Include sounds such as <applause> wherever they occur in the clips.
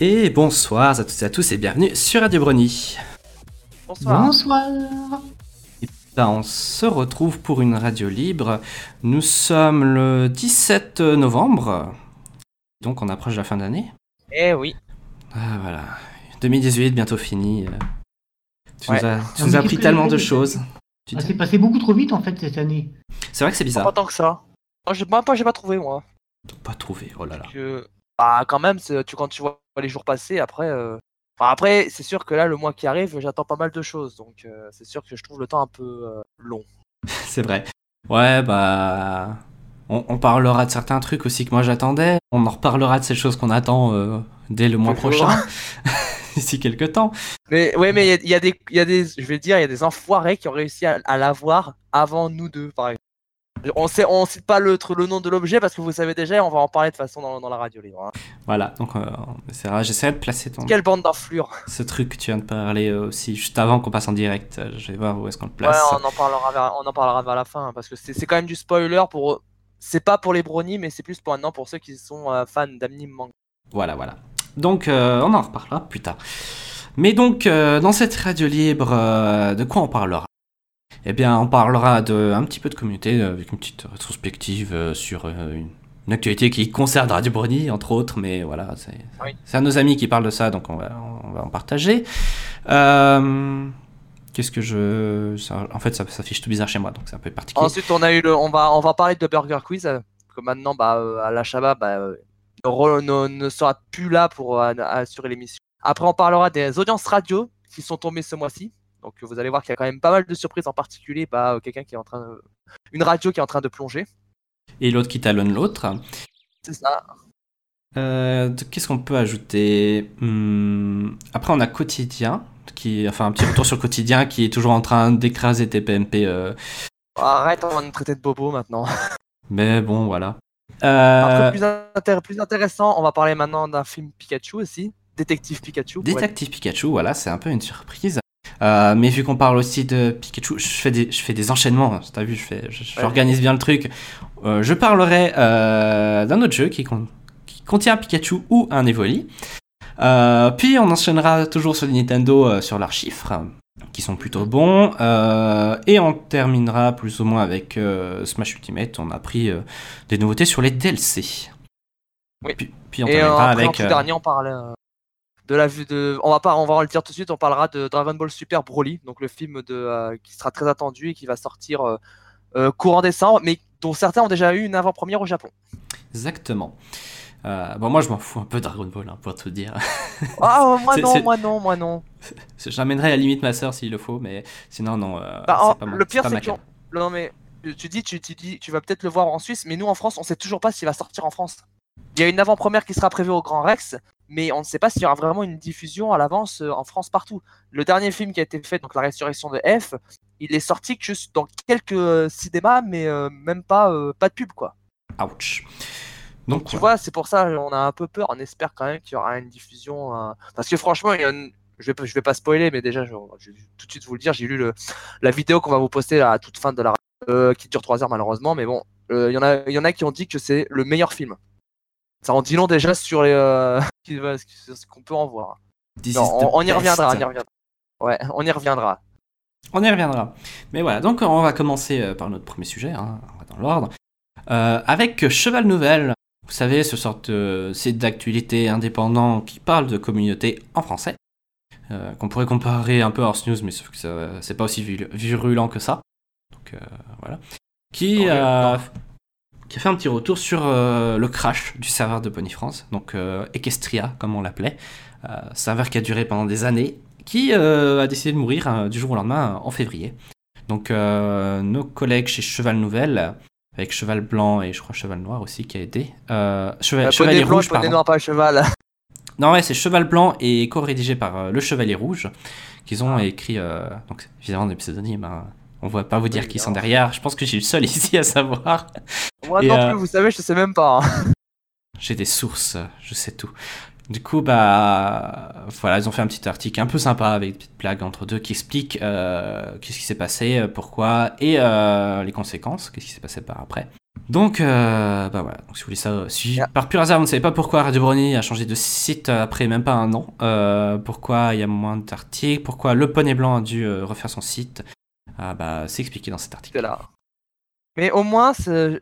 Et bonsoir à toutes et à tous et bienvenue sur Radio Brony. Bonsoir. Bonsoir. Ben, on se retrouve pour une radio libre. Nous sommes le 17 novembre. Donc on approche de la fin d'année. Eh oui. Ah voilà. 2018 bientôt fini. Euh, Tu Ouais. nous as, tu Ah, nous mais as qu'est-ce appris tellement de choses. Tu Ah, c'est passé beaucoup trop vite en fait cette année. C'est vrai que c'est Pas bizarre. tant que ça. Moi, j'ai- moi, pas, j'ai pas trouvé, moi. Pas trouvé. Oh là là. Que... Bah, quand même, tu, quand tu vois les jours passer, après. euh, Enfin, après, c'est sûr que là, le mois qui arrive, j'attends pas mal de choses. Donc, euh, c'est sûr que je trouve le temps un peu euh, long. <laughs> C'est vrai. Ouais, bah. On, on parlera de certains trucs aussi que moi j'attendais. On en reparlera de ces choses qu'on attend euh, dès le mois prochain. <laughs> D'ici quelques temps. Mais ouais, mais il y a- il y, a des, il y a des, je vais dire, il y a des enfoirés qui ont réussi à, à l'avoir avant nous deux, par exemple. On sait, on cite pas le, nom de l'objet parce que vous savez déjà, on va en parler de façon dans, dans la radio libre. hein. Voilà, donc euh, j'essaierai de placer ton, Quelle bande d'enflure ce truc que tu viens de parler euh, aussi juste avant qu'on passe en direct. Je vais voir où est-ce qu'on le Ouais, place. on en parlera vers, on en parlera vers la fin hein, parce que c'est quand même du spoiler pour. C'est pas pour les brownies, mais c'est plus pour maintenant pour ceux qui sont euh, fans d'anime manga. Voilà, voilà. Donc euh, on en reparlera plus tard. Mais donc euh, dans cette radio libre, euh, de quoi on parlera? Eh bien, on parlera de un petit peu de communauté avec une petite rétrospective sur une, une actualité qui concerne Radio Brony entre autres, mais voilà, c'est Oui. à nos amis qui parlent de ça, donc on va, on va en partager. Euh, Qu'est-ce que je... ça- en fait, ça s'affiche tout bizarre chez moi, donc c'est un peu particulier. Ensuite, on a eu le, on va, on va parler de Burger Quiz euh, que maintenant, bah, euh, à la Shabba, bah, euh, ne, sera plus là pour euh, assurer l'émission. Après, on parlera des audiences radio qui sont tombées ce mois-ci. Donc, vous allez voir qu'il y a quand même pas mal de surprises, en particulier, bah, quelqu'un qui est en train, de- une radio qui est en train de plonger. Et l'autre qui talonne l'autre. C'est ça. Qu'est-ce qu'on peut ajouter? Hmm, Après, on a Quotidien, qui, enfin un petit retour sur Quotidien, qui est toujours en train d'écraser TPMP. euh, Arrête, on va nous traiter de bobo maintenant. <laughs> mais bon, voilà. Euh, Après, plus, intér- plus intéressant, on va parler maintenant d'un film Pikachu aussi. Détective Pikachu. être- Détective Pikachu, voilà, c'est un peu une surprise. Euh, mais vu qu'on parle aussi de Pikachu, je fais des, je fais des enchaînements. T'as vu, je je- Ouais. j'organise bien le truc. Euh, je parlerai euh, d'un autre jeu qui, con- qui contient Pikachu ou un Evoli. Euh, puis on enchaînera toujours sur les Nintendo euh, sur leurs chiffres, qui sont plutôt bons. Euh, et on terminera plus ou moins avec euh, Smash Ultimate. On a pris euh, des nouveautés sur les DLC. Oui. Puis, puis on Et terminera après, en avec. tout euh, dernier, on parle de la vue de. On va pas, on va le dire tout de suite. On parlera de Dragon Ball Super Broly, donc le film de qui sera très attendu et qui va sortir courant décembre, mais dont certains ont déjà eu une avant-première au Japon. Exactement. Euh, bon, moi, je m'en fous un peu de Dragon Ball, hein, pour tout dire. <laughs> Ah, moi C'est- non, moi non, moi non. J'amènerai à la limite ma soeur s'il le faut, mais sinon, non. euh, Bah, en- pas le pire, c'est que non mais tu- tu dis, tu, tu dis, tu vas peut-être le voir en Suisse, mais nous en France, on sait toujours pas s'il va sortir en France. Il y a une avant-première qui sera prévue au Grand Rex, mais on ne sait pas s'il y aura vraiment une diffusion à l'avance euh, en France partout. Le dernier film qui a été fait, donc la résurrection de F, il est sorti que juste dans quelques euh, cinémas, mais euh, même pas, euh, pas de pub quoi. Ouch. Donc, Tu ouais. vois, c'est pour ça on a un peu peur. On espère quand même qu'il y aura une diffusion. euh, Parce que franchement, il y a une- je vais, je vais pas spoiler, mais déjà, je, je vais tout de suite vous le dire, j'ai lu le... la vidéo qu'on va vous poster à toute fin de la euh, qui dure 3 heures malheureusement, mais bon, euh, il y en a, il y en a qui ont dit que c'est le meilleur film. Ça en dit long déjà sur les, euh, <laughs> ce qu'on peut en voir. Non, on, on y reviendra, on y reviendra. Ouais, on y reviendra. On y reviendra. Mais voilà, donc on va commencer par notre premier sujet, hein, dans l'ordre. Euh, avec Cheval Nouvelle, vous savez, ce sorte de site d'actualité indépendant qui parle de communauté en français, euh, qu'on pourrait comparer un peu à Horse News, mais sauf que c'est pas aussi viru- virulent que ça. Donc euh, voilà. Qui, euh, a fait un petit retour sur euh, le crash du serveur de Pony France, donc euh, Equestria, comme on l'appelait, euh, serveur qui a duré pendant des années, qui euh, a décidé de mourir euh, du jour au lendemain en février. Donc euh, nos collègues chez Cheval Nouvelle, avec Cheval Blanc et je crois Cheval Noir aussi qui a aidé. Euh, Cheval- Euh, Chevalier blanc, Rouge, pardon. noir, pas cheval. <laughs> Non, ouais, c'est Cheval Blanc et co-rédigé par euh, Le Chevalier Rouge, qu'ils ont Ah. écrit, euh, donc évidemment des pseudonymes. hein. On va pas vous dire Oui, qui sont derrière. Je pense que suis le seul <laughs> ici à savoir. Moi Et, non plus, vous savez, je sais même pas. hein. J'ai des sources, je sais tout. Du coup, bah, voilà, ils ont fait un petit article un peu sympa avec une petite blague entre deux qui explique euh, qu'est-ce qui s'est passé, euh, pourquoi et euh, les conséquences, qu'est-ce qui s'est passé par après. Donc, euh, bah voilà. Donc, si vous voulez ça, si Yeah. par pur hasard vous ne savez pas pourquoi Radio Brony a changé de site après même pas un an, pourquoi il y a moins d'articles, pourquoi Le Poney Blanc a dû refaire son site, ah, bah, c'est expliqué dans cet article. Là. Mais au moins,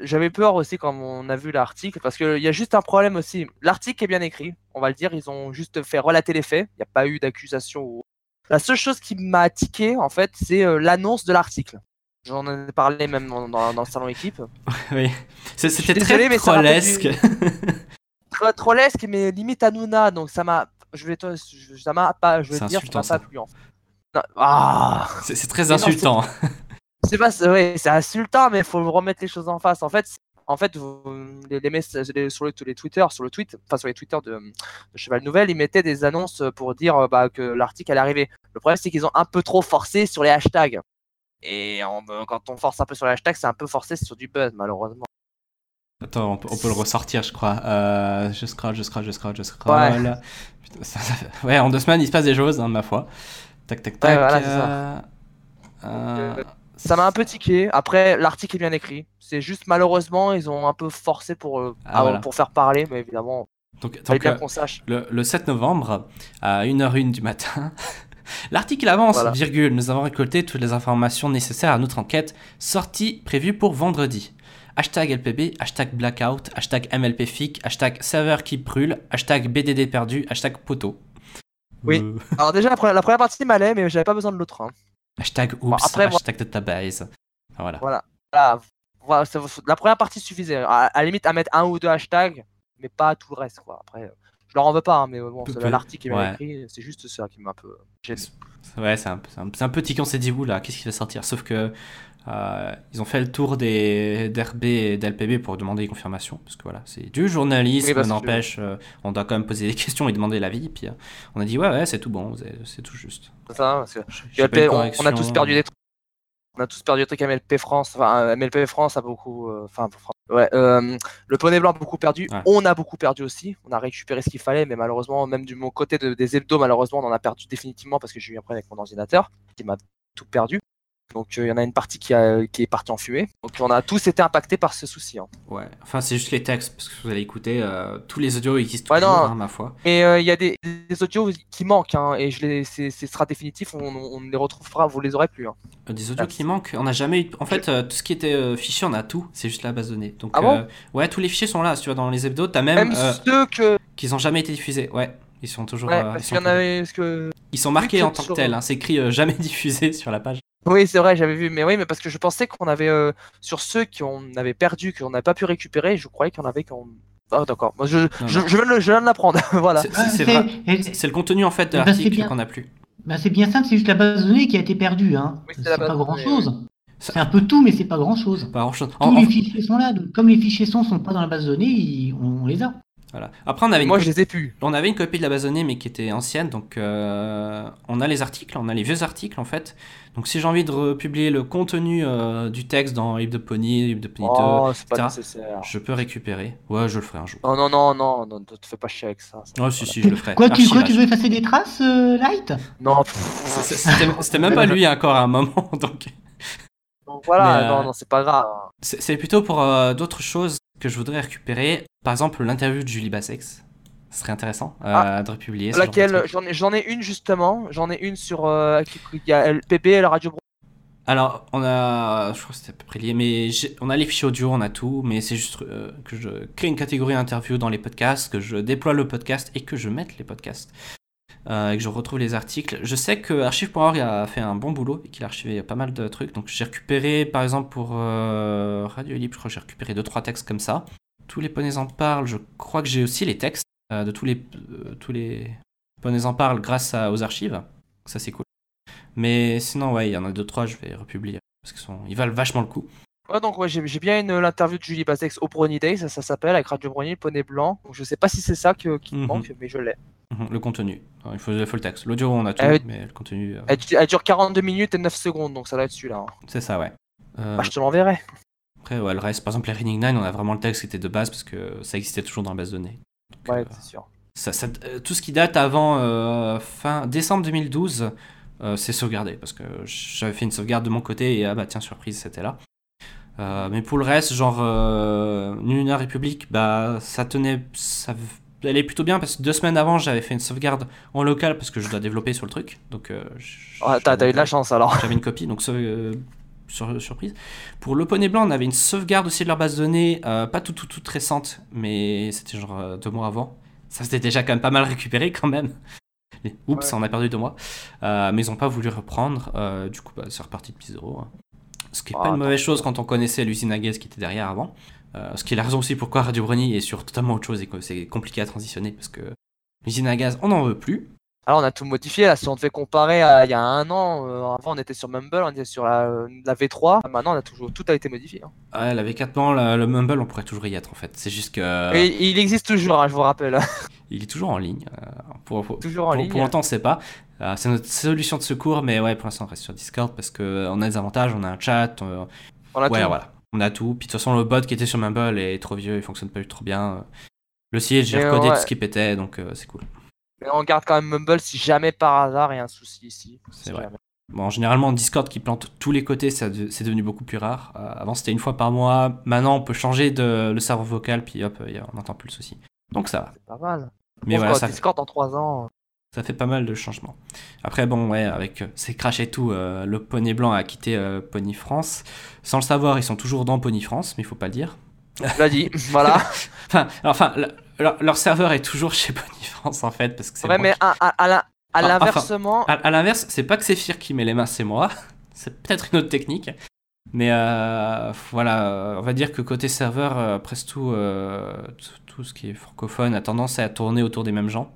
j'avais peur aussi quand on a vu l'article, parce qu'il y a juste un problème aussi. L'article est bien écrit, on va le dire, ils ont juste fait relater les faits, il n'y a pas eu d'accusation. La seule chose qui m'a tiqué, en fait, c'est euh, l'annonce de l'article. J'en ai parlé même dans, dans- dans le salon équipe. <laughs> oui, c'était très mais du- trollesque. <laughs> Tro- Trollesque, mais limite Hanouna, donc ça m'a. Je vais te- je- ça m'a pas. Je vais dire, insultant, ça m'a pas plu. En fait. Non, Ah C'est très insultant. <laughs> C'est pas, ouais, c'est insultant, mais il faut remettre les choses en face. En fait, en fait, vous- les, les messages les- sur le, les Twitter, sur le tweet, enfin sur les Twitter de, de Cheval Nouvelle, ils mettaient des annonces pour dire euh, bah, que l'article allait arriver. Le problème, c'est qu'ils ont un peu trop forcé sur les hashtags. Et euh, quand on force un peu sur les hashtags, c'est un peu forcé sur du buzz, malheureusement. Attends, on peut, on peut le ressortir, je crois. Euh, je scroll, je scroll, je scroll, je scroll. Putain, ça- ça fait- ouais, en deux semaines, il se passe des choses, hein, ma foi. Tac, tac, tac. voilà, euh, euh, Euh, Ça m'a un peu tiqué. Après, l'article est bien écrit. C'est juste malheureusement, ils ont un peu forcé pour, euh, Ah, à- voilà. pour faire parler, mais évidemment, donc, bien euh, qu'on sache. le, le 7 novembre, à 1h01 du matin, <laughs> l'article avance, Voilà. virgule, nous avons récolté toutes les informations nécessaires à notre enquête, sortie prévue pour vendredi. Hashtag LPB, hashtag blackout, hashtag MLPFIC, hashtag serveur qui brûle, hashtag BDD perdu, hashtag poteau. Oui. Euh, Alors déjà, la première, la première partie m'allait, mais j'avais pas besoin de l'autre. hein. Hashtag oops, Bon, après, moi- hashtag database. Voilà. Voilà. Voilà, ça- la première partie suffisait. À, à la limite, à mettre un ou deux hashtags, mais pas tout le reste. Quoi. Après, je leur en veux pas, hein, mais bon, l'article bien ouais. écrit, c'est juste ça qui m'a un peu gêné. Ouais, c'est un, un, c'est un petit qu'on s'est dit, qu'est-ce qui va sortir? Sauf que euh, ils ont fait le tour des d'RB et d'LPB pour demander une confirmation. Parce que voilà, c'est du journalisme, Oui, que- n'empêche, euh, on doit quand même poser des <laughs> questions et demander l'avis. Puis euh, on a dit, ouais, ouais, c'est tout bon, c'est tout juste. Ça, parce que LP, de on, on a tous perdu des trucs. On a tous perdu des trucs MLP France. Enfin, MLP France a beaucoup. Enfin, ouais. le poney blanc a beaucoup perdu. Ouais. On a beaucoup perdu aussi. On a récupéré ce qu'il fallait, mais malheureusement, même du mon côté de- des hebdos, malheureusement, on en a perdu définitivement parce que j'ai eu un problème avec mon ordinateur qui m'a tout perdu. Donc euh, il y en a une partie qui, a- qui est partie en fumée. Donc on a tous été impactés par ce souci. hein. Ouais, enfin, c'est juste les textes, parce que vous allez écouter, euh, tous les audios existent Ouais, toujours, non. hein, ma foi. Mais euh, il y a des, des audios qui manquent hein, et je les, ce sera définitif. On, on les retrouvera, vous les aurez plus. hein. Des audios Ah. qui manquent, on n'a jamais eu. En fait, tout ce qui était fichier, on a tout, c'est juste la base de données. Donc, Ah bon? euh, ouais, tous les fichiers sont là, si tu vois, dans les hebdos, t'as même, Même ceux que. qu'ils ont jamais été diffusés. Ouais, ils sont toujours. Ouais, parce ils, qu'il y sont en avait. Que... ils sont marqués en tant que tels, hein, c'est écrit jamais <laughs> diffusé sur la page. Oui, c'est vrai, j'avais vu. Mais oui, mais parce que je pensais qu'on avait. euh, sur ceux qu'on avait perdu, qu'on n'avait pas pu récupérer, je croyais qu'il y en avait qu'on. Ah, d'accord. Moi, je, je, non. je viens de je viens de l'apprendre. <laughs> voilà. C'est- Ah, c'est- le contenu en fait de Eh ben, l'article qu'on a plus. ben, c'est bien simple, c'est juste la base de données qui a été perdue. Hein. Oui, c'est pas grand chose. C'est un peu tout, mais c'est pas grand chose. Pas grand chose. Tous les fichiers sont là. donc comme les fichiers sont sont pas dans la base de données, ils- on, on les a. Voilà. Après, on avait, une Moi, je les ai pu. on avait une copie de la base de données, mais qui était ancienne. Donc, euh, on a les articles, on a les vieux articles en fait. Donc, si j'ai envie de republier le contenu euh, du texte dans Hebdopony, Hebdopony 2, Oh, c'est pas etc. nécessaire. je peux récupérer. Ouais, je le ferai un jour. Non, non, non, non, non, ne te fais pas chier avec ça. ça. Oh, si, si, je le ferai. Quoi, tu, quoi, tu veux effacer des traces, euh, Light? Non, C'était même pas lui encore à un moment, <laughs> donc donc voilà, Mais, non, non, c'est pas grave. c'est c'est plutôt pour euh, d'autres choses que je voudrais récupérer. Par exemple, l'interview de Julie Bassex. Ce serait intéressant euh, de republier. Laquelle. J'en ai, une justement. J'en ai une sur. euh, y a le PB et la radio. Bro- Alors, on a, je crois que c'était à peu près lié, mais on a les fichiers audio, on a tout, mais c'est juste euh, que je crée une catégorie interview dans les podcasts, que je déploie le podcast et que je mette les podcasts, euh, et que je retrouve les articles. Je sais que archive.org a fait un bon boulot et qu'il a archivé pas mal de trucs, donc j'ai récupéré, par exemple, pour euh, Radio Libre, je crois que j'ai récupéré 2-3 textes comme ça. Tous les poneys en parlent, je crois que j'ai aussi les textes euh, de tous les, tous les poneys en parlent grâce aux archives, ça c'est cool. Mais sinon, ouais, il y en a deux trois, je vais republier parce qu'ils ils valent vachement le coup. Ouais, donc ouais, j'ai j'ai bien une l'interview de Julie Bassex au Brony Day, ça, ça s'appelle, avec Radio Brony, le poney blanc. Donc je sais pas si c'est ça que, qui me Mhm. manque, mais je l'ai. Mhm, Le contenu, Alors, il faut, il faut le texte. L'audio, on a tout, Euh, mais le contenu, euh, Elle, elle dure 42 minutes et 9 secondes, donc ça doit être celui-là. hein. c'est ça, ouais. Euh, Bah, je te l'enverrai. après, ouais, le reste, par exemple, les Reading 9, on a vraiment le texte qui était de base parce que ça existait toujours dans la base de données. Donc, Ouais, euh, c'est sûr. Ça, ça- euh, tout ce qui date avant euh, fin décembre 2012, euh, c'est sauvegardé parce que j'avais fait une sauvegarde de mon côté et ah bah tiens surprise c'était là. Euh, mais pour le reste, genre euh, Lunar Republic, bah ça tenait, ça allait plutôt bien parce que deux semaines avant j'avais fait une sauvegarde en local parce que je dois développer sur le truc. Donc euh, Ah, T'as eu de la chance alors. j'avais une copie, donc euh, sur- surprise. Pour le poney blanc, on avait une sauvegarde aussi de leur base de données, euh, pas tout, tout, toute récente, mais c'était genre deux mois avant. Ça s'était déjà quand même pas mal récupéré quand même. Oups, Ouais. on a perdu deux mois. Mais ils n'ont pas voulu reprendre. du coup, bah, c'est reparti depuis zéro. hein. Ce qui est Ah, pas une attends. mauvaise chose quand on connaissait l'usine à gaz qui était derrière avant. Euh, ce qui est la raison aussi pourquoi Radio Brony est sur totalement autre chose et que c'est compliqué à transitionner parce que l'usine à gaz, on n'en veut plus. Alors on a tout modifié là. Si on devait comparer à il y a un an, euh, avant on était sur Mumble, on était sur la, euh, la V3. Maintenant on a toujours tout a été modifié. hein. Ouais, la V4 non, la- le Mumble, on pourrait toujours y être en fait. C'est juste que. Et il existe toujours, hein, je vous rappelle. Il est toujours en ligne. euh, pour, pour, toujours en pour- ligne. pour l'instant, on sait pas. Euh, c'est notre solution de secours, mais ouais, pour l'instant, on reste sur Discord parce qu'on a des avantages. On a un chat. euh, On a ouais, tout. voilà. On a tout. Puis de toute façon, le bot qui était sur Mumble est trop vieux. Il fonctionne pas trop bien. Le site, j'ai recodé ouais. tout ce qui pétait, donc euh, c'est cool. Mais on garde quand même Mumble si jamais par hasard il y a un souci ici. C'est Si vrai. jamais. Bon, généralement, Discord qui plante tous les côtés, c'est devenu beaucoup plus rare. Euh, avant, c'était une fois par mois. Maintenant, on peut changer de, le serveur vocal, puis hop, on n'entend plus le souci. Donc ça va. C'est pas mal. Mais voilà, ça, Discord en 3 ans. Ça fait pas mal de changements. Après, bon, ouais, avec euh, ces crash et tout, euh, le Poney Blanc a quitté euh, Pony France. Sans le savoir, ils sont toujours dans Pony France, mais il faut pas le dire. Je l'ai dit. voilà. <laughs> Enfin, alors, enfin le- leur, leur serveur est toujours chez Pony France, en fait, parce que c'est Ouais, mais qui- à, à, à la- à Enfin, l'inversement, À, à l'inverse, c'est pas que c'est Fir qui met les mains, c'est moi. <laughs> c'est peut-être une autre technique. Mais euh, voilà, on va dire que côté serveur, presque tout, tout, tout ce qui est francophone a tendance à tourner autour des mêmes gens.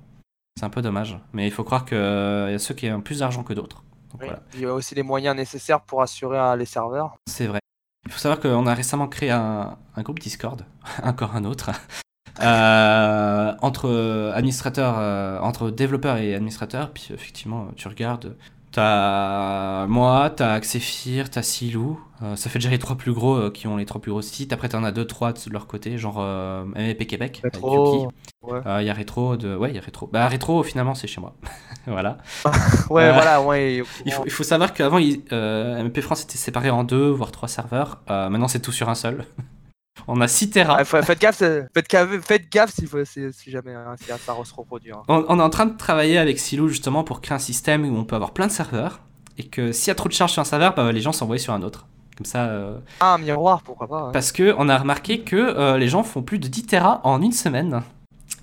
C'est un peu dommage. Mais il faut croire qu'il y a ceux qui ont plus d'argent que d'autres. Donc oui, voilà, il y a aussi les moyens nécessaires pour assurer euh, les serveurs. c'est vrai. Il faut savoir qu'on a récemment créé un, un groupe Discord, <laughs> encore un autre, <laughs> euh, entre administrateurs, euh, entre développeurs et administrateurs. Puis effectivement, tu regardes, t'as moi, t'as Axéfir, t'as Silou. Euh, ça fait déjà les trois plus gros euh, qui ont les trois plus gros sites. Après, t'en as deux, trois de leur côté, genre euh, MEP Québec, avec Rétro, ouais. Euh, Il y a Rétro, de... ouais, il y a Rétro. Bah, Rétro, finalement, c'est chez moi. <laughs> voilà. <laughs> Ouais, Euh, voilà, ouais. Il faut, il faut savoir qu'avant, euh, MP France était séparé en deux, voire trois serveurs. Euh, maintenant, c'est tout sur un seul. <laughs> On a 6 Tera. Ouais, faut- faites gaffe, faites gaffe, faites gaffe si, si, jamais hein, si ça se reproduit. hein. On, on est en train de travailler avec Silou justement pour créer un système où on peut avoir plein de serveurs. Et que s'il y a trop de charges sur un serveur, bah, les gens s'envoient sur un autre. Comme ça. euh, Ah, un miroir, pourquoi pas. Parce que on a remarqué que euh, les gens font plus de 10 Tera en une semaine.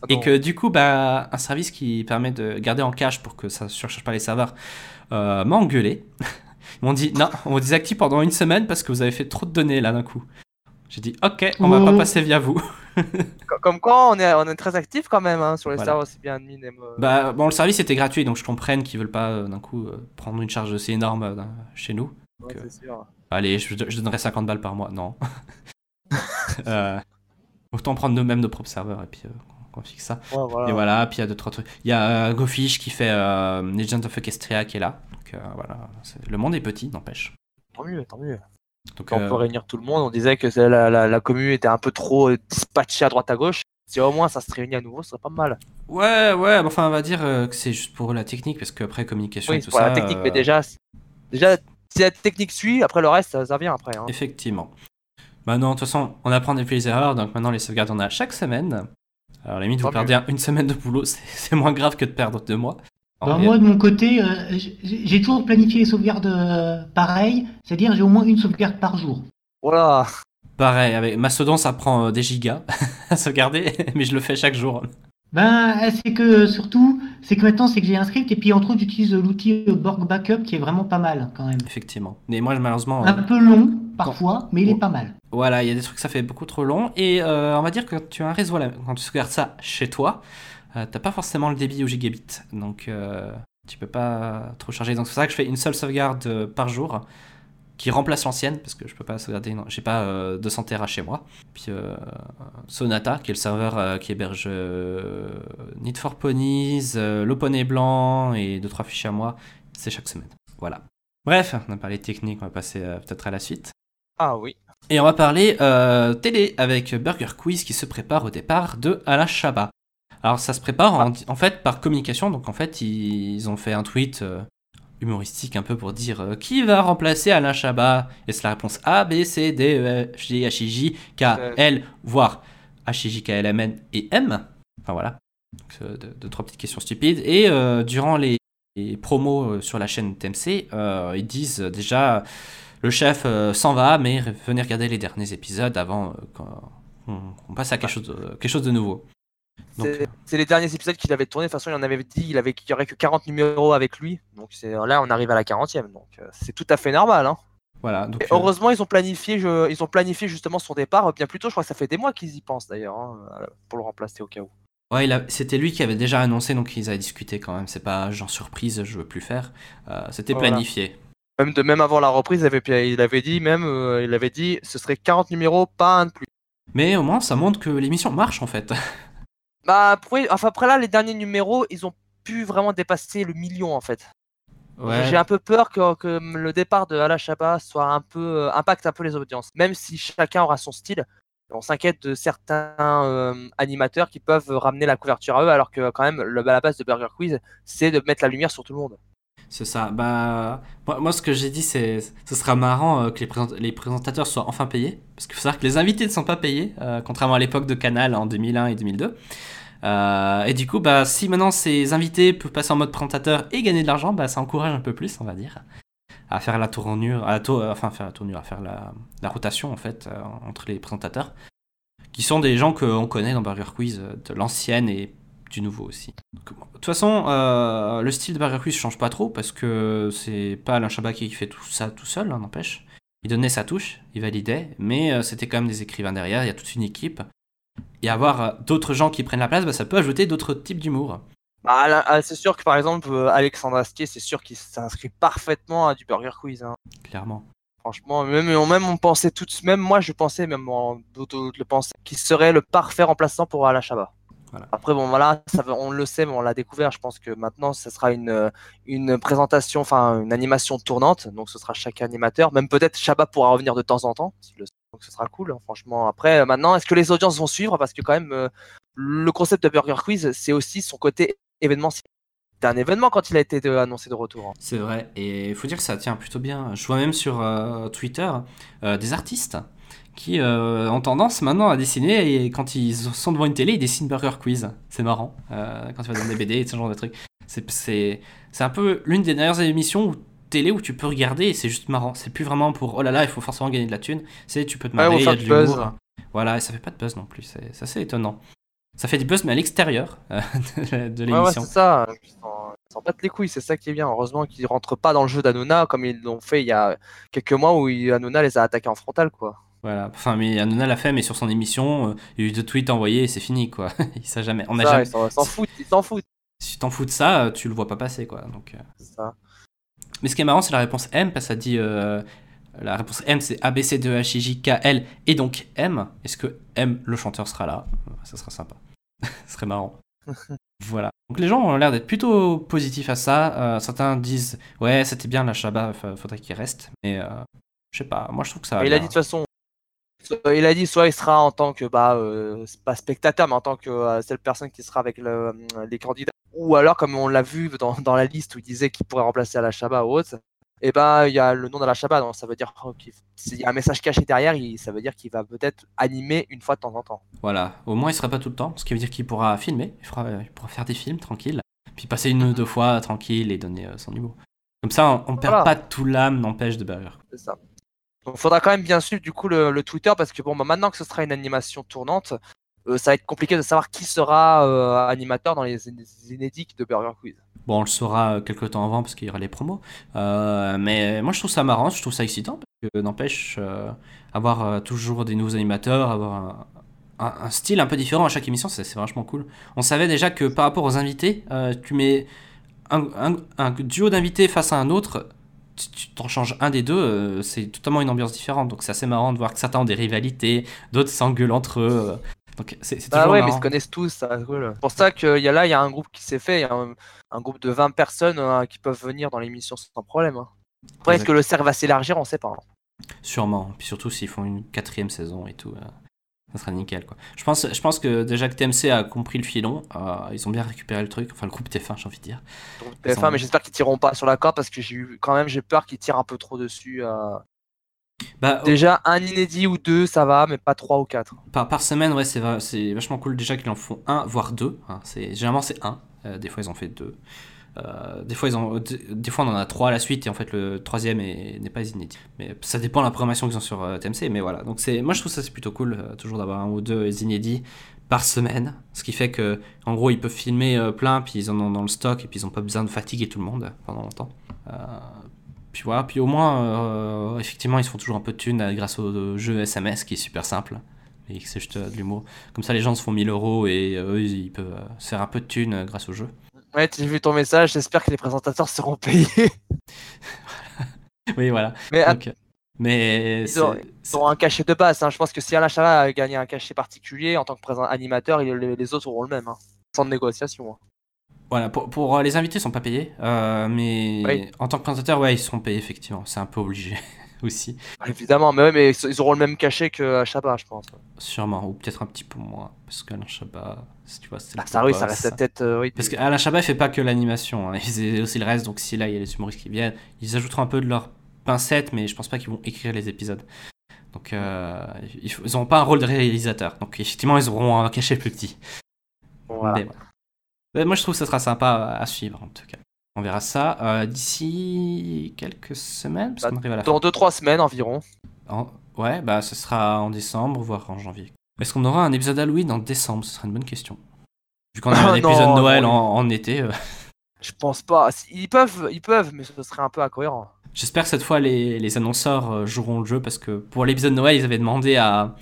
Et Attends, que du coup, bah, un service qui permet de garder en cache pour que ça ne surcharge pas les serveurs euh, m'a engueulé. <laughs> Ils m'ont dit non, on vous désactive pendant une semaine parce que vous avez fait trop de données là d'un coup. J'ai dit ok, on va pas passer via vous. <laughs> co- Comme quoi, on est, on est très actif quand même hein, sur les Voilà. serveurs aussi bien admin. et, Bah bon, le service était gratuit donc je comprenne qu'ils veulent pas euh, d'un coup euh, prendre une charge aussi énorme euh, chez nous. ouais, que- c'est sûr. Allez, je, je donnerais 50 balles par mois. Non. <laughs> <laughs> Euh, autant prendre nous-mêmes nos propres serveurs et puis euh, qu'on fixe ça. Ouais, voilà. Et voilà, puis il y a deux trois trucs. Il y a euh, GoFish qui fait euh, Legend of Equestria qui est là. Donc euh, voilà, le monde est petit, n'empêche. Tant mieux, tant mieux. Donc euh, on peut réunir tout le monde, on disait que la, la, la commune était un peu trop euh, dispatchée à droite à gauche. Si au moins ça se réunit à nouveau, ce serait pas mal. ouais, ouais, bah, enfin on va dire euh, que c'est juste pour la technique parce qu'après communication Oui, et tout pour ça. la technique, euh, mais déjà, c'est- déjà, si la technique suit, après le reste, ça, ça vient après. Hein. Effectivement. Bah non, de toute façon, on apprend depuis les erreurs, donc maintenant les sauvegardes on a chaque semaine. Alors limite, vous perdez un- une semaine de boulot, <laughs> c'est moins grave que de perdre deux mois. Alors, En moi, de mon côté, euh, j'ai toujours planifié les sauvegardes euh, pareil, c'est-à-dire j'ai au moins une sauvegarde par jour. Voilà. Pareil, avec Mastodon, ça prend euh, des gigas <laughs> à sauvegarder, <laughs> mais je le fais chaque jour. Ben, c'est que surtout, c'est que maintenant, c'est que j'ai un script et puis entre autres, j'utilise l'outil Borg Backup qui est vraiment pas mal quand même. Effectivement. Mais moi, malheureusement, euh, Un peu long parfois, mais il est Oh. pas mal. voilà, il y a des trucs, ça fait beaucoup trop long. Et euh, on va dire que quand tu as un réseau, là, quand tu sauvegardes ça chez toi, t'as pas forcément le débit au gigabit. Donc, euh, tu peux pas trop charger. Donc, c'est pour ça que je fais une seule sauvegarde euh, par jour qui remplace l'ancienne parce que je peux pas sauvegarder, non, j'ai pas euh, 200 Tera chez moi. Puis euh, Sonata, qui est le serveur euh, qui héberge euh, Need for Ponies, euh, Le Poney Blanc et deux trois fichiers à moi, c'est chaque semaine. Voilà. Bref, on a parlé technique, on va passer euh, peut-être à la suite. Ah oui. Et on va parler euh, télé avec Burger Quiz qui se prépare au départ de Alain Chabat. Alors ça se prépare en, en fait par communication, donc en fait ils ont fait un tweet euh, humoristique un peu pour dire euh, qui va remplacer Alain Chabat? Et c'est la réponse A, B, C, D, E, F, G, H, I, J, K, L, voire H, I, J, K, L, M, N et M. Enfin voilà, Donc, euh, deux, deux, trois petites questions stupides. Et euh, durant les, les promos euh, sur la chaîne TMC, euh, ils disent euh, déjà le chef euh, s'en va, mais venez regarder les derniers épisodes avant euh, qu'on on passe à quelque chose, de, quelque chose de nouveau. Donc, C'est les derniers épisodes qu'il avait tourné. De toute façon, il en avait dit il avait qu'il y aurait que 40 numéros avec lui. Donc là, on arrive à la 40e. Donc euh, c'est tout à fait normal. Hein. voilà. Donc, Et euh, heureusement, ils ont planifié, je- ils ont planifié justement son départ bien plus tôt. Je crois que ça fait des mois qu'ils y pensent d'ailleurs hein, pour le remplacer au cas où. Ouais, c'était lui qui avait déjà annoncé, donc ils avaient discuté quand même. C'est pas genre surprise, je veux plus faire. Euh, c'était Voilà. planifié. Même de même avant la reprise, il avait, il avait dit même, euh, il avait dit, ce serait 40 numéros, pas un de plus. Mais au moins, ça montre que l'émission marche en fait. <laughs> Bah après, enfin après là, les derniers numéros, ils ont pu vraiment dépasser le million en fait. Ouais. J'ai un peu peur que, que le départ de Ala Shaba soit un peu euh, impacte un peu les audiences. Même si chacun aura son style, on s'inquiète de certains euh, animateurs qui peuvent ramener la couverture à eux, alors que quand même le, à la base de Burger Quiz, c'est de mettre la lumière sur tout le monde. C'est ça. Bah, moi, moi, ce que j'ai dit, c'est ce sera marrant euh, que les, présent- les présentateurs soient enfin payés. Parce qu'il faut savoir que les invités ne sont pas payés, euh, contrairement à l'époque de Canal en 2001 et 2002. Euh, et du coup, bah, si maintenant ces invités peuvent passer en mode présentateur et gagner de l'argent, bah, ça encourage un peu plus, on va dire, à faire la tournure, à la tour- enfin, faire la tournure, à faire la, la rotation en fait entre les présentateurs, qui sont des gens qu'on connaît dans Burger Quiz, de l'ancienne et du nouveau aussi. Donc, bon, De toute façon, euh, le style de Burger Quiz change pas trop parce que c'est pas Alain Chabat qui fait tout ça tout seul, hein, n'empêche. Il donnait sa touche, il validait, mais euh, c'était quand même des écrivains derrière, il y a toute une équipe. Et avoir euh, d'autres gens qui prennent la place, bah, ça peut ajouter d'autres types d'humour. Bah, ah, c'est sûr que par exemple, euh, Alexandre Astier, c'est sûr qu'il s'inscrit parfaitement à du Burger Quiz. hein. Clairement. Franchement, même, même on pensait tout, même moi je pensais, même en- d'autres le pensaient, qu'il serait le parfait remplaçant pour Alain Chabat. Voilà. Après bon voilà, ça, on le sait, mais on l'a découvert. Je pense que maintenant ce sera une, euh, une présentation, enfin une animation tournante. Donc ce sera chaque animateur. Même peut-être Chabat pourra revenir de temps en temps. le- Donc ce sera cool, hein, franchement. Après euh, maintenant, est-ce que les audiences vont suivre? Parce que quand même, euh, le concept de Burger Quiz, c'est aussi son côté événementiel. Un événement quand il a été de- annoncé de retour. hein. C'est vrai, et il faut dire que ça tient plutôt bien. Je vois même sur euh, Twitter euh, des artistes qui euh, ont tendance maintenant à dessiner et quand ils sont devant une télé, ils dessinent Burger Quiz. C'est marrant. Euh, quand tu vas dans des BD et ce genre de trucs. C'est, un peu l'une des dernières émissions où- télé où tu peux regarder et c'est juste marrant. C'est plus vraiment pour oh là là, il faut forcément gagner de la thune. C'est tu peux te marrer, il y a de du buzz. l'humour. Voilà, et ça fait pas de buzz non plus. C'est, c'est assez étonnant. Ça fait du buzz, mais à l'extérieur euh, <laughs> de, de Ouais, ouais, l'émission. c'est ça. Ils s'en- ils s'en battent les couilles, c'est ça qui est bien. Heureusement qu'ils rentrent pas dans le jeu d'Anouna comme ils l'ont fait il y a quelques mois où Hanouna les a attaqués en frontal, quoi. Voilà, enfin, mais Hanouna l'a fait, mais sur son émission, euh, il y a eu deux tweets envoyés et c'est fini, quoi. <laughs> il sait jamais. On a Ça, jamais. Ils s'en foutent, ils s'en foutent. Si tu t'en fous de ça, euh, tu le vois pas passer, quoi. Donc, euh. ça. Mais ce qui est marrant, c'est la réponse M, parce que ça dit. euh, La réponse M, c'est A, B, C, D, E, H, I, J, K, L, et donc M. Est-ce que M, le chanteur, sera là? Ça sera sympa. <laughs> Ce serait marrant. <laughs> voilà. Donc les gens ont l'air d'être plutôt positifs à ça. Euh, certains disent Ouais, c'était bien la Shabba, fa- faudrait qu'il reste. Mais je sais pas, moi je trouve que ça. va il a dit de toute façon. Il a dit soit il sera en tant que bah euh, pas spectateur mais en tant que euh, seule personne qui sera avec le- euh, les candidats ou alors comme on l'a vu dans, dans la liste où il disait qu'il pourrait remplacer Alain Chabat ou autre et ben il y a le nom d'Alain Chabat donc ça veut dire qu'il s'il y a un message caché derrière il- ça veut dire qu'il va peut-être animer une fois de temps en temps Voilà, au moins il sera pas tout le temps, ce qui veut dire qu'il pourra filmer, il, fera- il pourra faire des films tranquille, puis passer une ou deux fois tranquille et donner euh, son humour. Comme ça, on, on perd Voilà. pas tout l'âme, n'empêche de Burger. C'est ça. Donc, faudra quand même bien suivre du coup le, Twitter parce que bon, bah, maintenant que ce sera une animation tournante, euh, ça va être compliqué de savoir qui sera euh, animateur dans les, les inédits de Burger Quiz. Bon, on le saura euh, quelques temps avant parce qu'il y aura les promos, mais moi je trouve ça marrant, je trouve ça excitant parce que n'empêche avoir toujours des nouveaux animateurs, avoir un, style un peu différent à chaque émission, c'est vachement cool. On savait déjà que par rapport aux invités, tu mets un duo d'invités face à un autre, tu- tu t'en changes un des deux, euh, c'est totalement une ambiance différente. Donc c'est assez marrant de voir que certains ont des rivalités, d'autres s'engueulent entre eux. euh. Donc c'est c'est Ah toujours ouais, mais ils se connaissent tous, ça cool. C'est pour ça qu'il y a là, il y a un groupe qui s'est fait, il y a un, un groupe de 20 personnes euh, qui peuvent venir dans l'émission sans problème. hein. Après, est-ce que le cercle va s'élargir On sait pas. hein. Sûrement. Puis surtout s'ils font une quatrième saison et tout. euh, Ça sera nickel quoi. Je pense, je pense que déjà que TMC a compris le filon, euh, ils ont bien récupéré le truc, enfin le groupe TF1 j'ai envie de dire. Donc, Ils TF1, ont- mais j'espère qu'ils tireront pas sur la corde parce que j'ai eu quand même j'ai peur qu'ils tirent un peu trop dessus. euh. Bah, Déjà un inédit ou deux ça va, mais pas trois ou quatre. par, par semaine, ouais, c'est va- c'est vachement cool déjà qu'ils en font un, voire deux. hein. C'est généralement c'est un. Euh, des fois ils en fait deux. Euh, des fois ils en, des, fois on en a trois à la suite et en fait le troisième est- n'est pas inédit. Mais ça dépend de la programmation qu'ils ont sur euh, TMC. Mais voilà, donc moi je trouve ça c'est plutôt cool euh, toujours d'avoir un ou deux inédits par semaine, ce qui fait que en gros ils peuvent filmer plein puis ils en ont dans le stock et puis ils ont pas besoin de fatiguer tout le monde pendant longtemps. Puis voilà, puis au moins effectivement ils se font toujours un peu de thunes grâce au jeu SMS qui est super simple et c'est juste de l'humour. Comme ça les gens se font 1000 euros et eux ils peuvent se faire un peu de thunes grâce au jeu. Ouais, j'ai vu ton message, j'espère que les présentateurs seront payés. <laughs> oui voilà. mais att- Donc, mais Ils ont- Ils un cachet de base. hein. Je pense que si Alain Chabat a gagné un cachet particulier en tant que animateur, les, autres auront le même. hein. Sans négociation. hein. Voilà, pour, pour, euh, les invités, ils sont pas payés, euh, mais Oui. en tant que présentateur, ouais, ils seront payés effectivement. C'est un peu obligé <laughs> aussi, Évidemment, mais, ouais, mais ils auront le même cachet que Chabat, je pense. sûrement, ou peut-être un petit peu moins, parce qu'Alain Chabat, tu vois, c'est Ah, ça, oui, ça reste peut-être. euh, oui, Parce qu'Alain Chabat il fait pas que l'animation, hein, il fait aussi le reste. Donc si là il y a les humoristes qui viennent, ils ajouteront un peu de leur pincette, mais je pense pas qu'ils vont écrire les épisodes. Donc euh, ils, ils auront pas un rôle de réalisateur. Donc effectivement ils auront un cachet plus petit. voilà. Mais moi, je trouve que ça sera sympa à suivre, en tout cas. On verra ça euh, d'ici quelques semaines, parce Bah, arrive à la. Dans 2-3 semaines environ. En- Ouais, bah, ce sera en décembre, voire en janvier. Est-ce qu'on aura un épisode Halloween en décembre? Ce serait une bonne question. Vu qu'on a un <laughs> épisode non, Noël non, en, en été, euh, Je pense pas. Ils peuvent, ils peuvent, mais ce serait un peu incohérent. j'espère que cette fois les, les annonceurs euh, joueront le jeu, parce que pour l'épisode Noël, ils avaient demandé à,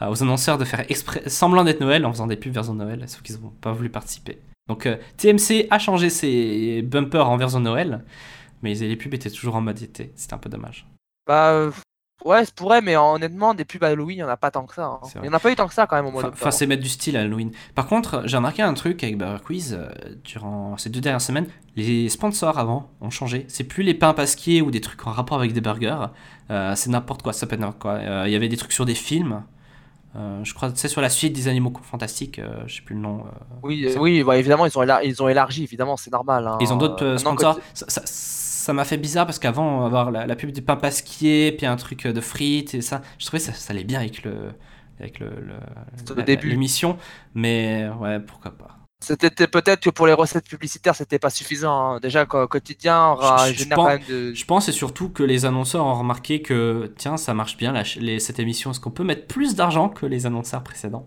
à- aux annonceurs de faire exprès, semblant d'être Noël en faisant des pubs version Noël, sauf qu'ils n'ont pas voulu participer. Donc euh, TMC a changé ses bumpers en version Noël, mais les pubs étaient toujours en mode été. C'était un peu dommage. Bah. Ouais, ça pourrait, mais honnêtement, des pubs Halloween, il n'y en a pas tant que ça. hein. C'est Il n'y en a pas eu tant que ça quand même au mois Enfin, c'est mettre du style à Halloween. Par contre, j'ai remarqué un truc avec Burger Quiz euh, durant ces deux dernières semaines. Les sponsors avant ont changé. C'est plus les pains pasquiers ou des trucs en rapport avec des burgers. Euh, c'est n'importe quoi. Ça peut être n'importe quoi. Euh, Il y avait des trucs sur des films. Je crois, c'est sur la suite des animaux fantastiques. je sais plus le nom. Oui, oui bah, évidemment, ils ont, élar- ils ont élargi, évidemment, c'est normal. hein. Ils ont d'autres sponsors. quand- Ça- ça- Ça m'a fait bizarre parce qu'avant, avoir la, la pub des pains pasquiers, puis un truc euh, de frites et ça, je trouvais que ça, ça allait bien avec le avec le, l'émission. Mais ouais, pourquoi pas. C'était peut-être que pour les recettes publicitaires, c'était pas suffisant. hein. Déjà, qu'au quotidien, on Je- pense- quand même de. Je pense et surtout que les annonceurs ont remarqué que tiens, ça marche bien la ch- les- cette émission. Est-ce qu'on peut mettre plus d'argent que les annonceurs précédents?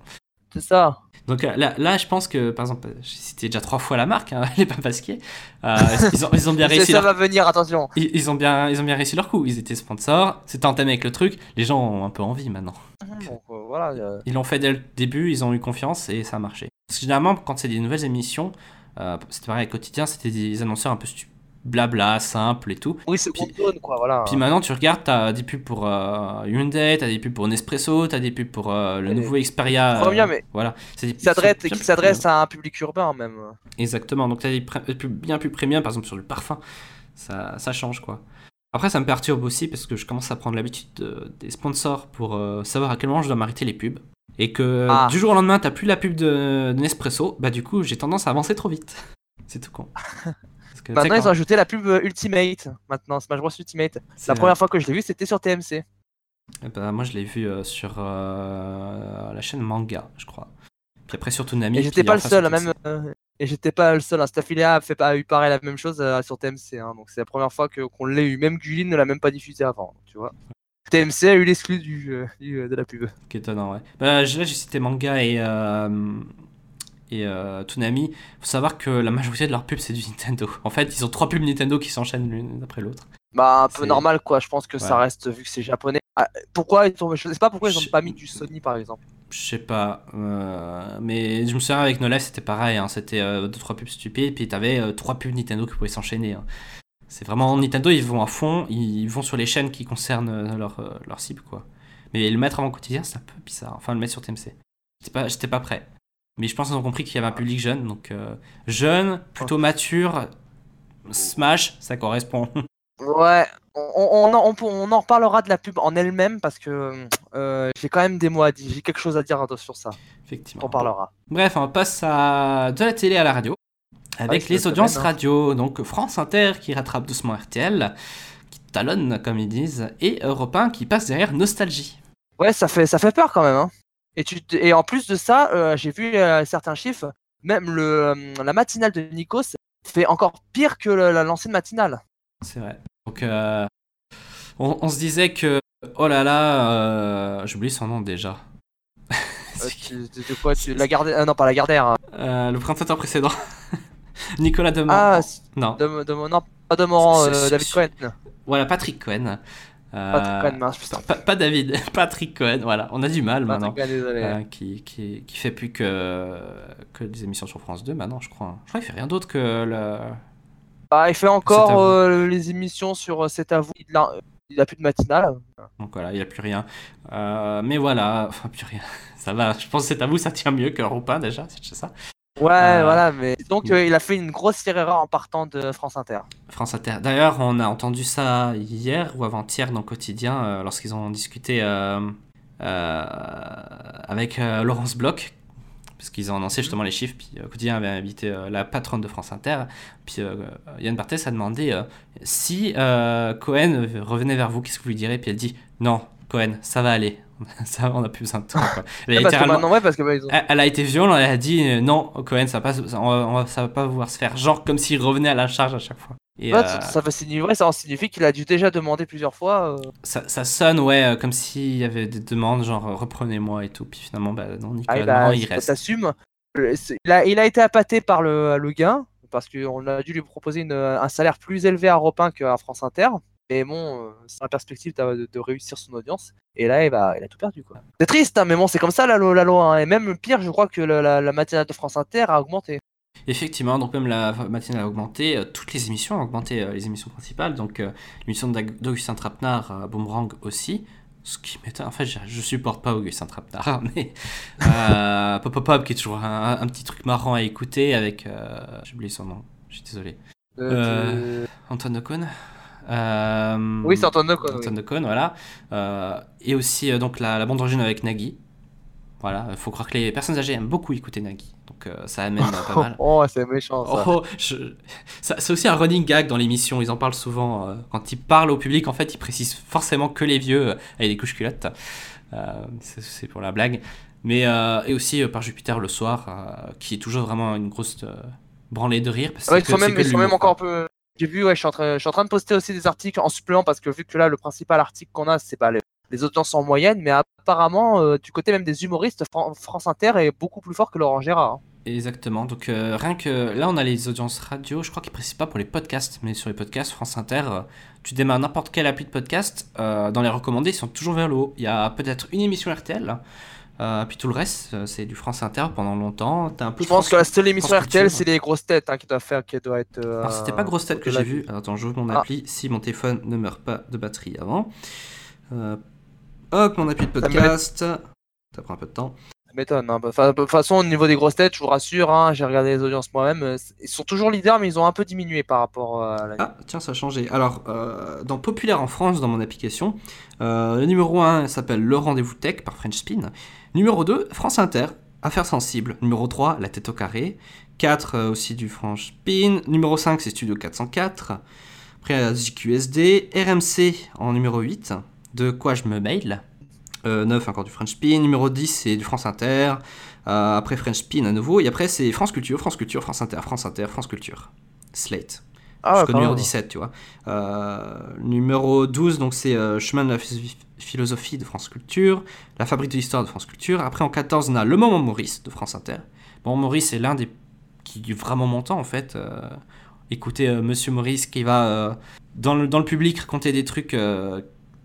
C'est ça. Donc euh, là, là, je pense que par exemple, j'ai cité déjà trois fois la marque, hein, <laughs> les pains pasquiers. Euh, ils, ont, ils ont bien <laughs> réussi. ça Leur... va venir, attention. Ils, ils ont bien, ils ont bien réussi leur coup. Ils étaient sponsors. C'était entamé avec le truc. Les gens ont un peu envie maintenant. Donc, euh, voilà. euh, Ils l'ont fait dès le début. Ils ont eu confiance et ça a marché. Parce que généralement, quand c'est des nouvelles émissions, euh, c'était pareil quotidien, c'était des annonceurs un peu stu- blabla, simples et tout. Oui, c'est Puis- zone, quoi, voilà. Puis maintenant, tu regardes, t'as des pubs pour euh, Hyundai, t'as des pubs pour Nespresso, t'as des pubs pour euh, le Et- nouveau Xperia. Trop bien, euh, mais Voilà. C'est des qui s'adresse, qui s'adresse à un public urbain, même. Exactement. Donc t'as des pubs bien plus premium, par exemple sur le parfum. Ça, ça change quoi. Après, ça me perturbe aussi parce que je commence à prendre l'habitude de- des sponsors pour euh, savoir à quel moment je dois m'arrêter les pubs. Et que Ah. du jour au lendemain, t'as plus la pub de, de Nespresso, bah du coup, j'ai tendance à avancer trop vite. C'est tout con. <laughs> Que, Maintenant, ils ont ajouté la pub euh, Ultimate. Maintenant, Smash Bros Ultimate. La première fois que je l'ai vu, c'était sur TMC. Eh ben, moi, je l'ai vu euh, sur euh, la chaîne Manga, je crois. Puis après sur Toonami. Et j'étais pas le seul, sur même. euh, Et j'étais pas le seul. Hein. A, fait, a eu pareil la même chose sur TMC. hein. Donc c'est la première fois qu'on l'ait eu. Même Gulin ne l'a même pas diffusé avant. Tu vois. TMC a eu l'exclu du, du, de la pub. Qui est étonnant, ouais. Bah, là, j'ai cité Manga et, euh, et euh, Toonami. Faut savoir que la majorité de leurs pubs, c'est du Nintendo. En fait, ils ont trois pubs Nintendo qui s'enchaînent l'une après l'autre. Bah un peu normal quoi. Je pense que ça reste vu que c'est japonais. Ah, pourquoi ils ont... Je sais pas pourquoi ils ont Je- pas mis du Sony par exemple. Je sais pas. euh, mais je me souviens avec No Life, c'était pareil. hein. C'était euh, deux, trois pubs stupides. Puis t'avais euh, trois pubs Nintendo qui pouvaient s'enchaîner. hein. C'est vraiment Nintendo, ils vont à fond. Ils vont sur les chaînes qui concernent leur, leur cible, quoi. Mais le mettre avant quotidien, c'est un peu bizarre. Enfin, le mettre sur TMC. J'étais pas, j'étais pas prêt. Mais je pense qu'ils ont compris qu'il y avait un public jeune. Donc, euh, jeune, plutôt mature. Smash, ça correspond. <laughs> Ouais, on, on, en- on, on en reparlera de la pub en elle-même parce que euh, j'ai quand même des mots à dire, j'ai quelque chose à dire sur ça. Effectivement. On parlera. Bref, on passe à de la télé à la radio. Avec Ouais, les audiences semaine, hein. radio, donc France Inter qui rattrape doucement RTL, qui talonne comme ils disent, et Europe 1 qui passe derrière Nostalgie. Ouais, ça fait, ça fait peur quand même. Hein. Et, tu, et en plus de ça, euh, j'ai vu euh, certains chiffres, même le, euh, la matinale de Nikos fait encore pire que le- la l'ancienne matinale. C'est vrai. Donc, on, on se disait que, oh là là, j'oublie son nom déjà. <laughs> Tu- de quoi tu, la Gardère, non pas la Gardère. hein. Le présentateur précédent. <laughs> Nicolas Demont. Ah, non. de, de, non, pas de Morand, C'est- c'est- David Cohen. Voilà, Patrick Cohen. Patrick Cohen, mince, putain. pas, pas David, <laughs> Patrick Cohen, voilà. On a du mal maintenant. Patrick Cohen, désolé. Euh, qui, qui, qui fait plus que, que des émissions sur France 2 maintenant, je crois. Je crois qu'il fait rien d'autre que le. Bah, il fait encore euh, les émissions sur euh, C'est à vous. Il a, il a plus de matinale. Donc voilà, il a plus rien. Euh, mais voilà, <laughs> enfin plus rien. Ça va, je pense que c'est à vous, ça tient mieux que 1 déjà, c'est ça. Ouais, Euh, voilà, mais donc euh, il a fait une grosse erreur en partant de France Inter. France Inter. D'ailleurs, on a entendu ça hier ou avant-hier dans quotidien euh, lorsqu'ils ont discuté avec Laurence Bloch, parce qu'ils ont annoncé justement les chiffres. Puis quotidien avait invité la patronne de France Inter. Puis Yann Barthès a demandé si Cohen revenait vers vous, qu'est-ce que vous lui direz Puis elle dit non, Cohen, ça va aller. <laughs> ça, on a plus besoin de toi. quoi. Elle a Ouais, parce que littéralement- maintenant, ouais, parce que bah, ils ont- elle, elle a été violente, elle a dit euh, non, Cohen, ça va pas, ça, on va, on va- ça va pas pouvoir se faire. Genre comme s'il revenait à la charge à chaque fois. Et, Ouais, euh, ça, ça va signifier, ouais, ça en signifie qu'il a dû déjà demander plusieurs fois. euh, ça, ça sonne, ouais, comme s'il y avait des demandes, genre reprenez-moi et tout. Puis finalement, bah non, Ah, Nicolas bah, il reste. Il a, il a été appâté par le, le gain, parce qu'on a dû lui proposer une- un salaire plus élevé à Europe 1 qu'à France Inter. Mais bon, euh, c'est la perspective de, réussir son audience. Et là, il, va, il a tout perdu. quoi. C'est triste, hein, mais bon, c'est comme ça la, la loi. hein. Et même pire, je crois que la, la, la matinale de France Inter a augmenté. Effectivement, donc même la matinale a augmenté, euh, toutes les émissions ont augmenté, euh, les émissions principales. Donc euh, l'émission d'Augustin Trapenard, euh, Boomerang aussi. Ce qui m'étonne, en fait, je, je supporte pas Augustin Trapenard, <laughs> mais euh, Pop Pop Pop qui est toujours un, un petit truc marrant à écouter avec. euh, J'ai oublié son nom, je suis désolé. Euh, Antoine Euh, Oui, c'est Antoine Decaune, oui. Antoine Decaune, voilà. Euh, et aussi euh, donc la, la bande originale avec Nagui. Voilà, il faut croire que les personnes âgées aiment beaucoup écouter Nagui. Donc euh, ça amène euh, pas <laughs> mal. Oh, c'est méchant ça. Oh, je- ça- C'est aussi un running gag dans l'émission, ils en parlent souvent. euh, quand ils parlent au public, en fait, ils précisent forcément que les vieux euh, avec des couches culottes. Euh, c'est- pour la blague. Mais, euh, et aussi euh, par Jupiter le soir, euh, qui est toujours vraiment une grosse euh, branlée de rire. Parce Ouais, c'est ils sont que- même, ils sont même encore un peu. J'ai vu, ouais, je suis, en train, de poster aussi des articles en supplément parce que vu que là, le principal article qu'on a, c'est pas les, les audiences en moyenne, mais apparemment, euh, du côté même des humoristes, Fran- France Inter est beaucoup plus fort que Laurent Gérard. hein. Exactement. Donc euh, rien que là, on a les audiences radio. Je crois qu'ils précisent pas pour les podcasts, mais sur les podcasts France Inter, euh, tu démarres n'importe quelle appli de podcast. dans les recommandés, ils sont toujours vers le haut. Il y a peut-être une émission RTL. Euh, puis tout le reste, euh, c'est du France Inter pendant longtemps. T'as un peu Je pense France- que la seule émission RTL, c'est les grosses têtes hein, qui doivent faire, qui doit être. euh, c'était pas grosse tête que j'ai vu. Attends, j'ouvre mon Ah. appli si mon téléphone ne meurt pas de batterie avant. Euh, hop, mon appli de podcast. Ça prend un peu de temps. Ça m'étonne. hein. Enfin, De toute façon, au niveau des grosses têtes, je vous rassure, hein, j'ai regardé les audiences moi-même. Ils sont toujours leaders, mais ils ont un peu diminué par rapport à l'année. Ah, tiens, ça a changé. Alors, dans Populaire en France, dans mon application, le numéro 1 s'appelle Le Rendez-vous Tech par French Spin. Numéro 2, France Inter, Affaires sensibles. Numéro 3, La tête au carré. 4 euh, aussi du French Spin. Numéro 5, c'est Studio 404. Après, euh, JQSD. RMC en numéro 8. De quoi je me mail. Euh, 9, encore du French Spin. Numéro 10, c'est du France Inter. Euh, après French Spin à nouveau. Et après, c'est France Culture, France Culture, France Inter, France Inter, France Culture. Slate Ah, jusqu'au numéro même. 17, tu vois. Euh, numéro 12, donc c'est euh, Chemin de la philosophie de France Culture, La fabrique de l'histoire de France Culture. Après, en 14, on a Le Moment Maurice de France Inter. Bon, Maurice est l'un des qui est vraiment montant, en fait. Euh, écoutez euh, Monsieur Maurice qui va euh, dans, le, dans le public raconter des trucs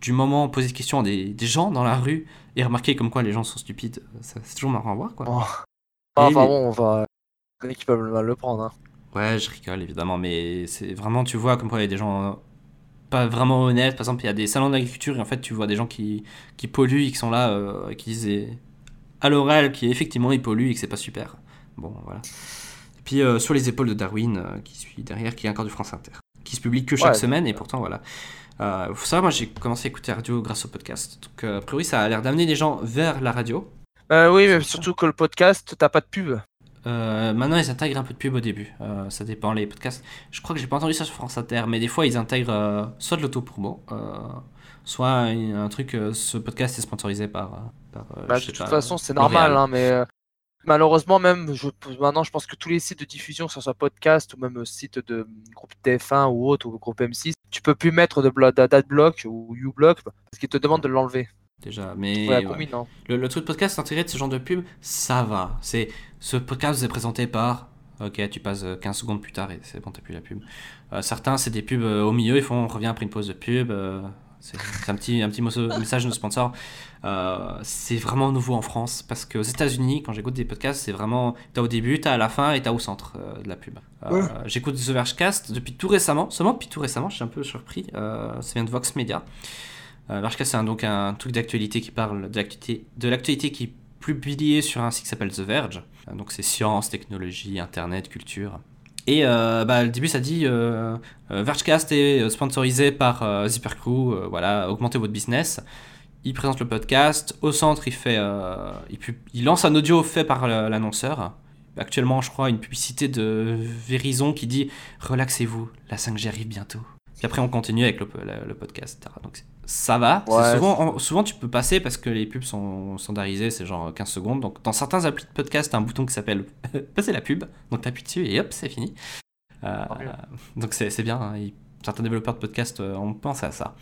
du moment, poser des questions à des, des gens dans la rue et remarquer comme quoi les gens sont stupides. C'est toujours marrant à voir, quoi. Oh. Et Enfin bon, on va. Qui peuvent mal le prendre. Hein. Ouais, je rigole évidemment, mais c'est vraiment, tu vois, comme quoi il y a des gens pas vraiment honnêtes. Par exemple, il y a des salons d'agriculture et en fait, tu vois des gens qui, qui polluent et qui sont là, euh, qui disent à l'oral qui effectivement ils polluent et que c'est pas super. Bon, voilà. Et puis euh, sur les épaules de Darwin, euh, qui suit derrière, qui est encore du France Inter. qui se publie que chaque Ouais. semaine, et pourtant, voilà. Euh, faut savoir, moi, j'ai commencé à écouter la radio grâce au podcast. Donc, euh, a priori, ça a l'air d'amener les gens vers la radio. Oui, mais surtout que le podcast, t'as pas de pub. Euh, maintenant, ils intègrent un peu de pub au début. Euh, ça dépend, les podcasts. Je crois que j'ai pas entendu ça sur France Inter, mais des fois, ils intègrent euh, soit de l'auto-promo, soit un, un truc. ce podcast est sponsorisé par. par, Bah, de toute pas, façon, c'est normal, hein, mais malheureusement, même je, maintenant, je pense que tous les sites de diffusion, que ce soit podcast ou même site de euh, groupe TF1 ou autre, ou groupe M6, tu peux plus mettre de blo- d'adblock ou uBlock parce qu'ils te demandent de l'enlever. Déjà, mais Ouais, ouais. combine, hein. le, le truc de podcast intégré de ce genre de pub, ça va. C'est ce podcast vous est présenté par. Ok, tu passes euh, 15 secondes plus tard et c'est bon, t'as plus la pub. Euh, certains, c'est des pubs euh, au milieu, ils font on revient après une pause de pub. euh, c'est un petit, un petit message de sponsor. Euh, c'est vraiment nouveau en France parce qu'aux États-Unis, quand j'écoute des podcasts, c'est vraiment. T'as au début, t'as à la fin et t'as au centre euh, de la pub. Euh, J'écoute The Vergecast depuis tout récemment, seulement depuis tout récemment, je suis un peu surpris. Euh, ça vient de Vox Media. Euh, Vergecast, c'est donc un truc d'actualité qui parle de l'actualité, qui est publié sur un site qui s'appelle The Verge. Euh, donc c'est science, technologie, internet, culture. Et euh, bah, le début, ça dit euh, euh, Vergecast est euh, sponsorisé par euh, Zippercrew, euh, voilà, augmentez votre business. Il présente le podcast. Au centre, il, fait, euh, il, lance un audio fait par euh, l'annonceur. Actuellement, je crois, une publicité de Verizon qui dit Relaxez-vous, la 5G arrive bientôt. Puis après, on continue avec le podcast, etc. Donc ça va. Ouais, souvent, en- souvent, tu peux passer parce que les pubs sont standardisées, c'est genre 15 secondes. Donc dans certains applis de podcast, t'as un bouton qui s'appelle <laughs> Passer la pub. Donc t'appuies dessus et hop, c'est fini. Euh, donc c'est bien. hein. Certains développeurs de podcast euh, ont pensé à ça.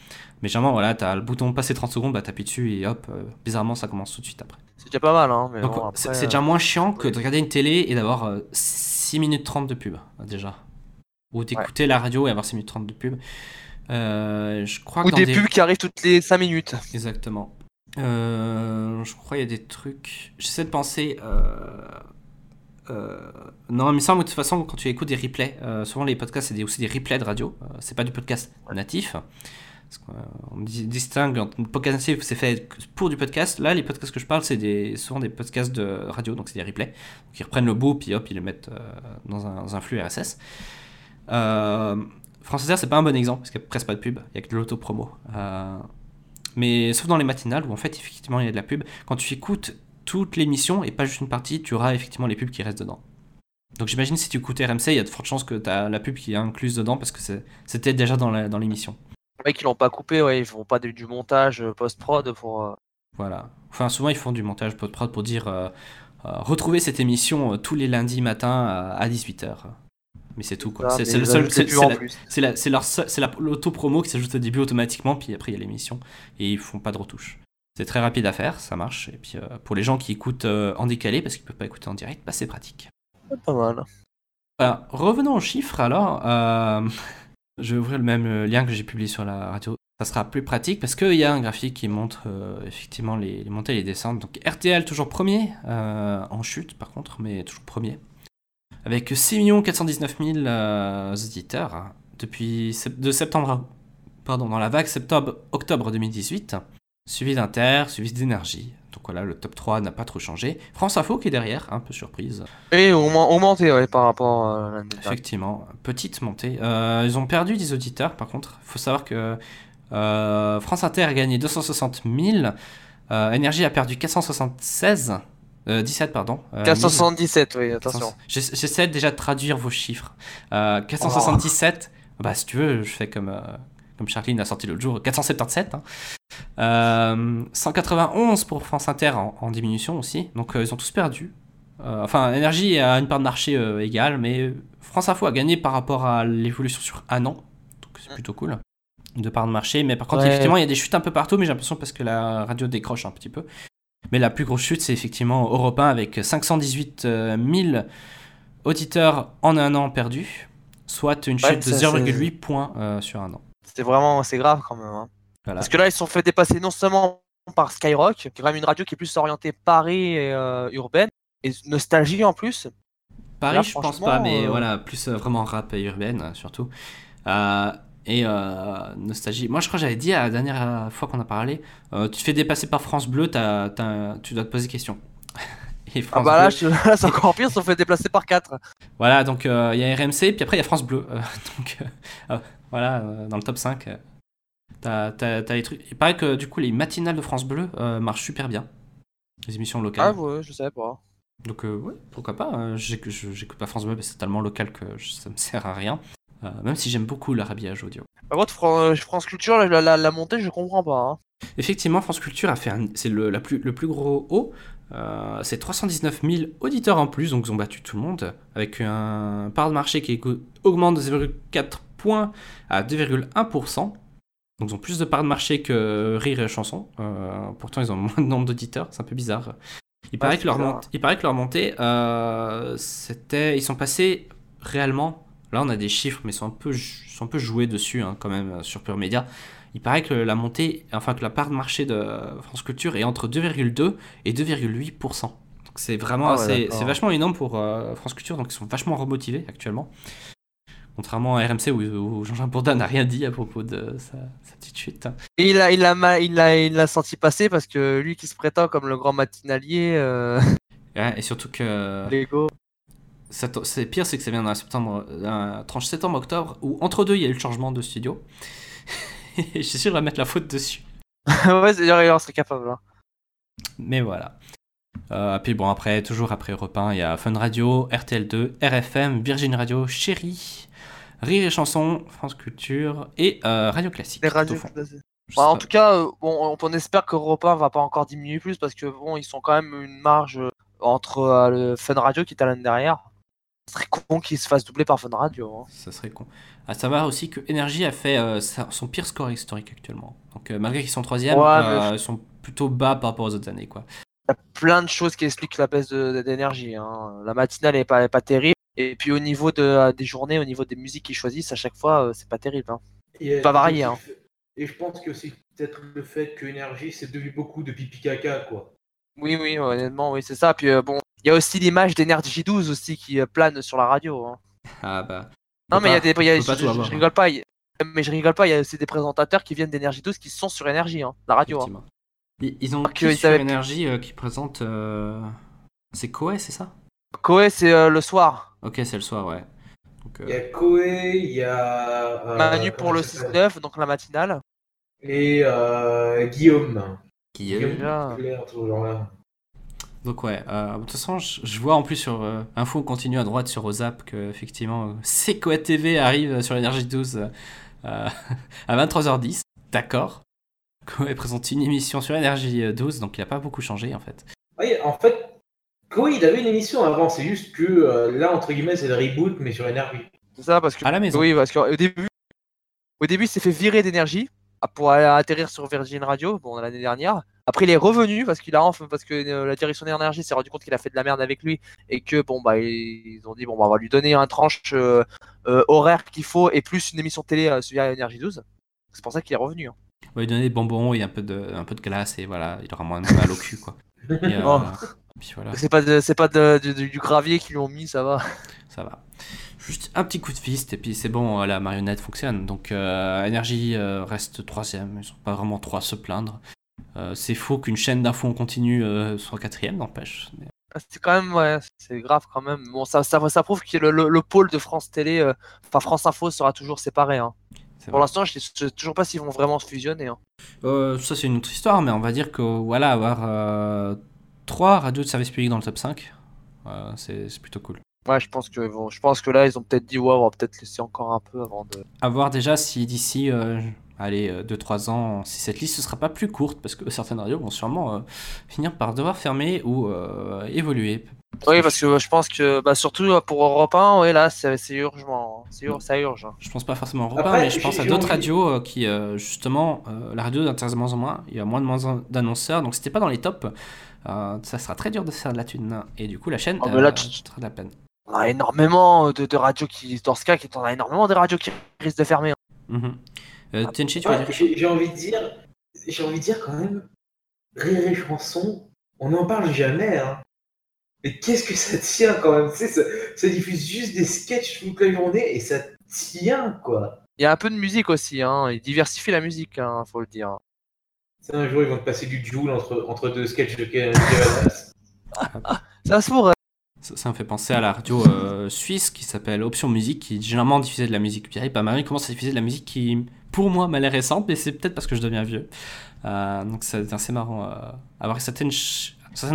Mais généralement, voilà, t'as le bouton passer 30 secondes, bah t'appuies dessus et hop, euh, bizarrement, ça commence tout de suite après. C'est déjà pas mal, hein. Mais Donc bon, c'est déjà moins chiant que de regarder une télé et d'avoir 6 minutes 30 de pub, déjà. Ou d'écouter la radio et avoir 6 minutes 30 de pub. Euh, je crois Ou des pubs qui arrivent toutes les 5 minutes. Exactement. Euh, je crois qu'il y a des trucs. J'essaie de penser. euh, euh, Non, il me semble que de toute façon, quand tu écoutes des replays, euh, souvent les podcasts, c'est aussi des replays de radio. Euh, c'est pas du podcast natif. Parce on di- distingue entre podcast natif, c'est fait pour du podcast. Là, les podcasts que je parle, c'est des, souvent des podcasts de radio, donc c'est des replays. Donc ils reprennent le bout, puis hop, ils le mettent dans, un, dans un flux RSS. France Inter, c'est pas un bon exemple, parce qu'il n'y a presque pas de pub, il y a que de l'auto-promo. Euh, mais sauf dans les matinales où en fait effectivement il y a de la pub. Quand tu écoutes toute l'émission et pas juste une partie, tu auras effectivement les pubs qui restent dedans. Donc j'imagine si tu écoutes RMC, il y a de fortes chances que tu as la pub qui est incluse dedans parce que c'était déjà dans l'émission. Les mecs qui l'ont pas coupé, ouais, ils font pas du, du montage euh, post-prod pour. euh, Voilà. Enfin souvent ils font du montage post-prod pour dire euh, euh, retrouvez cette émission tous les lundis matins à, à 18h. Mais c'est tout quoi. ça, C'est le seul. C'est les pubs c'est en la- plus. c'est la- c'est leur seul- c'est la- l'auto-promo qui s'ajoute au début automatiquement, puis après il y a l'émission. Et ils font pas de retouches. C'est très rapide à faire, ça marche. Et puis euh, pour les gens qui écoutent euh, en décalé, parce qu'ils peuvent pas écouter en direct, bah, c'est pratique. Pas mal. Voilà. Revenons aux chiffres alors. Euh, <laughs> je vais ouvrir le même lien que j'ai publié sur la radio. Ça sera plus pratique parce qu'il y a un graphique qui montre effectivement les, les montées et les descentes. Donc RTL toujours premier, en chute par contre, mais toujours premier. Avec 6 419 000 euh, auditeurs hein, depuis de septembre, à- pardon, dans la vague septembre-octobre 2018, suivi d'Inter, suivi d'énergie. Donc voilà, le top 3 n'a pas trop changé. France Info qui est derrière, un peu surprise. Et augmen- augmenté ouais, par rapport à l'année dernière. Effectivement, petite montée. Euh, ils ont perdu des auditeurs, par contre. Il faut savoir que euh, France Inter a gagné 260 000. euh, Énergie a perdu 476. Euh, 17, pardon. euh, 477, oui, 1000. attention. J'essa- J'essaie déjà de traduire vos chiffres. Euh, 477. Bah, si tu veux, je fais comme, euh, comme Charline a sorti l'autre jour. 477. hein. Euh, 191 pour France Inter en, en diminution aussi. Donc, euh, ils ont tous perdu. Euh, enfin, Énergie a une part de marché euh, égale, mais France Info a gagné par rapport à l'évolution sur un an. Donc c'est plutôt cool. De part de marché. Mais par contre, Ouais. effectivement, il y a des chutes un peu partout, mais j'ai l'impression parce que la radio décroche un petit peu. Mais la plus grosse chute, c'est effectivement Europe 1 avec 518 euh, 000 auditeurs en un an perdus, soit une Ouais, chute de ça, 0,8 points euh, sur un an. C'est vraiment c'est grave quand même. hein. Voilà. Parce que là, ils se sont fait dépasser non seulement par Skyrock, qui est quand même une radio qui est plus orientée Paris et euh, urbaine, et Nostalgie en plus. Paris, Là, je pense pas, mais euh, voilà, plus euh, vraiment rap et urbaine, euh, surtout. Euh, et euh, nostalgie. Moi, je crois que j'avais dit à la dernière fois qu'on a parlé, euh, tu te fais dépasser par France Bleu, tu dois te poser question. <laughs> et Ah bah là, Bleu. je- là, c'est encore pire, se sont fait déplacer par 4. Voilà, donc euh, il y a RMC, puis après il y a France Bleu. Euh, <laughs> donc euh, euh, voilà, euh, dans le top 5, euh, t'as, t'as les trucs. Il paraît que du coup les matinales de France Bleu euh, marchent super bien. Les émissions locales. Ah ouais, je savais pas. Donc euh, ouais, pourquoi pas. euh, je- j'écoute pas France Bleu, que c'est tellement local que ça me sert à rien. Euh, même si j'aime beaucoup le rhabillage audio. Par contre, Fran- France Culture, la, la, la montée, je comprends pas. hein. Effectivement, France Culture a fait un- c'est le, la plus, le plus gros haut. Euh, c'est 319 000 auditeurs en plus, donc ils ont battu tout le monde, avec un part de marché qui augmente de 0,4 points à 2,1%. Donc ils ont plus de part de marché que Rire et Chanson. Euh, pourtant, ils ont <laughs> moins de nombre d'auditeurs, c'est un peu bizarre. Il paraît, que leur mont- il paraît que leur montée, euh, c'était, ils sont passés réellement. Là, on a des chiffres, mais ils sont un peu, sont un peu joués dessus hein, quand même euh, sur Pure Média. Il paraît que la montée, enfin que la part de marché de France Culture est entre 2,2 et 2,8%. Donc c'est vraiment, Ah ouais, c'est vachement énorme pour euh, France Culture, donc ils sont vachement remotivés actuellement. Contrairement à RMC où, où Jean-Jean Bourdin n'a rien dit à propos de sa, sa petite chute. Et il a, il a, ma- il a, il l'a senti passer parce que lui qui se prétend comme le grand matinalier, euh, Ouais, et surtout que Lego. C'est pire, c'est que ça vient dans la septembre, tranche septembre-octobre, où entre deux il y a eu le changement de studio. <laughs> et je suis sûr qu'il va mettre la faute dessus. <laughs> ouais, c'est il en serait capable. hein. Mais voilà. Euh, puis bon, après, toujours après Europe 1, il y a Fun Radio, RTL2, RFM, Virgin Radio, Chéri, Rire et Chanson, France Culture et euh, Radio Classique. Les radios. Bah, en tout cas, euh, bon, on, espère que Europe 1 va pas encore diminuer plus parce que bon, ils sont quand même une marge euh, entre le Fun Radio qui est à l'année derrière. Ce serait con qu'ils se fassent doubler par Fun Radio. hein. Ça serait con. À savoir aussi que Energy a fait euh, son pire score historique actuellement. Donc euh, malgré qu'ils sont troisième, Ouais, euh, ils sont plutôt bas par rapport aux autres années. quoi. Il y a plein de choses qui expliquent la baisse de- d'énergie. hein. La matinale est pas, terrible. Et puis au niveau de, des journées, au niveau des musiques qu'ils choisissent, à chaque fois, euh, c'est pas terrible. hein. Et, Pas varié, et- hein. Et je pense que c'est peut-être le fait que énergie c'est devenu beaucoup de pipi caca quoi. Oui, oui, honnêtement, oui, c'est ça. Puis euh, bon, il y a aussi l'image d'Energy 12 aussi qui euh, plane sur la radio. hein. Ah bah. Non, mais il y a des. y a- je, tout je- avoir, je hein. rigole pas. y Mais je rigole pas, il y a aussi des présentateurs qui viennent d'Energy 12 qui sont sur Énergie, hein, la radio. hein. Ils, ils ont qui sur avaient- Énergie euh, qui présente. euh, C'est Koé, c'est ça? Koé, c'est euh, le soir. Ok, c'est le soir, ouais. Donc, Il y a Koé, il y a. euh, Manu pour le ça s'appelle? 6-9, donc la matinale. Et euh, Guillaume. Guillaume. Déjà. Claire, tout ce genre-là. Donc ouais, euh, de toute façon, je, je vois en plus sur euh, Info continue à droite sur Ozap que effectivement, c'est quoi TV arrive sur l'énergie 12 euh, <laughs> à 23h10. D'accord. Koé présente une émission sur énergie 12, donc il n'a pas beaucoup changé en fait. Oui, en fait, Koé il avait une émission avant, c'est juste que euh, là entre guillemets c'est le reboot mais sur énergie. C'est ça, parce que. À la maison. Oui, parce qu'au début, au début, il s'est fait virer d'énergie pour atterrir sur Virgin Radio, bon, l'année dernière. Après, il est revenu parce qu'il a enfin, parce que euh, la direction d'énergie s'est rendu compte qu'il a fait de la merde avec lui et que bon bah ils ont dit bon bah on va lui donner un tranche euh, euh, horaire qu'il faut et plus une émission télé euh, sur Énergie 12. C'est pour ça qu'il est revenu. hein. On va lui donner des bonbons et un peu de, un peu de glace et voilà, il aura moins de mal au cul quoi. <laughs> Oh. voilà, C'est pas de- c'est pas de- du, du gravier qu'ils lui ont mis, ça va. ça va. Juste un petit coup de fist et puis c'est bon, la marionnette fonctionne. Donc euh, Énergie euh, reste troisième, ils sont pas vraiment trois à se plaindre. Euh, c'est faux qu'une chaîne d'infos en continu euh, soit quatrième, n'empêche. Mais- Ah, C'est quand même ouais, c'est grave quand même. Bon ça ça, ça prouve que le, le- le pôle de France Télé, euh, enfin France Info sera toujours séparé. hein. Pour l'instant, je sais toujours pas s'ils vont vraiment se fusionner. hein. Euh, ça c'est une autre histoire, mais on va dire que voilà, avoir euh, trois radios de service public dans le top 5, euh, c'est c'est plutôt cool. Ouais, je pense que bon, je pense que là, ils ont peut-être dit ouais, on va peut-être laisser encore un peu avant de. À voir déjà si d'ici, euh, allez, 2-3 ans, si cette liste ne sera pas plus courte, parce que <laughs> certaines radios vont sûrement euh, finir par devoir fermer ou euh, évoluer. Oui, parce que je pense que bah, surtout euh, pour Europe 1, ouais, là, c'est c'est urgent. C'est ur- ça urge. hein. Je pense pas forcément à Europe 1, Après, mais je pense à d'autres envie- radios euh, qui, euh, justement, euh, la radio d'intéresse de moins en moins, il y a moins de moins d'annonceurs, donc si t'es pas dans les tops, euh, ça sera très dur de faire de la thune. Et du coup, la chaîne Oh, là, euh, tu- fera de la peine. On a énormément de, de radios qui, dans ce cas, qui- on a énormément de radios qui risquent de fermer. hein. Euh, Tenchi, tu dire j'ai envie de dire, j'ai envie de dire quand même, rire et chanson, on n'en parle jamais. Hein. Mais qu'est-ce que ça tient quand même? Tu sais, ça, ça diffuse juste des sketchs toute la journée et ça tient quoi. Il y a un peu de musique aussi. Hein. Ils diversifient la musique, hein, faut le dire. Tu sais, un jour ils vont te passer du Joule entre, entre deux sketchs de Kevin Adams. <laughs> Ça se pourrait. Ça, me fait penser à la radio euh, suisse qui s'appelle Option Musique, qui généralement diffusait de la musique vieille. Bah, maintenant, ils commencent à diffuser de la musique qui, pour moi, m'a l'air récente, mais c'est peut-être parce que je deviens vieux. Euh, donc, c'est assez marrant. Euh, avoir certaines,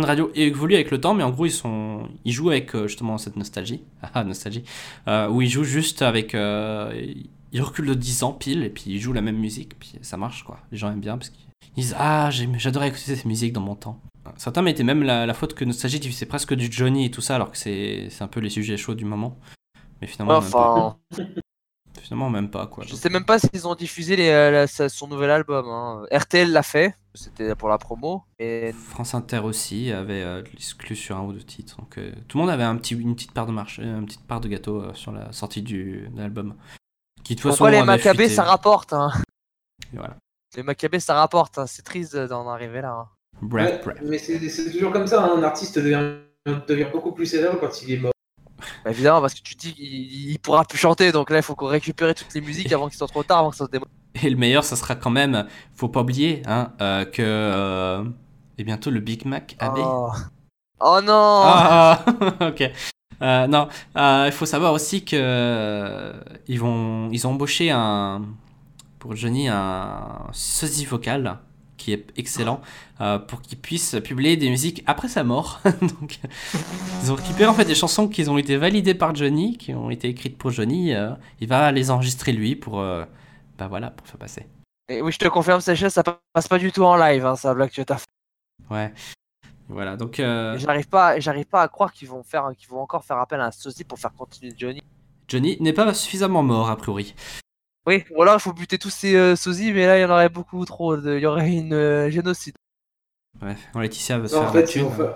radios évoluent avec le temps, mais en gros, ils, sont, ils jouent avec justement cette nostalgie. <laughs> Ah, nostalgie. Où ils jouent juste avec. ils reculent de 10 ans pile, et puis ils jouent la même musique, puis ça marche, quoi. Les gens aiment bien parce qu'ils disent Ah, j'adorais écouter cette musique dans mon temps. Certains mettaient même la, la faute que Nostalgie diffusait presque du Johnny et tout ça, alors que c'est c'est un peu les sujets chauds du moment. Mais finalement, même Enfin, pas. Finalement, même pas, quoi. je sais même pas s'ils ont diffusé les, euh, la- son nouvel album. hein. RTL l'a fait, c'était pour la promo. Et France Inter aussi avait euh, l'exclu sur un ou deux titres. Donc euh, tout le monde avait un petit, une petite part de marché, une petite part de gâteau euh, sur la sortie du, de l'album. Qui de toute façon pourquoi les Maccabées ça rapporte hein. Et Voilà. Les Maccabées ça rapporte, hein. c'est triste d'en arriver là. Bref, Ouais, bref. mais c'est toujours comme ça, hein, un artiste devient, devient beaucoup plus célèbre quand il est mort. Bah, évidemment, parce que tu dis qu'il il pourra plus chanter, donc là il faut qu'on récupère toutes les musiques avant qu'il soit trop tard, avant que ça se démode. Et le meilleur, ça sera quand même, faut pas oublier, hein, euh, que euh, et bientôt le Big Mac AB. Oh. Oh non Ah, <laughs> ok. Euh, non, euh, il faut savoir aussi que ils vont, ils ont embauché un pour Johnny un sosie vocal qui est excellent euh, pour qu'il puisse publier des musiques après sa mort. <laughs> Donc, ils ont récupéré en fait des chansons qui ont été validées par Johnny, qui ont été écrites pour Johnny. euh, il va les enregistrer lui pour, euh, bah voilà, pour faire passer. Et oui, je te confirme, Seychelles, ça passe pas du tout en live, hein, ça t'as fait. Ouais. Voilà, donc J'arrive pas, j'arrive pas à croire qu'ils vont faire, qu'ils vont encore faire appel à un sosie pour faire continuer Johnny. Johnny n'est pas suffisamment mort a priori. Oui, ou alors il faut buter tous ces euh, sosies, mais là il y en aurait beaucoup trop. de- Il y aurait une euh, génocide. Bref, Laetitia va se Non, faire en la fait, ils thune. ont fait-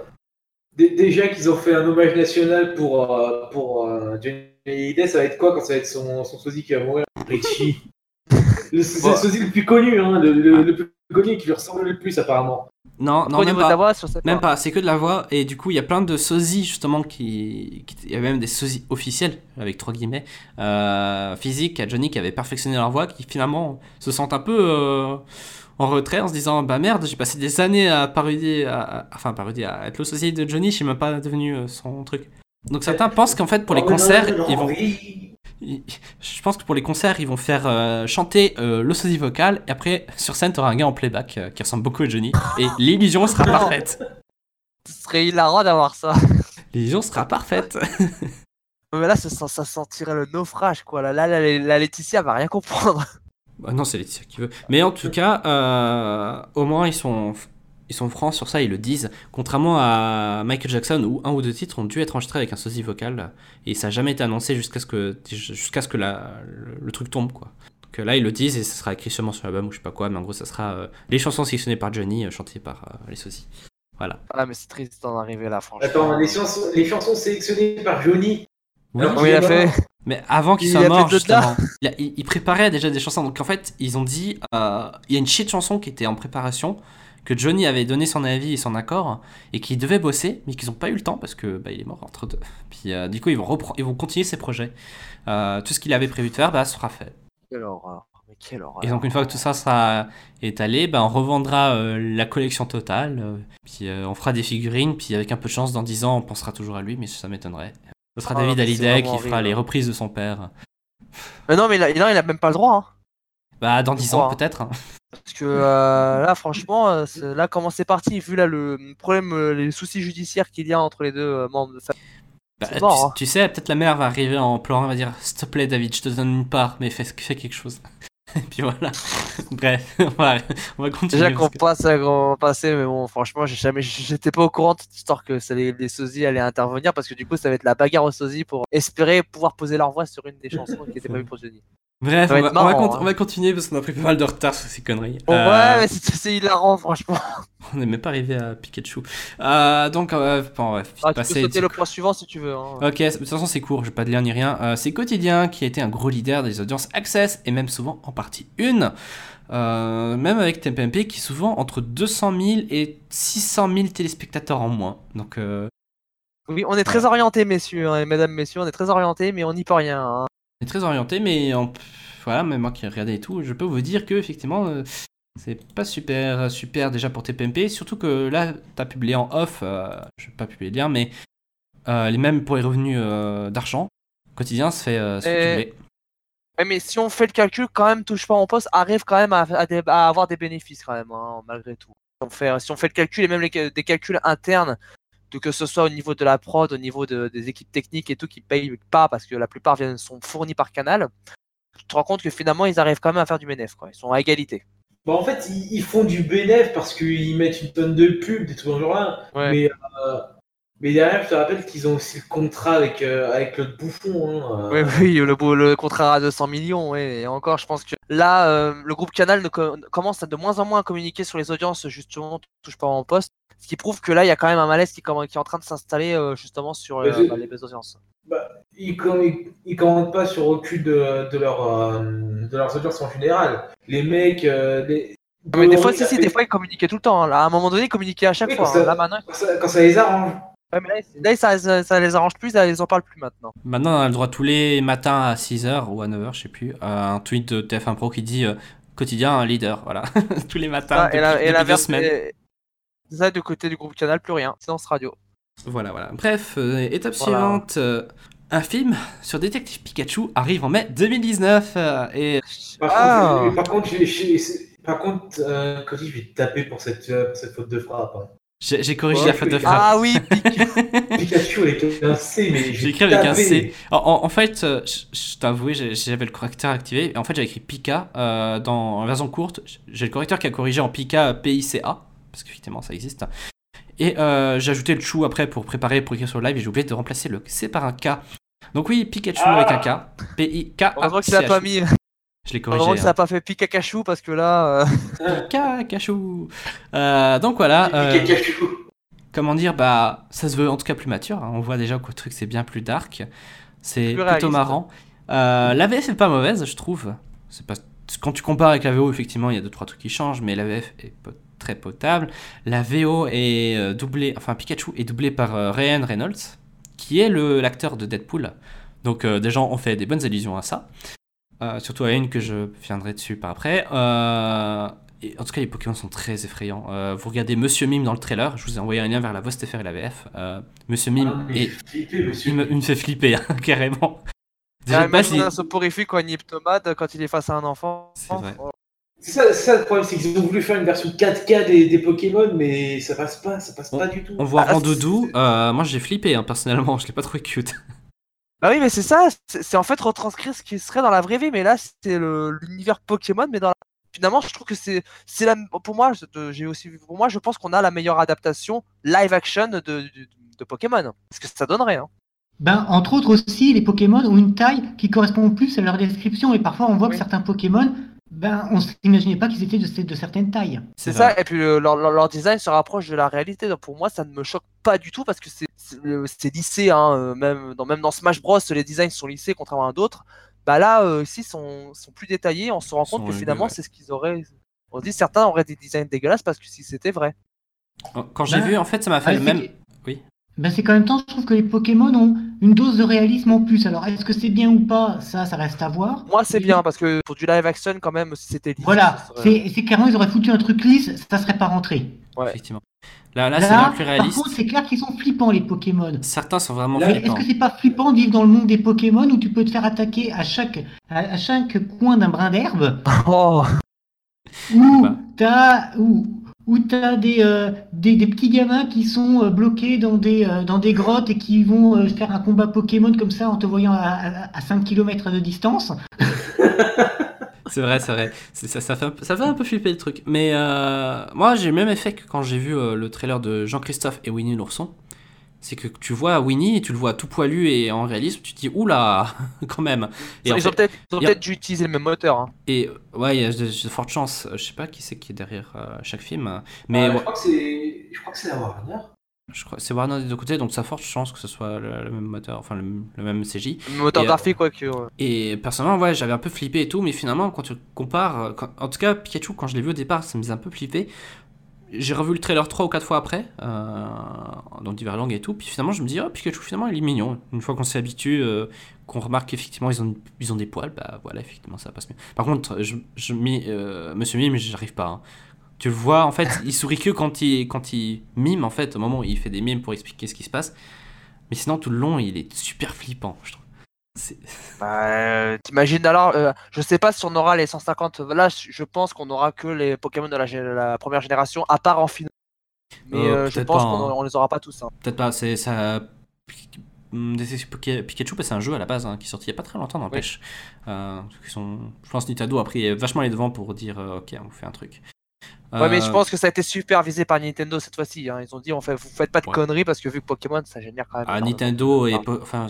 Dé- Déjà qu'ils ont fait un hommage national pour, euh, pour euh, Johnny Hallyday, ça va être quoi quand ça va être son, son sosie qui va mourir? Richie. Le- C'est le sosie le plus connu, hein, le, le- le plus connu et qui lui ressemble le plus apparemment. Non, non, même niveau de la pas. voix, sur cette Même pas, c'est que de la voix, et du coup, il y a plein de sosies, justement, qui... Il y avait même des sosies officiels, avec trois guillemets, euh, physiques à Johnny qui avaient perfectionné leur voix, qui finalement se sentent un peu euh, en retrait en se disant Bah merde, j'ai passé des années à parodier, à... à- enfin, parodier, à être le sosie de Johnny, je suis même pas devenu euh, son truc. Donc certains pensent qu'en fait, pour les concerts, ils vont... Je pense que pour les concerts, ils vont faire euh, chanter euh, le sosie vocal, et après, sur scène, t'auras un gars en playback euh, qui ressemble beaucoup à Johnny, et <laughs> l'illusion sera parfaite. Ce serait hilarant d'avoir ça. <laughs> L'illusion sera parfaite. <laughs> Mais là, ça, ça, ça sentirait le naufrage, quoi. Là, là, la, la Laetitia va rien comprendre. Bah non, c'est Laetitia qui veut. Mais en tout cas, euh, au moins ils sont, ils sont francs sur ça, ils le disent. Contrairement à Michael Jackson, où un ou deux titres ont dû être enregistrés avec un sosie vocal, et ça n'a jamais été annoncé jusqu'à ce que, jusqu'à ce que la, le, le truc tombe, quoi. Donc euh, là, ils le disent, et ça sera écrit sûrement sur l'album ou je sais pas quoi, mais en gros, ça sera euh, les chansons sélectionnées par Johnny, euh, chantées par euh, les sosies. Voilà. Ah, mais c'est triste d'en arriver là, franchement. Attends, les chansons, les chansons sélectionnées par Johnny. Oui, Alors, il a fait. <laughs> Mais avant qu'il Il soit mort, de justement, il, a- il- il préparait déjà des chansons. Donc en fait, ils ont dit, euh, il y a une shit chanson qui était en préparation, que Johnny avait donné son avis et son accord, et qu'il devait bosser, mais qu'ils n'ont pas eu le temps parce que bah, il est mort entre deux. <laughs> Puis euh, du coup, ils vont, ils vont continuer ses projets. Euh, tout ce qu'il avait prévu de faire, bah, sera fait. Quelle horreur. Mais quelle horreur. Et donc une fois que tout ça sera étalé, bah, on revendra euh, la collection totale, puis on fera des figurines, puis avec un peu de chance, dans 10 ans, on pensera toujours à lui, mais ça m'étonnerait. Ce sera Ah, David Hallyday qui fera les reprises de son père. Mais non, mais il a, non, il a même pas le droit. Hein. Bah, dans 10 ans hein. peut-être. hein. Parce que euh, là, franchement, euh, là, comment c'est parti, vu là le problème, euh, les soucis judiciaires qu'il y a entre les deux membres de famille. Bah, tu, hein. tu sais, peut-être la mère va arriver en pleurant, va dire S'il te plaît, David, je te donne une part, mais fais, fais quelque chose. <laughs> Et puis voilà. <laughs> Bref, <laughs> on va, on va continuer. Déjà qu'on que- passe à grand passé, mais bon, franchement, j'ai jamais, j'étais pas au courant de cette histoire que les, les sosies allaient intervenir parce que du coup, ça va être la bagarre aux sosies pour espérer pouvoir poser leur voix sur une des chansons qui était prévue pour Johnny. Bref, on va on va hein. on va continuer parce qu'on a pris pas mal de retard sur ces conneries. Bon, Euh, ouais, c'est hilarant, franchement. <laughs> On n'est même pas arrivé à Pikachu. Euh, donc, euh, bon, ouais, Ah, tu peux sauter le point suivant si tu veux. hein. Ok, de toute façon c'est court, je vais pas te lire ni rien. Euh, c'est Quotidien qui a été un gros leader des audiences Access et même souvent en partie une. Euh, même avec TPMP qui est souvent entre 200 000 et 600 000 téléspectateurs en moins. Donc Oui, on est très orienté, messieurs hein, et mesdames, messieurs, on est très orienté, mais on n'y peut rien. hein. Est très orienté, mais en- voilà, même moi qui ai regardé et tout, je peux vous dire que effectivement euh, C'est pas super super déjà pour TPMP, surtout que là, t'as publié en off, euh, je vais pas publier le lien, mais euh, les mêmes pour les revenus d'argent, quotidien se fait, se fait Et- cumuler. Ouais, mais si on fait le calcul, quand même, touche pas en poste arrive quand même à, à des- à avoir des bénéfices quand même, hein, malgré tout. Si on, fait, si on fait le calcul et même les, des calculs internes, que ce soit au niveau de la prod, au niveau de- des équipes techniques et tout, qui payent pas parce que la plupart viennent, sont fournis par Canal, tu te rends compte que finalement ils arrivent quand même à faire du bénéfice, quoi. Ils sont à égalité. Bah, en fait, ils, ils font du bénéf parce qu'ils mettent une tonne de pubs, des trucs dans. Ouais. Mais, euh, mais derrière, je te rappelle qu'ils ont aussi le contrat avec, euh, avec le bouffon. Hein, Oui, euh. oui, le, beau- le contrat à 200 millions, oui. Et encore, je pense que là, euh, le groupe Canal ne co- commence à de moins en moins à communiquer sur les audiences, justement, touche pas en poste. Ce qui prouve que là, il y a quand même un malaise qui, qui est en train de s'installer, euh, justement, sur je- bah, les audiences. Ils, com- ils, ils commandent pas sur aucune de, de, leur, de leurs audiences en général. Les mecs. Mais des fois, si, si, des fois, ils communiquaient tout le temps. hein. Là, à un moment donné, ils communiquaient à chaque Oui, fois. quand ça- hein. Là, maintenant, Quand ça, quand ça les arrange. Ouais, mais là, là, ça, ça, ça les arrange plus, ils en parlent plus maintenant. Maintenant, on a le droit tous les matins à 6h ou à 9h, je sais plus, à un tweet de TF1 Pro qui dit euh, quotidien un leader, voilà. <laughs> tous les matins Ça, depuis, et la- et depuis deux l'inverse, semaines. ça, du côté du groupe Canal, plus rien. Silence radio. Voilà, voilà. Bref, euh, étape Voilà. suivante. euh, un film sur Détective Pikachu arrive en mai 2019 euh, et Par Ah. contre, par contre, j'ai- j'ai- c'est- par contre euh, Cody, je vais te taper pour cette, euh, pour cette faute de frappe. hein. J'ai corrigé la faute de frappe. Ah oui, <laughs> Pikachu avec un C, mais J'ai écrit avec un. C. En, fait, euh, je, je t'avoue, j'ai- j'avais le correcteur activé. Et en fait, j'avais écrit Pika euh, dans en version courte. J'ai le correcteur qui a corrigé en Pika P-I-C-A. Parce qu'effectivement, ça existe. Et euh, j'ai ajouté le chou après pour préparer pour écrire sur le live. Et j'ai oublié de remplacer le C par un K. Donc, oui, Pikachu Ah. avec un K. P-I-K. heureusement qu'il a pas mis. Je l'ai Heureusement corrigé. que ça a pas fait Pikachu parce que là. euh, <laughs> hein. Pikachu. Euh, donc voilà. euh, Pikachu. comment dire, bah, ça se veut en tout cas plus mature. hein. On voit déjà que le truc c'est bien plus dark. C'est Plus plutôt réaliste. marrant. Euh, la VF est pas mauvaise, je trouve. C'est pas quand tu compares avec la VO, effectivement, il y a deux trois trucs qui changent, mais la VF est très potable. La VO est euh, doublée, enfin Pikachu est doublé par euh, Ryan Reynolds, qui est le l'acteur de Deadpool. Donc euh, des gens ont fait des bonnes allusions à ça. Euh, surtout à une que je viendrai dessus par après. Euh, et en tout cas, les Pokémon sont très effrayants. Euh, vous regardez Monsieur Mime dans le trailer, je vous ai envoyé un lien vers la voix STFR et la VF. Euh, Monsieur Mime, Ah, flippé, monsieur. il, me, il me fait flipper, hein, <laughs> carrément. Déjà, Ah, il- un soporifique ou un hypnomade quand il est face à un enfant. C'est vrai. Oh. Ça, le problème, c'est qu'ils ont voulu faire une version 4K des, des Pokémon, mais ça passe pas, ça passe pas du tout. on voit Ah, Randoudou. Euh, moi, j'ai flippé, hein, personnellement. Je l'ai pas trouvé cute. Bah oui, mais c'est ça, c'est en fait retranscrire ce qui serait dans la vraie vie, mais là c'est l'univers Pokémon, mais dans la... Finalement, je trouve que c'est c'est la pour moi, je- j'ai aussi pour moi, je pense qu'on a la meilleure adaptation live action de, de, de Pokémon, parce que ça donnerait. Hein. Ben, entre autres aussi, les Pokémon ont une taille qui correspond plus à leur description et parfois on voit Oui. que certains Pokémon, ben, on s'imaginait pas qu'ils étaient de, de certaines tailles. C'est ça, et puis le- leur, leur- leur design se rapproche de la réalité. Donc pour moi, ça ne me choque pas du tout parce que c'est- c'est le- c'est lissé, hein, euh, même, dans, même dans Smash Bros, les designs sont lissés contrairement à d'autres. Bah là, euh, ici, sont, sont plus détaillés. On se rend compte que élevés, finalement, ouais. c'est ce qu'ils auraient. On se dit certains auraient des designs dégueulasses parce que si c'était vrai. Quand j'ai Ben, vu, en fait, ça m'a fait le même. Ben, c'est qu'en même temps, je trouve que les Pokémon ont une dose de réalisme en plus. Alors, est-ce que c'est bien ou pas? Ça, ça reste à voir. Moi, c'est bien parce que pour du live action, quand même, si c'était lisse. Voilà, serait- c'est c'est clairement, ils auraient foutu un truc lisse, ça serait pas rentré. Ouais. Effectivement. Là, là, c'est bien plus par réaliste. contre, c'est clair qu'ils sont flippants, les Pokémon. Certains sont vraiment Là, Mais Est-ce flippants. que c'est pas flippant de vivre dans le monde des Pokémon où tu peux te faire attaquer à chaque, à, à chaque coin d'un brin d'herbe? <laughs> Oh, Où Bah. t'as où, t'as des, euh, des, des petits gamins qui sont euh, bloqués dans des, euh, dans des grottes et qui vont faire un combat Pokémon comme ça en te voyant à, à, à 5 km de distance. <laughs> C'est vrai, c'est vrai. Ça, fait un peu, ça fait un peu flipper le truc. Mais moi, j'ai le même effet que quand j'ai vu le trailer de Jean-Christophe et Winnie l'ourson. C'est que tu vois Winnie et tu le vois tout poilu et en réalisme, tu te dis oula, <laughs> quand même. Et, ils ont fait- peut-être ils ont dû utiliser le même moteur. hein. et euh, ouais, il y a de, de fortes chances. Je sais pas qui c'est qui est derrière euh, chaque film. Mais je ouais, crois que c'est, je crois que c'est la Warner. je crois c'est Warner des deux côtés, donc ça a forte chance que ce soit le, le même moteur, enfin le, le même CJ. Le moteur euh, graphique, quoi. Que, ouais. Et personnellement, ouais, j'avais un peu flippé et tout, mais finalement, quand tu compares, euh, quand- en tout cas, Pikachu, quand je l'ai vu au départ, ça me faisait un peu flipper. J'ai revu le trailer 3 ou 4 fois après, euh, dans divers langues et tout, puis finalement je me dis, oh Pikachu finalement il est mignon. Une fois qu'on s'y habitue, euh, qu'on remarque qu'effectivement ils ont, ils ont des poils, bah voilà, effectivement ça passe mieux. Par contre, je, je mi- euh, Monsieur Mime, j'arrive pas. hein. Tu le vois, en fait, il sourit que quand il, quand il mime, en fait, au moment où il fait des mimes pour expliquer ce qui se passe. Mais sinon, tout le long, il est super flippant, je trouve. Bah, euh, T'imagines alors, euh, je sais pas si on aura les 150. Là, je pense qu'on aura que les Pokémon de la, gé- la première génération, à part en final. Mais Euh, euh, je pense qu'on hein. les aura pas tous. hein. Peut-être pas, c'est ça. Pikachu, bah, c'est un jeu à la base hein, qui est sorti il y a pas très longtemps, n'empêche. Euh, sont, je pense Nintendo a pris vachement les devants pour dire euh, ok, on vous fait un truc. Ouais, mais je pense que ça a été supervisé par Nintendo cette fois-ci. hein. Ils ont dit, on fait, vous faites pas de Ouais. conneries parce que vu que Pokémon, ça génère quand même. Ah. Nintendo et enfin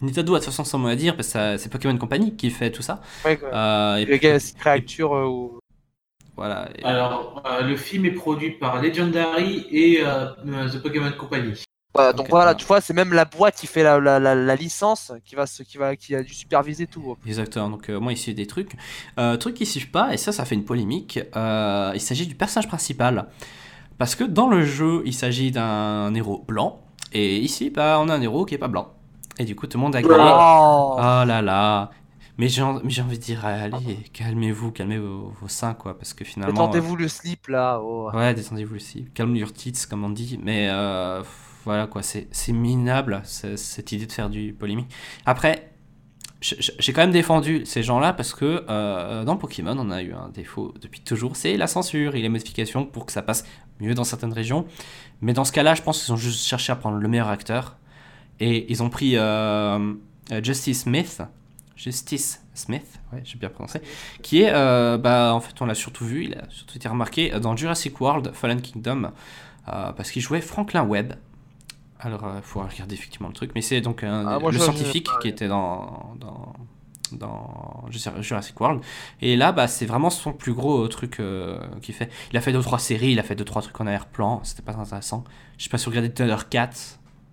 Nintendo a de toute façon son mot à dire parce que c'est Pokémon Company qui fait tout ça. Ouais, quoi. Euh, et Les puis, gars, Créature euh, ou. voilà. Et- Alors, euh, le film est produit par Legendary et euh, euh, The Pokémon Company. Voilà, donc voilà, tu vois, c'est même la boîte qui fait la, la, la, la licence qui va qui va, qui a dû superviser tout. Exactement, donc euh, moi ici des trucs. Euh, trucs qui suivent pas, et ça, ça fait une polémique. euh, il s'agit du personnage principal. Parce que dans le jeu, il s'agit d'un héros blanc, et ici, bah, on a un héros qui est pas blanc. Et du coup, tout le monde a gueulé. Oh. Oh là là mais j'ai envie de dire, allez, calmez-vous, calmez vos, vos seins, quoi, parce que finalement... Détendez-vous le slip là. oh. euh, ouais, détendez-vous aussi, calme your tits, comme on dit, mais euh, voilà, quoi, c'est minable, ce- cette idée de faire du polémique. Après, j'ai quand même défendu ces gens-là, parce que euh, dans Pokémon, on a eu un défaut depuis toujours, c'est la censure et les modifications pour que ça passe mieux dans certaines régions. Mais dans ce cas-là, je pense qu'ils ont juste cherché à prendre le meilleur acteur, et ils ont pris euh, euh, Justice Smith, Justice Smith, ouais, j'ai bien prononcé, qui est, euh, bah, en fait, on l'a surtout vu, il a surtout été remarqué dans Jurassic World Fallen Kingdom, euh, parce qu'il jouait Franklin Webb. Alors, il faut regarder effectivement le truc, mais c'est donc un- Ah, le je- scientifique qui était dans, dans, dans Jurassic World. Et là, bah, c'est vraiment son plus gros truc qu'il fait. Il a fait 2-3 séries, il a fait 2-3 trucs en arrière-plan, c'était pas intéressant. Je sais pas si vous regardez Thundercats,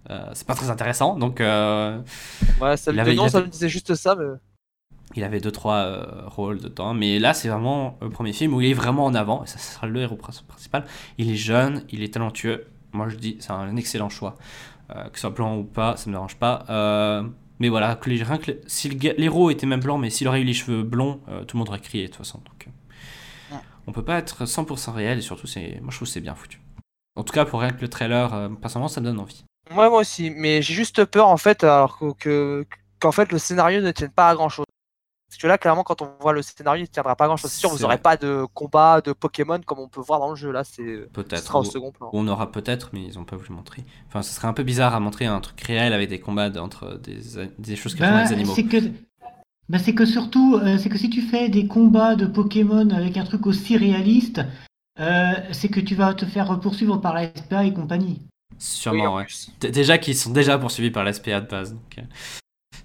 euh, c'est pas très intéressant, donc euh, Ouais, ça, Il avait- il ça me disait juste ça. Mais... il avait 2-3 euh, rôles dedans. Mais là, c'est vraiment le premier film où il est vraiment en avant, et ça sera le héros prin- principal. Il est jeune, il est talentueux. Moi, je dis, c'est un excellent choix. Euh, que ce soit blanc ou pas, ça me dérange pas. Euh, mais voilà, que les, rien que si l'héros était même blanc, mais s'il aurait eu les cheveux blonds, euh, tout le monde aurait crié de toute façon. Donc, Ouais. on peut pas être 100% réel, et surtout, c'est, moi je trouve que c'est bien foutu. En tout cas, pour rien que le trailer, euh, personnellement, ça me donne envie. Ouais, moi aussi. Mais j'ai juste peur en fait, alors que, que- qu'en fait le scénario ne tienne pas à grand chose. Parce que là, clairement, quand on voit le scénario, il ne tiendra pas à grand chose. C'est sûr, vous n'aurez pas de combat de Pokémon comme on peut voir dans le jeu. Là, c'est. Ce Peut-être. sera au Ou- second plan. On aura peut-être, mais ils ont pas voulu montrer. Enfin, ce serait un peu bizarre à montrer un truc réel avec des combats entre des, choses qui font Bah, des animaux. c'est que, bah, c'est que surtout, euh, c'est que si tu fais des combats de Pokémon avec un truc aussi réaliste, euh, c'est que tu vas te faire poursuivre par la SPA et compagnie. Sûrement, en ouais. Déjà qu'ils sont déjà poursuivis par la SPA de base. Donc, euh,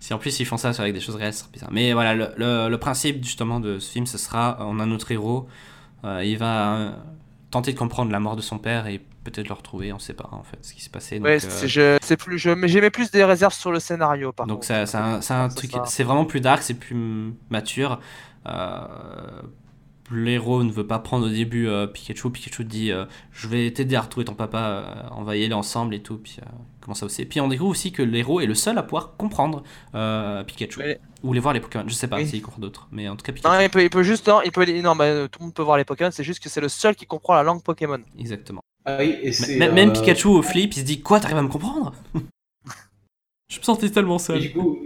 si en plus ils font ça avec des choses réelles, ce serait bizarre. Mais voilà, le, le- le principe justement de ce film, ce sera on a notre héros, euh, il va euh, tenter de comprendre la mort de son père et peut-être le retrouver, on sait pas en fait ce qui s'est passé. Donc, Ouais, euh, je- plus. Je, mais j'ai mis plus des réserves sur le scénario, par Donc c'est un, truc, sera- c'est vraiment plus dark, c'est plus mature. L'héros ne veut pas prendre au début euh, Pikachu. Pikachu dit euh, je vais t'aider à retrouver ton papa, euh, on va y aller ensemble et tout. Puis euh, comment ça aussi. Puis on découvre aussi que l'héros est le seul à pouvoir comprendre euh, Pikachu Ouais. ou les voir les Pokémon. Je sais pas Oui. s'il comprend d'autres, mais en tout cas Pikachu. Non, il peut, il peut juste. Non, il peut, non mais, euh, tout le monde peut voir les Pokémon, c'est juste que c'est le seul qui comprend la langue Pokémon. Exactement. Ah oui, et c'est. M- Même Pikachu au flip, il se dit quoi, t'arrives à me comprendre? <laughs> Je me sentais tellement et seul. du coup,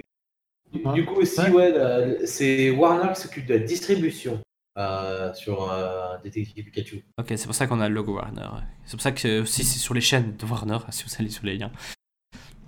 du, coup aussi, Ouais. c'est Warner qui s'occupe de la distribution euh, sur euh, Détective Pikachu. Ok, c'est pour ça qu'on a le logo Warner. C'est pour ça que aussi c'est sur les chaînes de Warner, si vous allez sur les liens.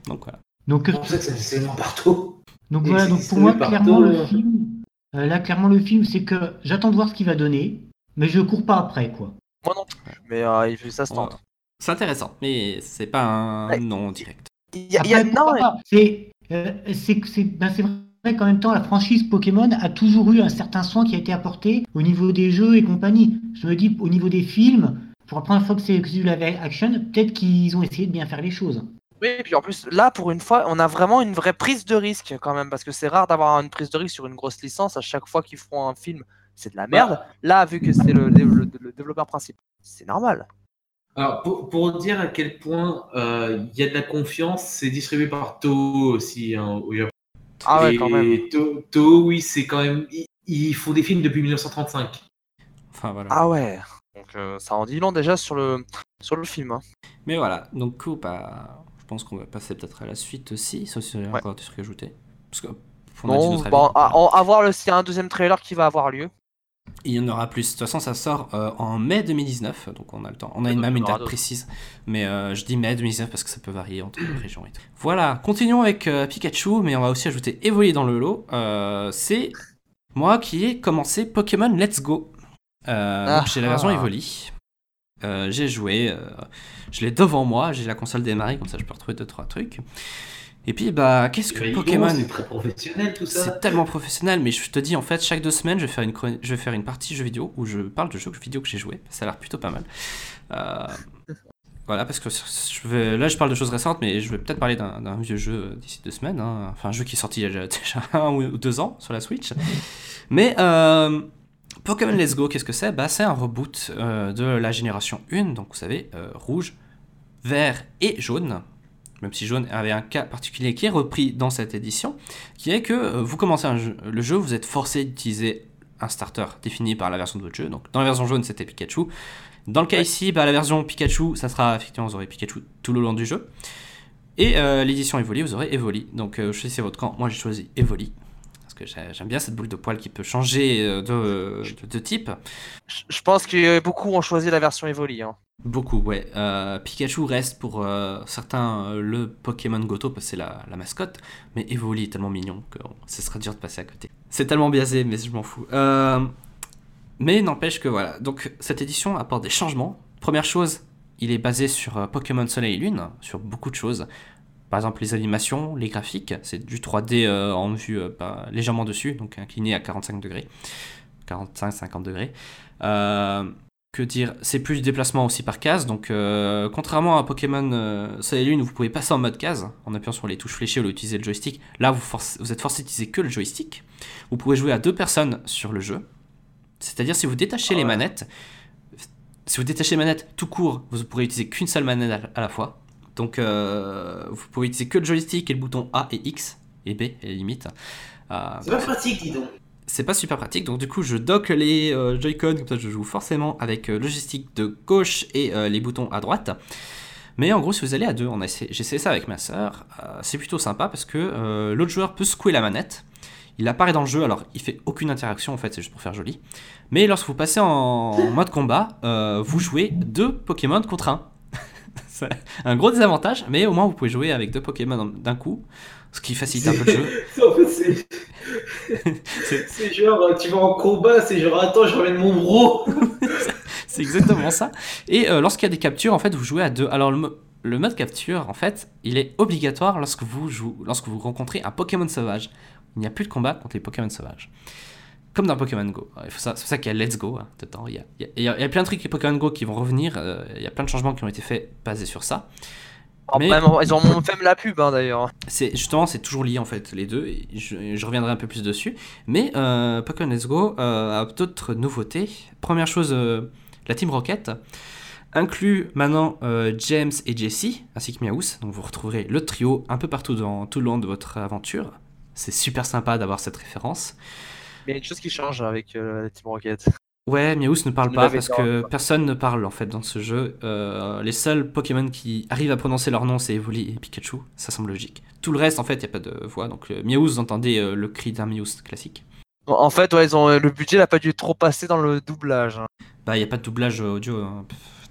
Donc voilà. Donc, C'est pour ça que c'est partout. donc voilà, donc pour moi, clairement, le film, euh, là, clairement, le film, c'est que j'attends de voir ce qu'il va donner, mais je cours pas après, quoi. Moi non plus. Mais euh, il fait ça se tente. Ouais. C'est intéressant, mais c'est pas un Ouais. nom direct. Il y a, non, c'est euh, c'est c'est ben, c'est vrai qu'en même temps la franchise Pokémon a toujours eu un certain soin qui a été apporté au niveau des jeux et compagnie. Je me dis au niveau des films, pour la première fois que c'est du live action, peut-être qu'ils ont essayé de bien faire les choses. Oui, et puis en plus, là, pour une fois, on a vraiment une vraie prise de risque quand même, parce que c'est rare d'avoir une prise de risque sur une grosse licence. À chaque fois qu'ils feront un film, c'est de la merde. Là, vu que c'est le, le- le développeur principal, c'est normal. Alors, pour, pour dire à quel point euh, il y a de la confiance, c'est distribué par Toho aussi hein, au Japon. Ah ouais, Et quand même. To- Toho, oui, c'est quand même. Ils, ils font des films depuis 1935. Enfin voilà. Ah ouais. Donc euh, ça en dit long déjà sur le sur le film. hein. Mais voilà, donc coup, bah, je pense qu'on va passer peut-être à la suite aussi, sauf si vous Ouais. encore des trucs à ajouter. Parce que on a dit Bon, avis. à, à- à voir le- s'il y a un deuxième trailer qui va avoir lieu. Il y en aura plus. De toute façon, ça sort euh, en mai 2019, donc on a le temps. On a une- même une date précise, mais euh, je dis mai 2019 parce que ça peut varier entre les régions et tout. Voilà, continuons avec euh, Pikachu, mais on va aussi ajouter Evoli dans le lot. C'est moi qui ai commencé Pokémon Let's Go. J'ai la version Ah. Evoli. J'ai joué, je l'ai devant moi, j'ai la console démarrée, comme ça je peux retrouver 2-3 trucs. Et puis, bah, qu'est-ce que Pokémon C'est très professionnel tout ça. c'est tellement professionnel, mais je te dis en fait, chaque deux semaines, je vais faire une, je vais faire une partie jeu vidéo où je parle de jeux vidéo que j'ai joué. Ça a l'air plutôt pas mal. Euh, voilà, parce que je vais, là, je parle de choses récentes, mais je vais peut-être parler d'un vieux jeu d'ici deux semaines. hein. Enfin, un jeu qui est sorti il y a <laughs> déjà un ou deux ans sur la Switch. Mais euh, Pokémon Let's Go, qu'est-ce que c'est? Bah, C'est un reboot euh, de la génération 1, donc vous savez, rouge, vert et jaune. Même si jaune avait un cas particulier qui est repris dans cette édition, qui est que euh, vous commencez un jeu- le jeu, vous êtes forcé d'utiliser un starter défini par la version de votre jeu. Donc dans la version jaune, c'était Pikachu. Dans le cas Ouais. ici, bah, la version Pikachu, ça sera effectivement, vous aurez Pikachu tout le long du jeu. Et euh, l'édition Evoli, vous aurez Evoli. Donc euh, choisissez votre camp. Moi, j'ai choisi Evoli. Parce que j'ai- j'aime bien cette boule de poil qui peut changer euh, de, de- de type. Je pense que beaucoup ont choisi la version Evoli. Hein. Beaucoup, ouais. Euh, Pikachu reste pour euh, certains euh, le Pokémon Goto parce que c'est la, mascotte, mais Evoli est tellement mignon que ce serait dur de passer à côté. C'est tellement biaisé, mais je m'en fous. Mais n'empêche que voilà. Donc cette édition apporte des changements. Première chose, il est basé sur Pokémon Soleil et Lune, sur beaucoup de choses. Par exemple, les animations, les graphiques, c'est du 3D euh, en vue pas- légèrement dessus, donc incliné à 45 degrés, 45-50 degrés. Euh, que dire C'est plus du déplacement aussi par case, donc euh, contrairement à Pokémon euh, Soleil et Lune, vous pouvez passer en mode case en appuyant sur les touches fléchées au lieu d'utiliser le joystick. Là, vous, vous êtes forcé d'utiliser que le joystick. Vous pouvez jouer à deux personnes sur le jeu. C'est-à-dire si vous détachez Ah les manettes, si vous détachez les manettes tout court, vous pourrez utiliser qu'une seule manette à- à la fois. Donc euh, vous pouvez utiliser que le joystick et le bouton A et X et B et limite. Euh, C'est pas pratique, dis donc. C'est pas super pratique, donc du coup je dock les euh, Joy-Con, comme ça je joue forcément avec euh, joystick de gauche et euh, les boutons à droite. Mais en gros, si vous allez à deux, j'ai essayé ça avec ma sœur, c'est plutôt sympa parce que l'autre joueur peut secouer la manette. Il apparaît dans le jeu, alors il fait aucune interaction en fait, c'est juste pour faire joli. Mais lorsque vous passez en, en mode combat, vous jouez deux Pokémon contre un. <laughs> c'est un gros désavantage, mais au moins vous pouvez jouer avec deux Pokémon d'un coup, ce qui facilite un peu le jeu. <laughs> En fait, <laughs> c'est. Genre, euh, tu vas en combat, c'est genre, attends, je ramène mon bro. <laughs> C'est exactement ça. Et euh, lorsqu'il y a des captures, en fait, vous jouez à deux. Alors, le, mo- le mode capture, en fait, il est obligatoire lorsque vous, jouez, lorsque vous rencontrez un Pokémon sauvage. Il n'y a plus de combat contre les Pokémon sauvages. Comme dans Pokémon Go. C'est pour ça qu'il y a Let's Go hein, dedans. Il y a, il y a- il y a- il y a plein de trucs Pokémon Go qui vont revenir. euh, il y a plein de changements qui ont été faits basés sur ça. Oh, Mais- même, ils ont même la pub hein, d'ailleurs. C'est justement c'est toujours lié en fait les deux. Je, je reviendrai un peu plus dessus. Mais euh, Pokémon Let's Go euh, a d'autres nouveautés. Première chose, euh, la Team Rocket inclut maintenant James et Jessie ainsi que Meowth. Donc vous retrouverez le trio un peu partout dans tout le long de votre aventure. C'est super sympa d'avoir cette référence. Mais il y a une chose qui change avec la Team Rocket. Ouais, Meowth ne parle pas parce que personne ne parle en fait dans ce jeu. Euh, les seuls Pokémon qui arrivent à prononcer leur nom, c'est Evoli et Pikachu. Ça semble logique. Tout le reste, en fait, il n'y a pas de voix. Donc euh, vous entendez euh, le cri d'un Meowth classique. En- En fait, ouais, ils ont, le budget n'a pas dû trop passer dans le doublage. hein. Bah, il n'y a pas de doublage audio. hein.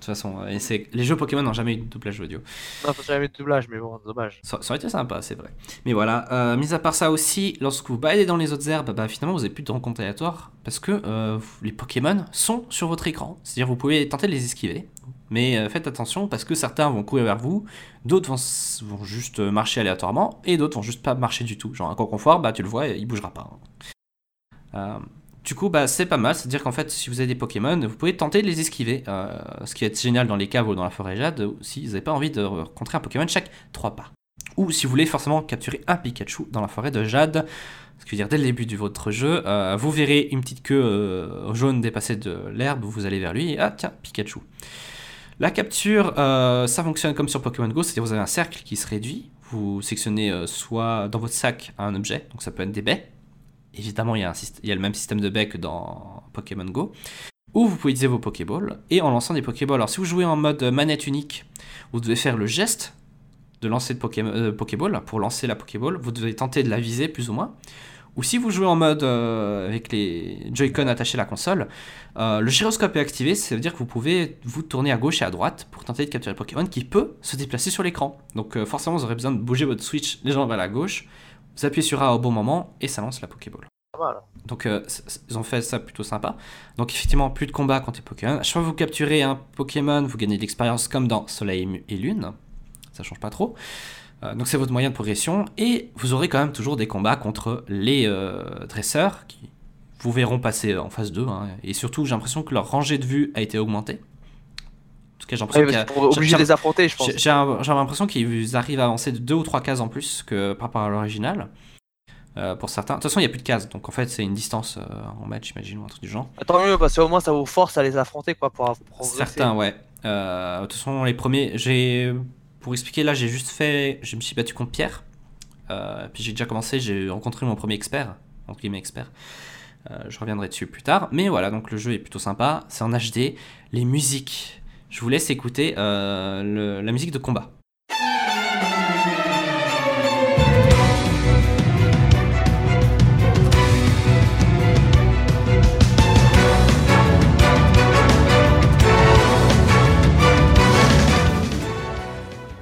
Toute façon, et c'est- les jeux Pokémon n'ont jamais eu de doublage audio. Non, qu'il y avait de doublage, mais bon, dommage. Ça, ça aurait été sympa, c'est vrai. Mais voilà, euh, mis à part ça aussi, lorsque vous baladez dans les autres herbes, bah, finalement vous n'avez plus de rencontres aléatoires parce que euh, les Pokémon sont sur votre écran. C'est-à-dire vous pouvez tenter de les esquiver, mais euh, faites attention parce que certains vont courir vers vous, d'autres vont, s- vont juste euh, marcher aléatoirement et d'autres vont juste pas marcher du tout. Genre un concours, bah tu le vois, il bougera pas. Euh, du coup, bah, c'est pas mal, c'est-à-dire qu'en fait, si vous avez des Pokémon, vous pouvez tenter de les esquiver. Euh, ce qui être génial dans les caves ou dans la forêt jade, si vous n'avez pas envie de rencontrer un Pokémon chaque 3 pas. Ou si vous voulez forcément capturer un Pikachu dans la forêt de Jade, ce qui veut dire dès le début de votre jeu, euh, vous verrez une petite queue euh, jaune dépasser de l'herbe, vous allez vers lui, et ah tiens, Pikachu. La capture, ça fonctionne comme sur Pokémon Go, c'est-à-dire vous avez un cercle qui se réduit, vous sélectionnez euh, soit dans votre sac un objet, donc ça peut être des baies, évidemment il y, a le même système de baies que dans Pokémon Go, ou vous pouvez utiliser vos Pokéballs, et en lançant des Pokéballs, alors si vous jouez en mode manette unique, vous devez faire le geste de lancer de Pokémon, euh, Pokéball, pour lancer la Pokéball, vous devez tenter de la viser plus ou moins, ou si vous jouez en mode euh, avec les Joy-Con attachés à la console, euh, le gyroscope est activé, ça veut dire que vous pouvez vous tourner à gauche et à droite pour tenter de capturer Pokémon qui peut se déplacer sur l'écran. Donc euh, forcément, vous aurez besoin de bouger votre Switch légèrement vers la gauche, vous appuyez sur A au bon moment et ça lance la Pokéball. Mal. Donc euh, ils ont fait ça plutôt sympa. Donc effectivement, plus de combat contre les Pokémon. À chaque fois que vous capturez un Pokémon, vous gagnez de l'expérience comme dans Soleil et Lune. Ça change pas trop. Euh, donc c'est votre moyen de progression. Et vous aurez quand même toujours des combats contre les euh, dresseurs qui vous verront passer en phase 2. hein. Et surtout, j'ai l'impression que leur rangée de vue a été augmentée. J'ai l'impression Ouais, de les affronter, je pense. j'ai qu'ils arrivent à avancer de deux ou trois cases en plus que par rapport à l'original. Euh, pour certains. De toute façon, il n'y a plus de cases, donc en fait, c'est une distance euh, en match, j'imagine, ou un truc du genre. Tant mieux, parce qu'au moins ça vous force à les affronter quoi, pour progresser. Certains, ouais. Euh, de toute façon, les premiers, j'ai. Pour expliquer, là, j'ai juste fait. Je me suis battu contre Pierre. Puis j'ai déjà commencé, j'ai rencontré mon premier expert, entre guillemets expert. Je reviendrai dessus plus tard. Mais voilà, donc le jeu est plutôt sympa. C'est en HD. Les musiques. Je vous laisse écouter euh, le- la musique de combat.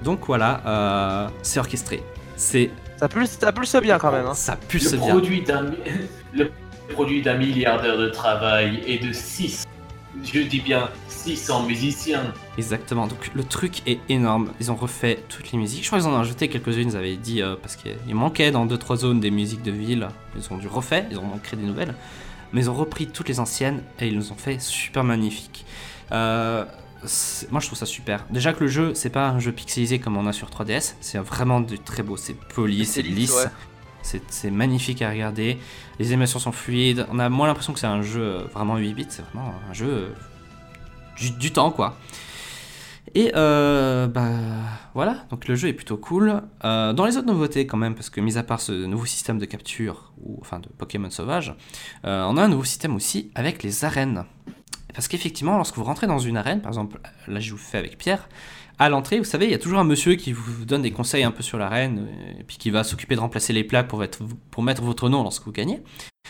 Donc voilà, euh, c'est orchestré. C'est Ça pulse, ça pulse bien quand même. Hein. ça Le pulse bien. produit le produit d'un milliard d'heures de travail et de 6, je dis bien 600 musiciens. Exactement, donc le truc est énorme. Ils ont refait toutes les musiques. Je crois qu'ils en ont ajouté quelques-unes, ils avaient dit, euh, parce qu'il manquait dans 2-3 zones des musiques de ville. Ils ont dû refaire, ils ont créé des nouvelles. Mais ils ont repris toutes les anciennes et ils nous ont fait super magnifiques. Euh, moi je trouve ça super. Déjà que le jeu, c'est pas un jeu pixelisé comme on a sur 3DS, c'est vraiment du très beau, c'est poli, C'est c'est lisse, lisse. ouais. C'est magnifique à regarder. Les animations sont fluides. On a moins l'impression que c'est un jeu euh, vraiment 8 bits. C'est vraiment un jeu euh, du, du temps, quoi. Et euh, bah voilà, donc le jeu est plutôt cool. Dans les autres nouveautés quand même, parce que mis à part ce nouveau système de capture, ou enfin de Pokémon sauvage, on a un nouveau système aussi avec les arènes. Parce qu'effectivement, lorsque vous rentrez dans une arène, par exemple, là je vous fais avec Pierre, à l'entrée, vous savez, il y a toujours un monsieur qui vous donne des conseils un peu sur l'arène, euh, et puis qui va s'occuper de remplacer les plaques pour, mettre votre nom lorsque vous gagnez.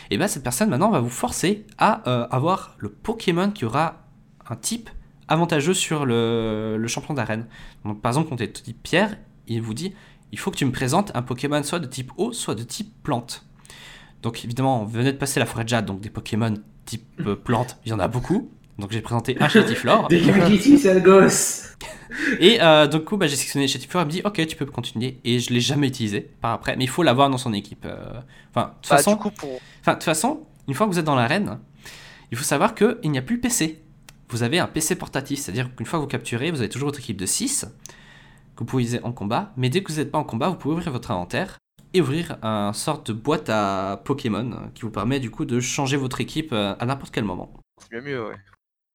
Et bien cette personne maintenant va vous forcer à euh, avoir le Pokémon qui aura un type avantageux sur le, champion d'arène. Donc par exemple, quand tu dit Pierre, il vous dit il faut que tu me présentes un Pokémon soit de type eau, soit de type plante. Donc évidemment, on venait de passer la forêt de jade, donc des Pokémon type euh, plante, il y en a beaucoup. Donc j'ai présenté un Chétiflore. Dès qu'il me dit c'est un gosse. <laughs> Et euh, du coup, bah, j'ai sélectionné Chétiflore, il me dit ok, tu peux continuer. Et je l'ai jamais utilisé par après, mais il faut l'avoir dans son équipe. euh. Enfin, de toute Bah, façon, pour... Enfin, de toute façon, une fois que vous êtes dans l'arène, il faut savoir qu'il n'y a plus PC. Vous avez un PC portatif, c'est-à-dire qu'une fois que vous capturez, vous avez toujours votre équipe de 6 que vous pouvez utiliser en combat, mais dès que vous n'êtes pas en combat, vous pouvez ouvrir votre inventaire et ouvrir un sorte de boîte à Pokémon qui vous permet du coup de changer votre équipe euh, à n'importe quel moment. c'est mieux, mieux, ouais.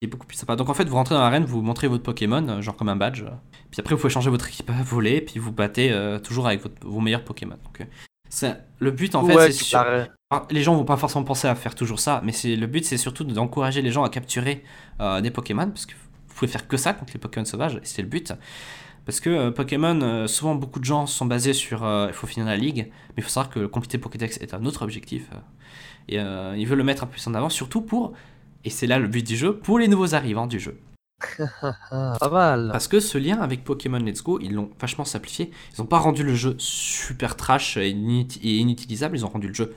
Beaucoup plus sympa. Donc en fait, vous rentrez dans l'arène, vous montrez votre Pokémon, euh, genre comme un badge. Puis après, vous pouvez changer votre équipe à voler, puis vous battez euh, toujours avec votre- vos meilleurs Pokémon. Donc, euh, le but en fait, c'est les gens vont pas forcément penser à faire toujours ça, mais c'est le but, c'est surtout d'encourager les gens à capturer euh, des Pokémon, parce que vous pouvez faire que ça contre les Pokémon sauvages, et c'est le but. Parce que euh, Pokémon, euh, souvent beaucoup de gens sont basés sur il faut finir la ligue, mais il faut savoir que compléter Pokédex est un autre objectif, et ils veulent le mettre un peu plus en avant, surtout pour, et c'est là le but du jeu, pour les nouveaux arrivants du jeu. <laughs> Pas mal. Parce que ce lien avec Pokémon Let's Go, ils l'ont vachement simplifié. Ils n'ont pas rendu le jeu super trash et, inut- et inutilisable, ils ont rendu le jeu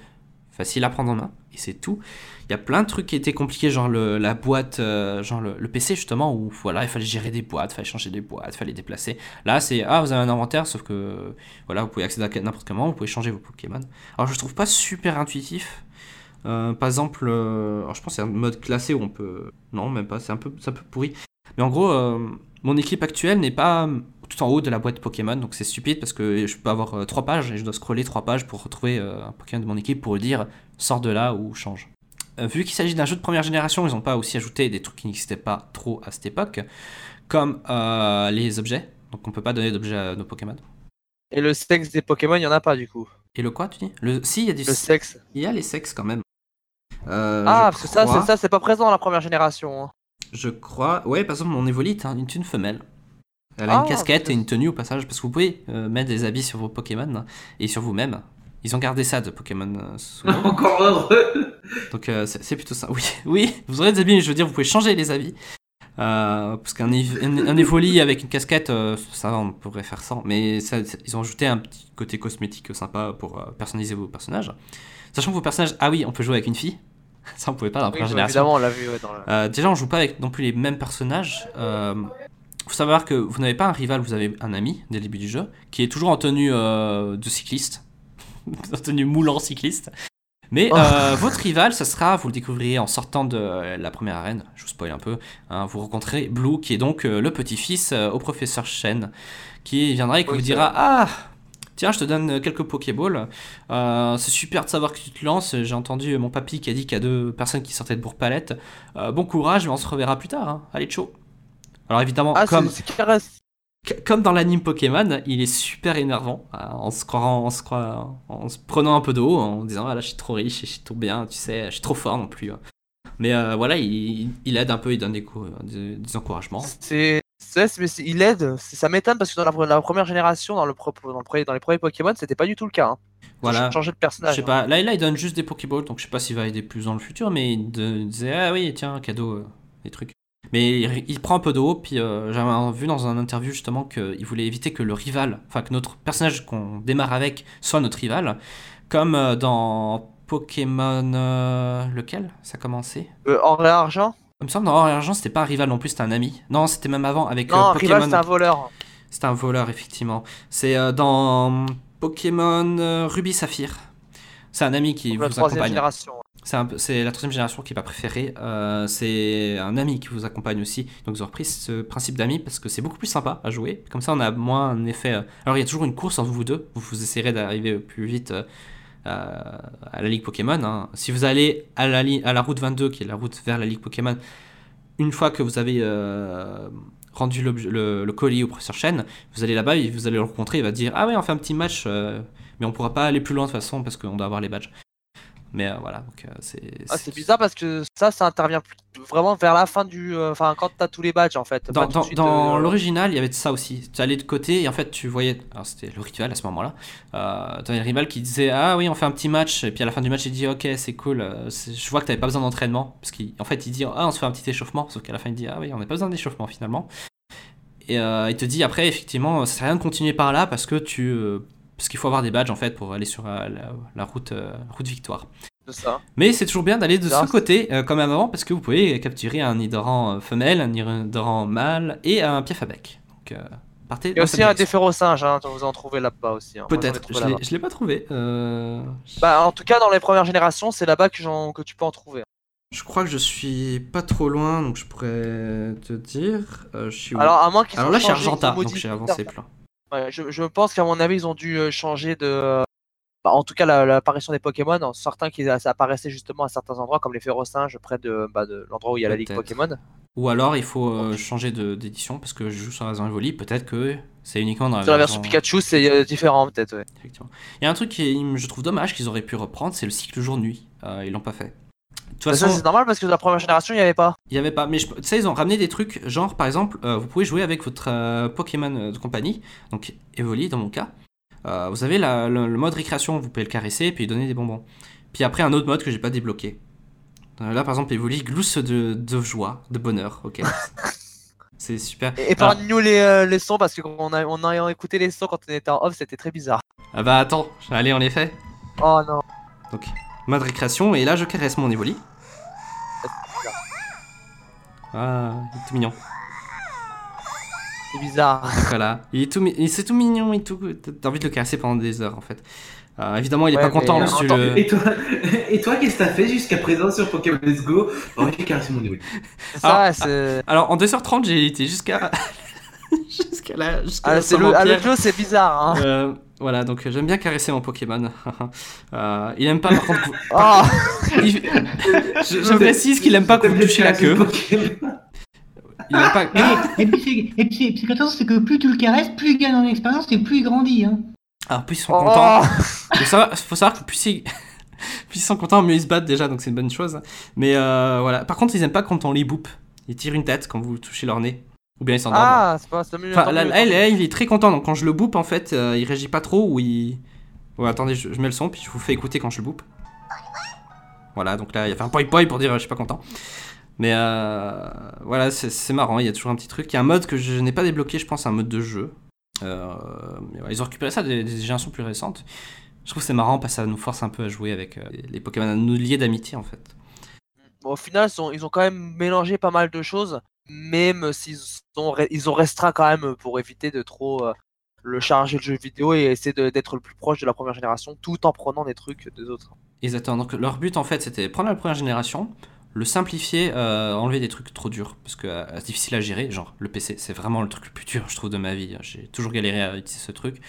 facile à prendre en main, et c'est tout. Il y a plein de trucs qui étaient compliqués, genre le- la boîte, euh, genre le, le PC justement, où voilà, il fallait gérer des boîtes, il fallait changer des boîtes, il fallait déplacer. Là, c'est, ah, vous avez un inventaire, sauf que, voilà, vous pouvez accéder à n'importe quel moment, vous pouvez changer vos Pokémon. Alors, je trouve pas super intuitif. Euh, par exemple, euh, alors, je pense que c'est un mode classé où on peut... Non, même pas, c'est un peu, c'est un peu pourri. Mais en gros, euh, mon équipe actuelle n'est pas tout en haut de la boîte Pokémon. Donc c'est stupide parce que je peux avoir trois pages et je dois scroller trois pages pour retrouver un Pokémon de mon équipe pour lui dire sors de là ou change. Vu qu'il s'agit d'un jeu de première génération, ils n'ont pas aussi ajouté des trucs qui n'existaient pas trop à cette époque, comme les objets. Donc on peut pas donner d'objets à nos Pokémon. Et le sexe des Pokémon, il y en a pas du coup. Et le quoi, tu dis? Le... Si, il y a du Le sexe. Il y a les sexes quand même. Euh, Ah, parce que ça, crois- c'est ça, c'est pas présent dans la première génération. hein. Je crois. Ouais, par exemple, mon Evolite, hein, une, une femelle. Elle a Ah, une casquette c'est- et une tenue au passage, parce que vous pouvez euh, mettre des habits sur vos Pokémon et sur vous-même. Ils ont gardé ça de Pokémon euh. <laughs> Encore heureux. Donc euh, c'est plutôt ça. Oui, <laughs> oui, vous aurez des habits, mais je veux dire, vous pouvez changer les habits. Euh, parce qu'un un, un Evoli avec une casquette, euh, ça va, on pourrait faire sans. Mais ça- ils ont ajouté un petit côté cosmétique sympa pour euh, personnaliser vos personnages. Sachant que vos personnages, ah oui, on peut jouer avec une fille. <laughs> ça, on pouvait pas dans la Oui, première bah, génération. évidemment, on l'a vu ouais, dans le. Euh, déjà, on joue pas avec non plus les mêmes personnages. Euh, faut savoir que vous n'avez pas un rival, vous avez un ami dès le début du jeu qui est toujours en tenue euh, de cycliste, <laughs> en tenue moulant cycliste. Mais Oh. euh, votre rival, ça sera, vous le découvrirez en sortant de la première arène. Je vous spoil un peu. hein, vous rencontrez Blue, qui est donc le petit-fils au professeur Shen, qui viendra et qui Oui, vous dira Ah, tiens, je te donne quelques Pokéballs. Euh, c'est super de savoir que tu te lances. J'ai entendu mon papy qui a dit qu'il y a deux personnes qui sortaient de Bourg-Palette. Euh, bon courage, mais on se reverra plus tard. hein. Allez, chaud. Alors évidemment, Ah, comme, dans l'anime Pokémon, il est super énervant euh, en se croyant, en se croyant- en se prenant un peu de haut, en disant ah là je suis trop riche, je suis trop bien, tu sais, je suis trop fort non plus. hein. Mais euh, voilà, il, il aide un peu, il donne des, des encouragements. C'est. C'est- mais il aide, ça m'étonne parce que dans la, la première génération, dans, le, dans, le premier- dans les premiers Pokémon, c'était pas du tout le cas. Hein. Voilà. Changer de Je personnage. sais pas, là, là il donne juste des Pokéballs, donc je sais pas s'il va aider plus dans le futur, mais il, disait ah oui tiens cadeau, euh, des trucs. Mais il, il prend un peu de haut, puis euh, j'avais vu dans un interview justement qu'il voulait éviter que le rival, enfin que notre personnage qu'on démarre avec soit notre rival, comme euh, dans Pokémon euh, lequel? Ça a commencé? Euh, or et argent? Il me semble dans Or et Argent c'était pas un rival non plus, c'était un ami. Non c'était même avant avec euh, Non, un Pokémon. rival, c'est un voleur. C'est un voleur, effectivement. C'est euh, dans Pokémon euh, Ruby Saphir. C'est un ami qui Donc, vous accompagne. C'est un peu- c'est la troisième génération qui est pas préférée. Euh, c'est un ami qui vous accompagne aussi. Donc ils ont repris ce principe d'ami parce que c'est beaucoup plus sympa à jouer. Comme ça, on a moins un effet. euh, Alors il y a toujours une course entre vous deux. Vous, vous essayerez d'arriver plus vite euh, à à la ligue Pokémon. hein. Si vous allez à la, route 22, qui est la route vers la ligue Pokémon, une fois que vous avez euh, rendu le, le colis au professeur Chen, vous allez là-bas vous allez le rencontrer. Il va dire Ah ouais, on fait un petit match, euh, mais on pourra pas aller plus loin de toute façon parce qu'on doit avoir les badges. Mais euh, voilà, donc euh, c'est. Ah, c'est bizarre parce que ça, ça intervient plus- vraiment vers la fin du. euh, Enfin, quand t'as tous les badges en fait. Dans, l'original, il y avait de ça aussi. Tu allais de côté et en fait, tu voyais. Alors, c'était le rituel à ce moment-là. Euh, tu avais le rival qui disait Ah oui, on fait un petit match. Et puis à la fin du match, il dit Ok, c'est cool. Je vois que tu pas besoin d'entraînement. Parce qu'en fait, il dit Ah, on se fait un petit échauffement. Sauf qu'à la fin, il dit Ah oui, on n'a pas besoin d'échauffement finalement. Et euh, il te dit après, effectivement, ça sert à rien de continuer par là parce que tu. euh, parce qu'il faut avoir des badges en fait pour aller sur euh, la, la route, euh, route victoire. c'est ça. Mais c'est toujours bien d'aller de Ça, ce côté, euh, comme avant, parce que vous pouvez capturer un Nidoran euh, femelle, un Nidoran mâle et un piafabec. Donc, euh, partez Il y a aussi un déférosinge, hein, vous en trouvez là-bas aussi. hein. Peut-être, je l'ai- pas trouvé. euh, Bah, en tout cas, dans les premières générations, c'est là-bas que, j'en- que tu peux en trouver. Je crois que je suis pas trop loin, donc je pourrais te dire. euh, je suis où? Alors, à moins qu'ils Alors là, je suis Argentin, donc j'ai avancé plein. Ouais, je, je pense qu'à mon avis, ils ont dû euh, changer de. euh, bah, en tout cas, la- l'apparition des Pokémon, certains qui ça apparaissait justement à certains endroits, comme les férocinges près de, bah, de l'endroit où il y a la ligue. Pokémon. Ou alors il faut euh, changer de- d'édition, parce que je joue sur la version Evoli, peut-être que c'est uniquement dans la Sur la version Pikachu, c'est euh, différent peut-être. ouais. Effectivement. Il y a un truc qui est- je trouve dommage qu'ils auraient pu reprendre, c'est le cycle jour-nuit. Euh, ils l'ont pas fait. Toute Ça, façon, c'est normal parce que dans la première génération, il n'y avait pas. il y avait pas. Mais tu sais, ils ont ramené des trucs, genre par exemple, euh, vous pouvez jouer avec votre euh, Pokémon euh, de compagnie, donc Evoli dans mon cas. Euh, vous avez la- le, le mode récréation, vous pouvez le caresser et puis lui donner des bonbons. Puis après, un autre mode que j'ai pas débloqué. Là, par exemple, Evoli glousse de, de joie, de bonheur, ok. <laughs> c'est super. Et, parle-nous les, les sons parce qu'on a, on a écouté les sons quand on était en off, c'était très bizarre. Ah bah attends, allez, on les fait. Oh non. Donc, mode récréation, et là, je caresse mon Evoli. Ah, il est tout mignon. C'est bizarre. <laughs> Voilà. Il est tout, mi- il- c'est tout mignon et tout. T'as envie de le caresser pendant des heures, en fait. Euh, évidemment, il est Ouais, pas content mais parce que attends, le- Et toi, et toi qu'est-ce que t'as fait jusqu'à présent sur Pokémon Let's Go? Oh, j'ai caressé mon Evoli. C'est ça, c'est. Alors, en 2h30, j'ai été jusqu'à <laughs> jusqu'à la. Jusqu'à Ah, le, ah, le. Joe, c'est bizarre. Hein. Euh, voilà, donc euh, j'aime bien caresser mon Pokémon. <laughs> Euh, il aime pas par contre. <laughs> Ah, il- je, je précise qu'il aime pas que vous touchiez la queue. Il aime pas. Et, et puis, c'est- et puis, et puis, attention, c'est que plus tu le caresses, plus il gagne en expérience et plus il grandit. Hein. Alors plus ils sont oh. contents. Faut savoir, faut savoir que plus ils... sont contents, mieux ils se battent déjà, donc c'est une bonne chose. Mais euh, voilà. Par contre, ils aiment pas quand on les boupe. Ils tirent une tête quand vous touchez leur nez. Ou bien ils s'endorment. Ah, c'est pas mieux. Enfin, là, il, est, il très content, donc quand je le boupe, en fait, euh, il réagit pas trop ou il. Ouais, attendez, je, je mets le son, puis je vous fais écouter quand je le boupe. Voilà, donc là, il a fait un poi poi pour dire euh, je suis pas content. Mais euh, voilà, c'est marrant, il y a toujours un petit truc. Il y a un mode que je n'ai pas débloqué, je pense, un mode de jeu. Euh, mais ouais, ils ont récupéré ça des, des générations plus récentes. Je trouve c'est marrant parce que ça nous force un peu à jouer avec euh, les Pokémon, à nous lier d'amitié en fait. Bon, au final, ils ont, ils ont quand même mélangé pas mal de choses, même s'ils ils ont restreint quand même pour éviter de trop euh, le charger le jeu vidéo et essayer d'être le plus proche de la première génération tout en prenant des trucs des autres. Exactement. Donc leur but en fait c'était prendre la première génération, le simplifier, euh, enlever des trucs trop durs parce que euh, c'est difficile à gérer. Genre le PC c'est vraiment le truc le plus dur je trouve de ma vie. J'ai toujours galéré à utiliser ce truc.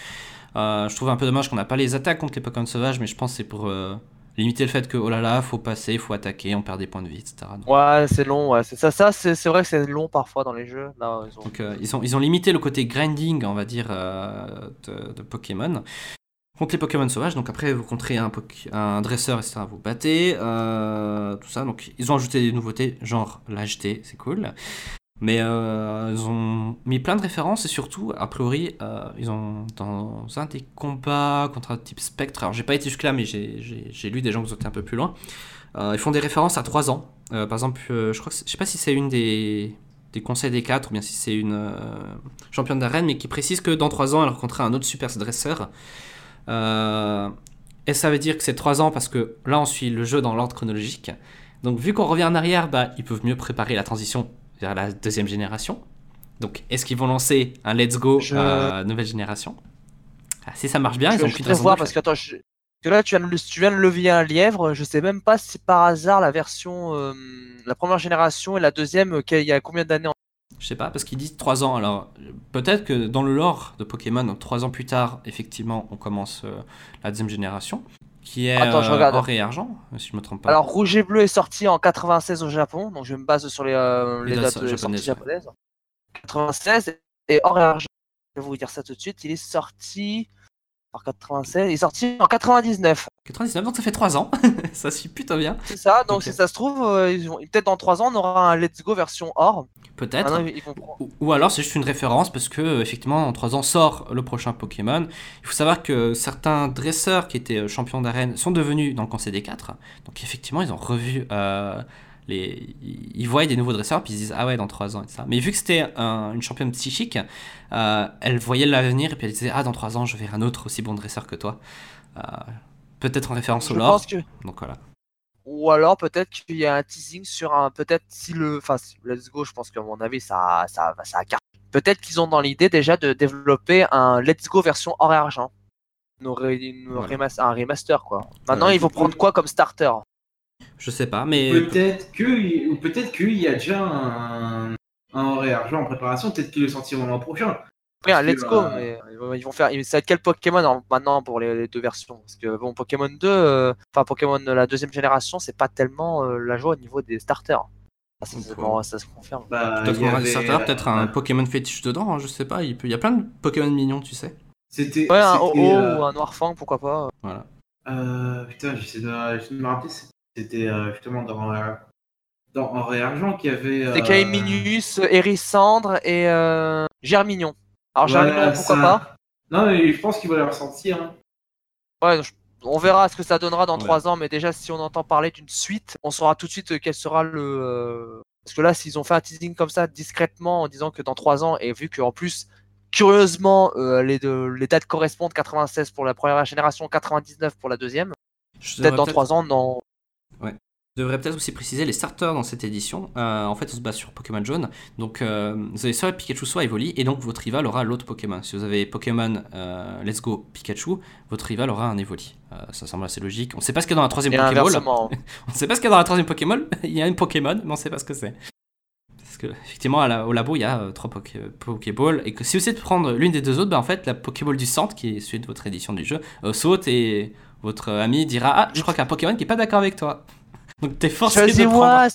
Je trouve un peu dommage qu'on n'a pas les attaques contre les Pokémon sauvages, mais je pense c'est pour limiter le fait que oh là là faut passer, faut attaquer, on perd des points de vie, etc. Donc, Ouais, c'est long, ouais, c'est ça, ça c'est c'est vrai que c'est long parfois dans les jeux. Ils ont... donc, euh, ils, ont, ils ont limité le côté grinding, on va dire, euh, de, de Pokémon. Contre les Pokémon sauvages, donc après vous rencontrez un, un dresseur, etc. Vous battez, euh, tout ça. Donc ils ont ajouté des nouveautés, genre l'HT, c'est cool. Mais euh, ils ont mis plein de références et surtout, a priori, euh, ils ont dans un des combats contre un type spectre. Alors j'ai pas été jusque-là, mais j'ai- lu des gens qui ont été un peu plus loin. Euh, ils font des références à 3 ans. Par exemple, je crois que je sais pas si c'est une des, des conseils des 4 ou bien si c'est une championne d'arène, mais qui précise que dans 3 ans, elle rencontrait un autre super dresseur. Et ça veut dire que c'est 3 ans parce que là, on suit le jeu dans l'ordre chronologique. Donc, vu qu'on revient en arrière, bah, ils peuvent mieux préparer la transition vers la deuxième génération. Donc, est-ce qu'ils vont lancer un Let's Go Je- euh, nouvelle génération? Ah, Si ça marche bien, je, ils ont je plus de raison voir parce que attends, je- que là tu viens, de, le- tu viens de lever un lièvre, je sais même pas si par hasard la version, euh, la première génération et la deuxième, euh, qu'il y a combien d'années en... Je sais pas, parce qu'ils disent 3 ans. Alors, peut-être que dans le lore de Pokémon, donc 3 ans plus tard, effectivement, on commence euh, la deuxième génération, qui est Attends, je euh, regarde. or et argent, si je me trompe pas. Alors Rouge et Bleu est sorti en 96 au Japon, donc je me base sur les, euh, Les dates sortie japonaises, japonaises. 96 et Or et Argent, je vais vous dire ça tout de suite, il est sorti en 96, il est sorti en 99. 99, donc ça fait 3 ans. <laughs> ça suit plutôt bien. C'est ça, donc si ça se trouve, euh, peut-être dans 3 ans on aura un Let's Go version Or. Peut-être. Prendre- Ou, ou alors c'est juste une référence parce que euh, effectivement en 3 ans sort le prochain Pokémon. Il faut savoir que certains dresseurs qui étaient euh, champions d'arène sont devenus dans le Conseil des 4. Donc effectivement ils ont revu euh, les ils voient des nouveaux dresseurs puis ils se disent ah ouais dans 3 ans et ça. Mais vu que c'était un- une championne psychique, euh, elle voyait l'avenir et puis elle disait ah dans 3 ans je verrai un autre aussi bon dresseur que toi. Euh, Peut-être en référence au Je lore. pense que Donc voilà. ou alors peut-être qu'il y a un teasing sur un peut-être si le enfin si- Let's Go, je pense qu'à mon avis ça ça ça a. Peut-être qu'ils ont dans l'idée déjà de développer un Let's Go version Or et Argent. Une une Voilà. remas- un remaster quoi. Maintenant Voilà. ils vont prendre quoi comme starter? Je sais pas mais Peut-être que, peut-être qu'il y a déjà un, un or et argent en préparation. Peut-être qu'ils le sortiront l'an prochain. Que, Let's Go, euh, mais ils vont- faire. Ça va être quel Pokémon en- maintenant pour les, les deux versions? Parce que bon, Pokémon 2, euh, enfin Pokémon de la deuxième génération, c'est pas tellement euh, la joie au niveau des starters. Ah, ça, bon, se confirme. Bah, peut-être qu'on aura des avait, starters, peut-être un euh, Pokémon fétiche dedans, hein, je sais pas. Il, peut... il y a plein de Pokémon mignons, tu sais. C'était. Ouais, un OO euh, ou un Noirfang, pourquoi pas. Voilà. Euh, putain, j'essaie de, j'essaie de me rappeler. C'était euh, justement dans, euh, dans et Argent qu'il y avait. C'est euh, Caeminus, Hérissandre et euh, Germignon. Alors voilà, Germignon, pourquoi ça. pas? Non, mais je pense qu'il va les ressentir. hein. Ouais, je- on verra ce que ça donnera dans. 3 ans, mais déjà si on entend parler d'une suite, on saura tout de suite quel sera le. Parce que là, s'ils ont fait un teasing comme ça discrètement en disant que dans 3 ans, et vu qu'en plus, curieusement, euh, les, deux- les dates correspondent 96 pour la première génération, 99 pour la deuxième, peut-être dans 3 ans, non. Je devrais peut-être aussi préciser les starters dans cette édition. Euh, en fait, on se base sur Pokémon jaune. Donc, euh, vous avez soit Pikachu, soit Evoli, et donc votre rival aura l'autre Pokémon. Si vous avez Pokémon euh, Let's Go Pikachu, votre rival aura un Evoli. Euh, ça semble assez logique. On ne sait pas ce qu'il y a dans la troisième inversement. <laughs> On ne sait pas ce qu'il y a dans la troisième Pokémon. <laughs> Il y a une Pokémon, mais on ne sait pas ce que c'est. C'est ce que, effectivement, à la- au labo, il y a euh, trois Poké- Pokéballs. Et que si vous essayez de prendre l'une des deux autres, bah, en fait, la Pokéball du centre, qui est celui de votre édition du jeu, euh, saute et votre ami dira Ah, je crois qu'il y a un Pokémon qui est pas d'accord avec toi. <laughs> Donc t'es forcé de prendre. Choisis-moi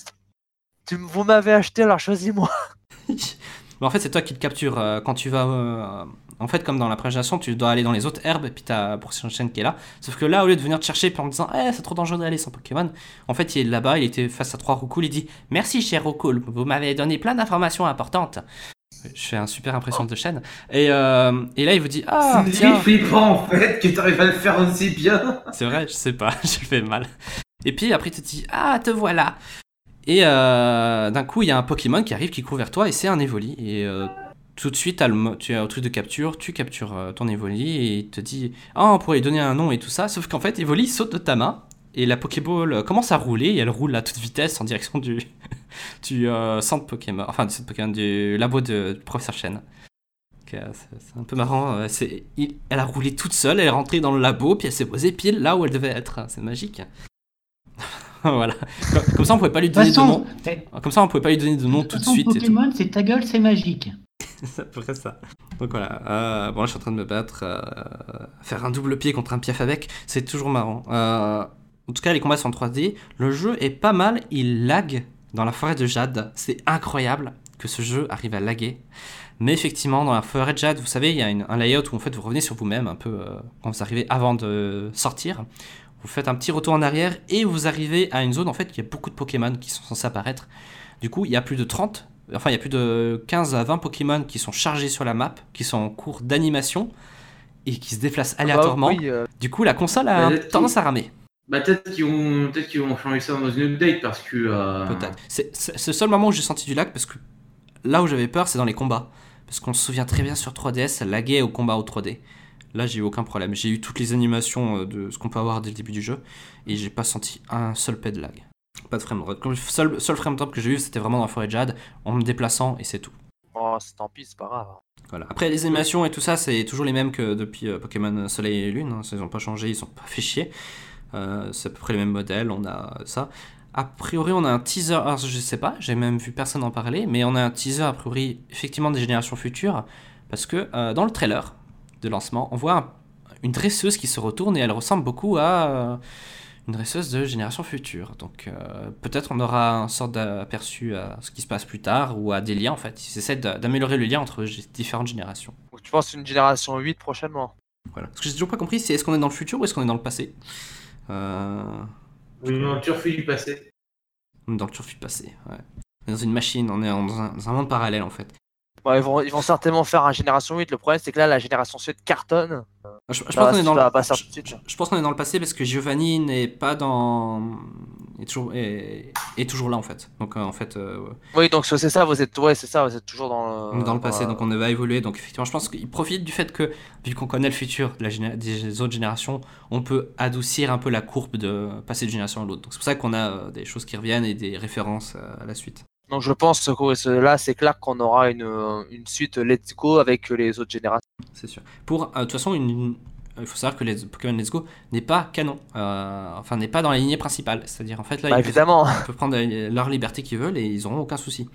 tu, Vous m'avez acheté, alors choisis-moi <laughs> Mais en fait, c'est toi qui le capture euh, quand tu vas. euh, en fait, comme dans la première génération, tu dois aller dans les autres herbes et puis t'as chaîne qui est là. Sauf que là, au lieu de venir te chercher puis en te disant, eh, c'est trop dangereux d'aller sans Pokémon, en fait, il est là-bas, il était face à trois Roucool, il dit, merci cher Roucool, vous m'avez donné plein d'informations importantes. Je fais un super impression de chaîne. Et, euh, et là, il vous dit, ah, c'est tiens. flippant en fait que t'arrives à le faire aussi bien. C'est vrai, je sais pas, <laughs> je le fais mal. Et puis après, il te dit Ah, te voilà Et euh, d'un coup, il y a un Pokémon qui arrive, qui court vers toi, et c'est un Evoli. Et euh, tout de suite, le tu as un truc de capture, tu captures ton Evoli, et il te dit Ah, on pourrait lui donner un nom et tout ça. Sauf qu'en fait, Evoli saute de ta main, et la Pokéball euh, commence à rouler, et elle roule à toute vitesse en direction du, <laughs> du euh, centre Pokémon, enfin, du centre Pokémon, du labo de, du professeur Chen. Euh, c'est un peu marrant. euh, c'est- il- elle a roulé toute seule, elle est rentrée dans le labo, puis elle s'est posée pile là où elle devait être. C'est magique. <laughs> voilà. Comme, comme ça, on pouvait pas lui donner de nom. Comme ça, on pouvait pas lui donner de nom de tout de suite. et tout. Pokémon, c'est ta gueule, c'est magique. <laughs> C'est à peu près ça. Donc voilà. Euh, bon, là, je suis en train de me battre. faire un double pied contre un piaf avec, c'est toujours marrant. En tout cas, les combats sont en 3D. Le jeu est pas mal. Il lag dans la forêt de Jade. C'est incroyable que ce jeu arrive à laguer. Mais effectivement, dans la forêt de Jade, vous savez, il y a une- un layout où en fait vous revenez sur vous-même un peu euh, quand vous arrivez avant de sortir. Vous faites un petit retour en arrière et vous arrivez à une zone en fait où il y a beaucoup de Pokémon qui sont censés apparaître. Du coup, il y a plus de 30, enfin il y a plus de 15 à 20 Pokémon qui sont chargés sur la map, qui sont en cours d'animation et qui se déplacent aléatoirement. Ah bah oui, euh, Du coup, la console a Bah, tendance à ramer. Bah peut-être qu'ils vont, peut-être qu'ils vont changer ça dans une update parce que. euh, Peut-être. C'est le seul moment où j'ai senti du lag parce que là où j'avais peur, c'est dans les combats. Parce qu'on se souvient très bien sur 3DS, ça laguait au combat au 3D. Là, j'ai eu aucun problème. J'ai eu toutes les animations euh, de ce qu'on peut avoir dès le début du jeu et j'ai pas senti un seul pet de lag. Pas de frame drop. Le seul, seul frame drop que j'ai eu, c'était vraiment dans la forêt de Jade, en me déplaçant et c'est tout. Oh, c'est tant pis, c'est pas grave. Voilà. Après, les animations et tout ça, c'est toujours les mêmes que depuis euh, Pokémon Soleil et Lune. hein. Ils n'ont pas changé, ils sont pas fait chier. Euh, c'est à peu près les mêmes modèles, on a ça. A priori, on a un teaser, alors je sais pas, j'ai même vu personne en parler, mais on a un teaser a priori effectivement des générations futures, parce que euh, dans le trailer de lancement, on voit un- une dresseuse qui se retourne et elle ressemble beaucoup à euh, une dresseuse de génération future. Donc euh, peut-être on aura un sorte d'aperçu à ce qui se passe plus tard ou à des liens en fait. Ils essaient d'a- d'améliorer le lien entre différentes générations. Donc, tu penses une génération 8 prochainement? Voilà. Ce que j'ai toujours pas compris, c'est est-ce qu'on est dans le futur ou est-ce qu'on est dans le passé? Euh... Oui, non, tu refais du passé. On est dans le turfu passé, ouais. On est dans une machine, on est dans un, dans un monde parallèle en fait. Bon, ils, vont, ils vont certainement faire un génération 8. Le problème, c'est que là, la génération 7 cartonne. Je, je pense qu'on est dans le, je- je pense qu'on est dans le passé parce que Giovanni n'est pas dans est toujours est, est toujours là en fait. Donc euh, en fait euh, Oui, donc c'est ça, vous êtes, ouais, c'est ça, vous êtes toujours dans le, dans le passé, donc on va évoluer. Donc effectivement, je pense qu'il profite du fait que vu qu'on connaît le futur de la géné- des autres générations, on peut adoucir un peu la courbe de passer de génération à l'autre. Donc c'est pour ça qu'on a euh, des choses qui reviennent et des références à la suite. Donc je pense que là, c'est clair qu'on aura une, une suite Let's Go avec les autres générations. C'est sûr. Pour, euh, de toute façon, une- une- il faut savoir que les Pokémon Let's Go n'est pas canon. Euh, enfin, n'est pas dans la lignée principale. C'est-à-dire, en fait, là, Bah, ils, peuvent, évidemment. ils peuvent prendre euh, leur liberté qu'ils veulent et ils auront aucun souci.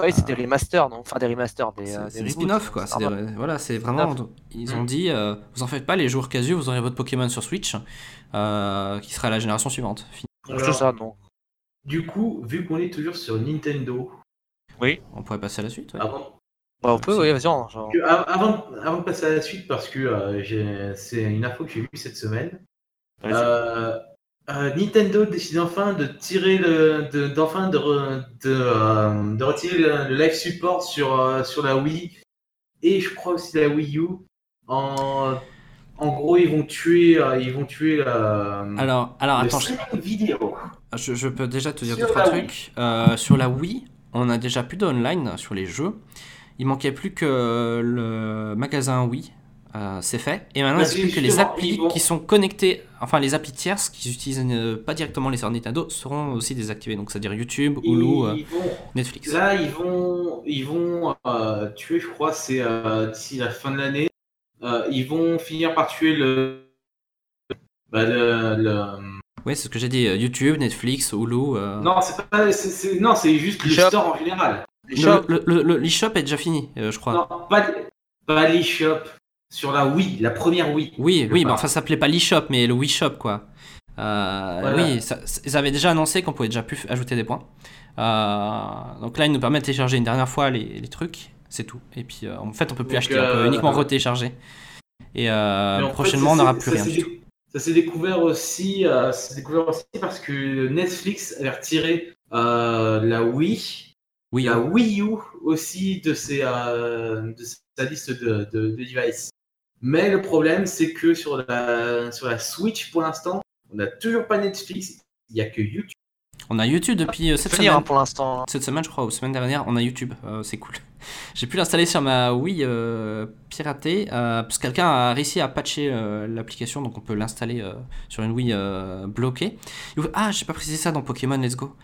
Oui, c'est des remasters, non? Enfin, des remasters, des, euh, des spin-offs, quoi. Des- voilà, c'est vraiment. Ils ont Mm. dit, euh, vous en faites pas, les joueurs casuaux, vous aurez votre Pokémon sur Switch, euh, qui sera la génération suivante. Fini. Alors, ça, non. Du coup, vu qu'on est toujours sur Nintendo, On pourrait passer à la suite. ouais. avant, Bah, on peut, oui, vas-y. on- genre- avant, avant de passer à la suite, parce que euh, j'ai- c'est une info que j'ai vue cette semaine, Vas-y. euh, euh, Nintendo décide enfin de tirer le, de, d'enfin de, re- de, euh, de retirer le, le live support sur, euh, sur la Wii et je crois aussi la Wii U. En, en gros, ils vont tuer, euh, ils vont tuer euh, Alors, alors le attends, je, streaming vidéo. Je- je peux déjà te dire Sur deux, trois trucs. Euh, sur la Wii, on a déjà plus d'online sur les jeux. Il manquait plus que le magasin Wii. euh, c'est fait. Et maintenant, il ne reste plus que les applis qui sont connectés, enfin les applis tierces qui utilisent euh, pas directement les serveurs Nintendo seront aussi désactivées. Donc, c'est-à-dire YouTube, Hulu, euh, Netflix. Là, ils vont, ils vont euh, tuer, je crois, c'est euh, d'ici la fin de l'année. Euh, ils vont finir par tuer le. Bah, le, le- Oui, c'est ce que j'ai dit. euh, YouTube, Netflix, Hulu. euh, Non, c'est pas. Non, c'est juste le store en général. l'eShop. Le- le- est déjà fini, euh, je crois. Non, pas, pas l'eShop. Sur la Wii, la première Wii. Oui, oui, mais enfin, ça s'appelait pas l'eShop, mais le Wii Shop, quoi. Euh, Voilà. Oui, ça- ils avaient déjà annoncé qu'on pouvait déjà plus ajouter des points. Euh, donc là, ils nous permettent de télécharger une dernière fois les, les trucs, c'est tout. Et puis, euh, en fait, on peut plus Donc, acheter, on peut uniquement retélécharger. Et euh, fait, prochainement, ça on n'aura plus ça rien du tout. Ça s'est découvert aussi, euh, ça s'est découvert aussi parce que Netflix avait retiré euh, la Wii, Oui, la. Wii U aussi de, ses, euh, de sa liste de, de, de devices. Mais le problème, c'est que sur la, sur la Switch, pour l'instant, on n'a toujours pas Netflix, il n'y a que YouTube. On a YouTube depuis euh, cette semaine. hein, pour l'instant. Cette semaine, je crois, ou semaine dernière, on a YouTube. Euh, c'est cool. <laughs> J'ai pu l'installer sur ma Wii euh, piratée, parce que quelqu'un a réussi à patcher l'application, donc on peut l'installer sur une Wii bloquée. Et vous- Ah, j'ai pas précisé ça dans Pokémon Let's Go.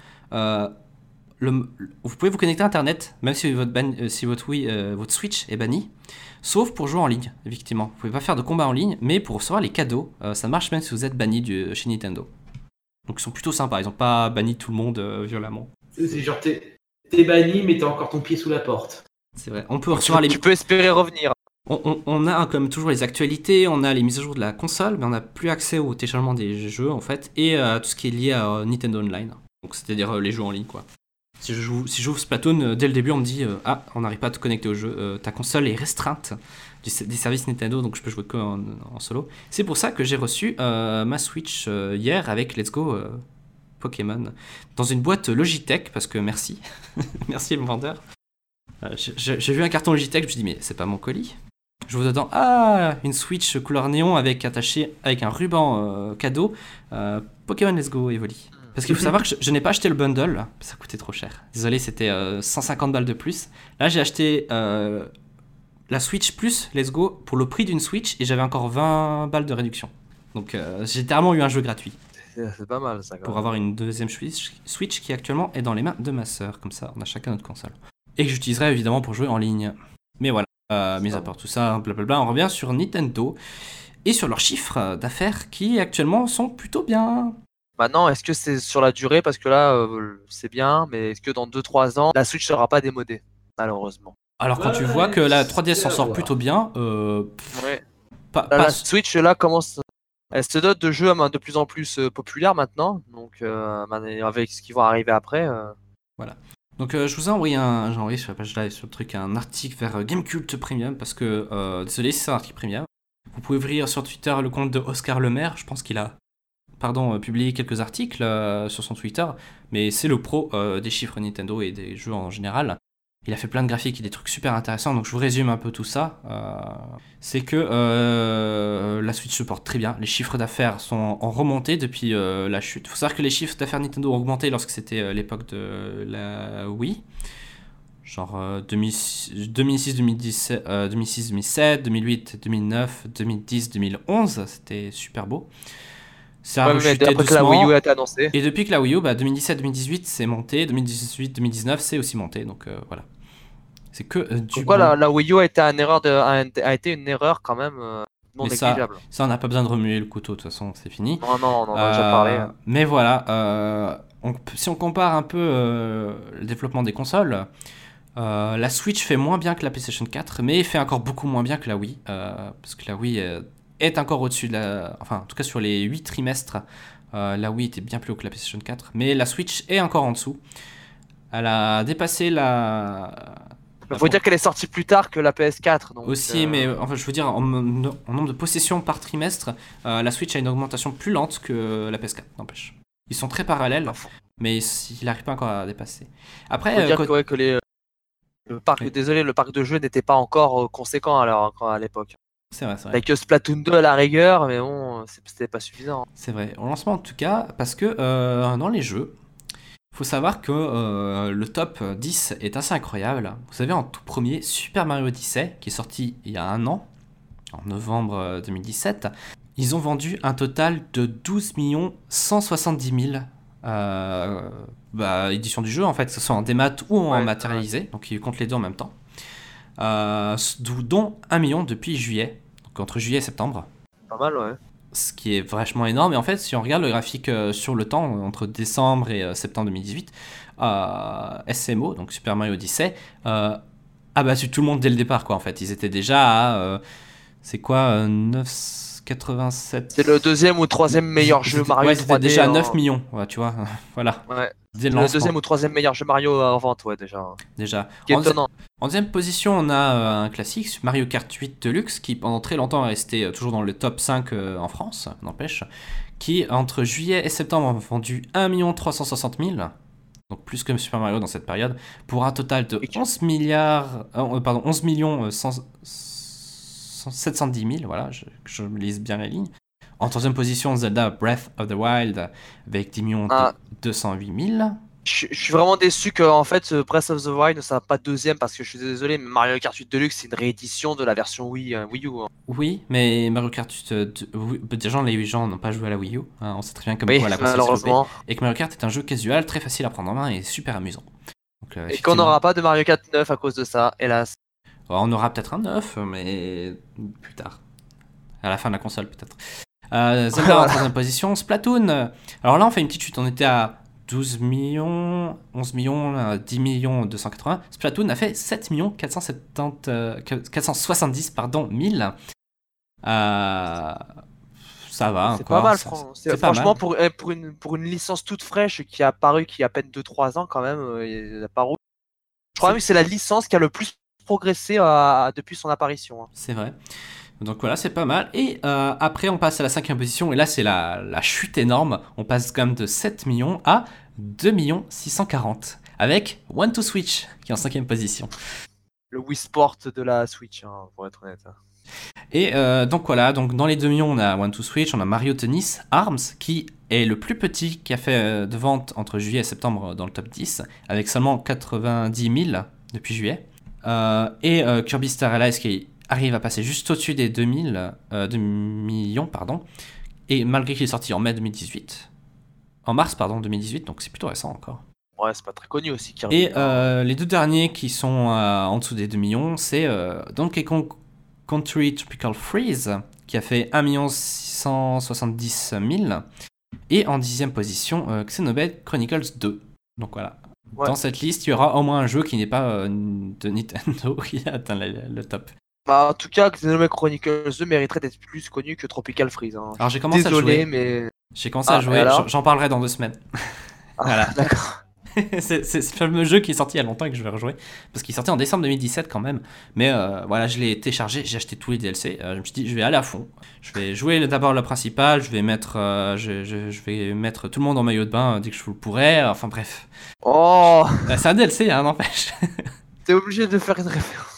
Le- vous pouvez vous connecter à Internet, même si votre, ban- si votre, Wii, votre Switch est banni, sauf pour jouer en ligne, effectivement. Vous pouvez pas faire de combat en ligne, mais pour recevoir les cadeaux, ça marche même si vous êtes banni du, chez Nintendo. Donc ils sont plutôt sympas, ils ont pas banni tout le monde euh, violemment. C'est genre, t'es banni, mais t'as encore ton pied sous la porte. C'est vrai. On peut les. tu peux espérer revenir. On, on- on a comme toujours les actualités, on a les mises à jour de la console, mais on n'a plus accès au téléchargement des jeux en fait, et à tout ce qui est lié à euh, Nintendo Online. Donc c'est-à-dire euh, les jeux en ligne quoi. Si je joue, si j'ouvre Splatoon, euh, dès le début on me dit euh, ah on n'arrive pas à te connecter au jeu, euh, ta console est restreinte des services Nintendo, donc je peux jouer que en, solo. C'est pour ça que j'ai reçu euh, ma Switch euh, hier avec Let's Go euh, Pokémon dans une boîte Logitech parce que merci, <laughs> merci le vendeur. J'ai- vu un carton Logitech, je me suis mais c'est pas mon colis. Je vous dedans ah une Switch couleur néon avec attaché avec un ruban cadeau Pokémon Let's Go Evoli. Parce qu'il faut savoir que je, n'ai pas acheté le bundle, ça coûtait trop cher. Désolé, c'était euh, 150 balles de plus. Là, j'ai acheté la Switch plus Let's Go pour le prix d'une Switch et j'avais encore 20 balles de réduction. Donc euh, j'ai littéralement eu un jeu gratuit C'est pas mal ça. quand pour même. avoir une deuxième Switch, Switch qui actuellement est dans les mains de ma sœur. Comme ça, on a chacun notre console. Et que j'utiliserai évidemment pour jouer en ligne. Mais voilà, euh, mis à part tout ça, blablabla, on revient sur Nintendo et sur leurs chiffres d'affaires qui actuellement sont plutôt bien. Maintenant, est-ce que c'est sur la durée? Parce que là, euh, c'est bien, mais est-ce que dans 2-3 ans, la Switch sera pas démodée Malheureusement. Alors quand Ouais, tu vois que la 3DS s'en sort plutôt bien, euh, Ouais. pas, pas- la Switch là commence. Elle se dote de jeux euh, de plus en plus euh, populaires maintenant, donc euh, avec ce qui va arriver après. euh, Donc euh, je vous ai envoyé un, j'ai envoyé sur la page live sur le truc un article vers Gamecult Premium parce que euh, désolé si c'est un article premium. Vous pouvez ouvrir sur Twitter le compte de Oscar Lemaire, je pense qu'il a pardon euh, publié quelques articles euh, sur son Twitter, mais c'est le pro euh, des chiffres Nintendo et des jeux en général. Il a fait plein de graphiques et des trucs super intéressants, donc je vous résume un peu tout ça. Euh, c'est que euh, la Switch se porte très bien, les chiffres d'affaires sont en remontée depuis euh, la chute. faut savoir que les chiffres d'affaires Nintendo ont augmenté lorsque c'était l'époque de la Wii. Genre euh, 2006, 2006, euh, 2006, 2007, 2008, 2009, 2010, 2011, c'était super beau. Ça a ouais, après que la. Wii U a été annoncée. Et depuis que la Wii U, bah, 2017-2018, c'est monté, 2018-2019, c'est aussi monté, donc euh, voilà. C'est que euh, du Pourquoi bon. la, la Wii U a été, un erreur de, a, a été une erreur quand même euh, non Mais ça- négligeable. Ça, on n'a pas besoin de remuer le couteau, de toute façon, c'est fini. Non, non, on en a déjà Euh, parlé. Mais voilà, euh, on- si on compare un peu le développement des consoles, euh, la Switch fait moins bien que la PlayStation 4, mais fait encore beaucoup moins bien que la Wii, euh, parce que la Wii euh, est encore au-dessus de la... Enfin, en tout cas sur les 8 trimestres, euh, la Wii était bien plus haut que la PlayStation 4, mais la Switch est encore en dessous. Elle a dépassé la... Il faut dire qu'elle est sortie plus tard que la PS4. Donc, Aussi, euh, mais enfin, je veux dire, en, en nombre de possessions par trimestre, euh, la Switch a une augmentation plus lente que la PS4, n'empêche. Ils sont très parallèles, mais il n'arrive pas encore à dépasser. Après, faut dire quand- que, ouais, que les, le parc, Oui. désolé, le parc de jeux n'était pas encore conséquent alors à l'époque. C'est vrai, c'est vrai. Avec euh, Splatoon 2 à la rigueur, mais bon, c'était pas suffisant. C'est vrai. Au lancement, en tout cas, parce que euh, dans les jeux, faut savoir que euh, le top 10 est assez incroyable. Vous savez, en tout premier, Super Mario Odyssey, qui est sorti il y a un an, en novembre euh, 2017, ils ont vendu un total de 12 170 000 euh, bah, éditions du jeu, en fait, que ce soit en démat ou en Ouais, matérialisé, donc ils comptent les deux en même temps. Euh, d'où- dont 1 million depuis juillet, donc entre juillet et septembre. Pas mal, ouais. ce qui est vachement énorme. Et en fait, si on regarde le graphique euh, sur le temps, entre décembre et euh, septembre 2018, euh, SMO, donc Super Mario Odyssey, euh, a battu tout le monde dès le départ, quoi, en fait. Ils étaient déjà à, euh, c'est quoi, euh, 987 C'est le deuxième ou troisième meilleur jeu Mario Ouais, c'était 3D. déjà à en- 9 millions, ouais, tu vois, <laughs> voilà, Ouais, dès le deuxième ou troisième meilleur jeu Mario en vente, ouais, déjà. déjà. Qui est En- étonnant. En deuxième position, on a euh, un classique, Mario Kart 8 Deluxe, qui pendant très longtemps est resté euh, toujours dans le top 5 euh, en France, n'empêche, qui entre juillet et septembre a vendu 1 360 000, donc plus que Super Mario dans cette période, pour un total de Et que- 11 milliards, euh, pardon, 11 millions euh, 100 100 710 000, voilà, je, je lise bien la ligne. En troisième position, Zelda Breath of the Wild avec 10 millions Ah. 208 000. Je je suis vraiment déçu que en fait ce Breath of the Wild ne soit pas deuxième parce que je suis désolé, mais Mario Kart 8 Deluxe c'est une réédition de la version Wii, euh, Wii U. hein. Oui, mais Mario Kart, euh, de- oui, bah, déjà les gens n'ont pas joué à la Wii U. hein, on sait très bien comme Oui, quoi la malheureusement. Et que Mario Kart est un jeu casual, très facile à prendre en main et super amusant. Donc, euh, Et qu'on n'aura pas de Mario Kart 9 à cause de ça, hélas. On aura peut-être un 9, mais plus tard. À la fin de la console, peut-être. Euh, Zelda en Voilà. troisième position. Splatoon. euh, Alors là, on fait une petite chute. On était à 12 millions, 11 millions, euh, 10 millions 280. Splatoon a fait 7 millions 470, euh, 470 pardon, 1000. Euh, ça va C'est pas mal, fran- pas franchement, mal. pour, euh, pour, une, pour une licence toute fraîche qui a apparu qui a à peine 2-3 ans, quand même, euh. Je crois même que c'est la licence qui a le plus progressé euh, depuis son apparition. hein. C'est vrai. Donc voilà, c'est pas mal. Et euh, après, on passe à la cinquième position. Et là, c'est la, la chute énorme. On passe quand même de 7 millions à 2 millions 640. Avec One to Switch, qui est en cinquième position. Le Wii Sport de la Switch, hein, pour être honnête. Et euh, donc voilà, donc dans les 2 millions, on a One to Switch, on a Mario Tennis Arms, qui est le plus petit qui a fait euh, de vente entre juillet et septembre dans le top 10, avec seulement 90 000 depuis juillet. Euh, et euh, Kirby Star Allies qui arrive à passer juste au-dessus des 2000, euh, 2 millions, pardon. Et malgré qu'il est sorti en mai 2018, en mars pardon 2018, donc c'est plutôt récent encore. Ouais, c'est pas très connu aussi. Kirby, Et euh, les deux derniers qui sont euh, en dessous des 2 millions, c'est euh, Donkey Kong Country Tropical Freeze, qui a fait 1 670 000. Et en dixième position, euh, Xenoblade Chronicles 2. Donc voilà. Ouais. Dans cette liste, il y aura au moins un jeu qui n'est pas euh, de Nintendo <laughs> qui a atteint le, le top. Bah, en tout cas, Xenoblade Chronicles 2 mériterait d'être plus connu que Tropical Freeze. hein. Alors j'ai commencé à jouer. mais. J'ai commencé Ah, à jouer. et alors J'en- parlerai dans deux semaines. Ah, <laughs> Voilà. <laughs> D'accord. <laughs> c'est ce fameux jeu qui est sorti il y a longtemps et que je vais rejouer. Parce qu'il est sorti en décembre 2017 quand même. Mais euh, voilà, je l'ai téléchargé, j'ai acheté tous les DLC. Euh, je me suis dit, je vais aller à fond. Je vais jouer d'abord le principal, je vais mettre, euh, je, je- je vais mettre tout le monde en maillot de bain dès que je le pourrai. Enfin bref. Oh, Euh, c'est un DLC, hein, n'empêche. t'es obligé de faire une référence.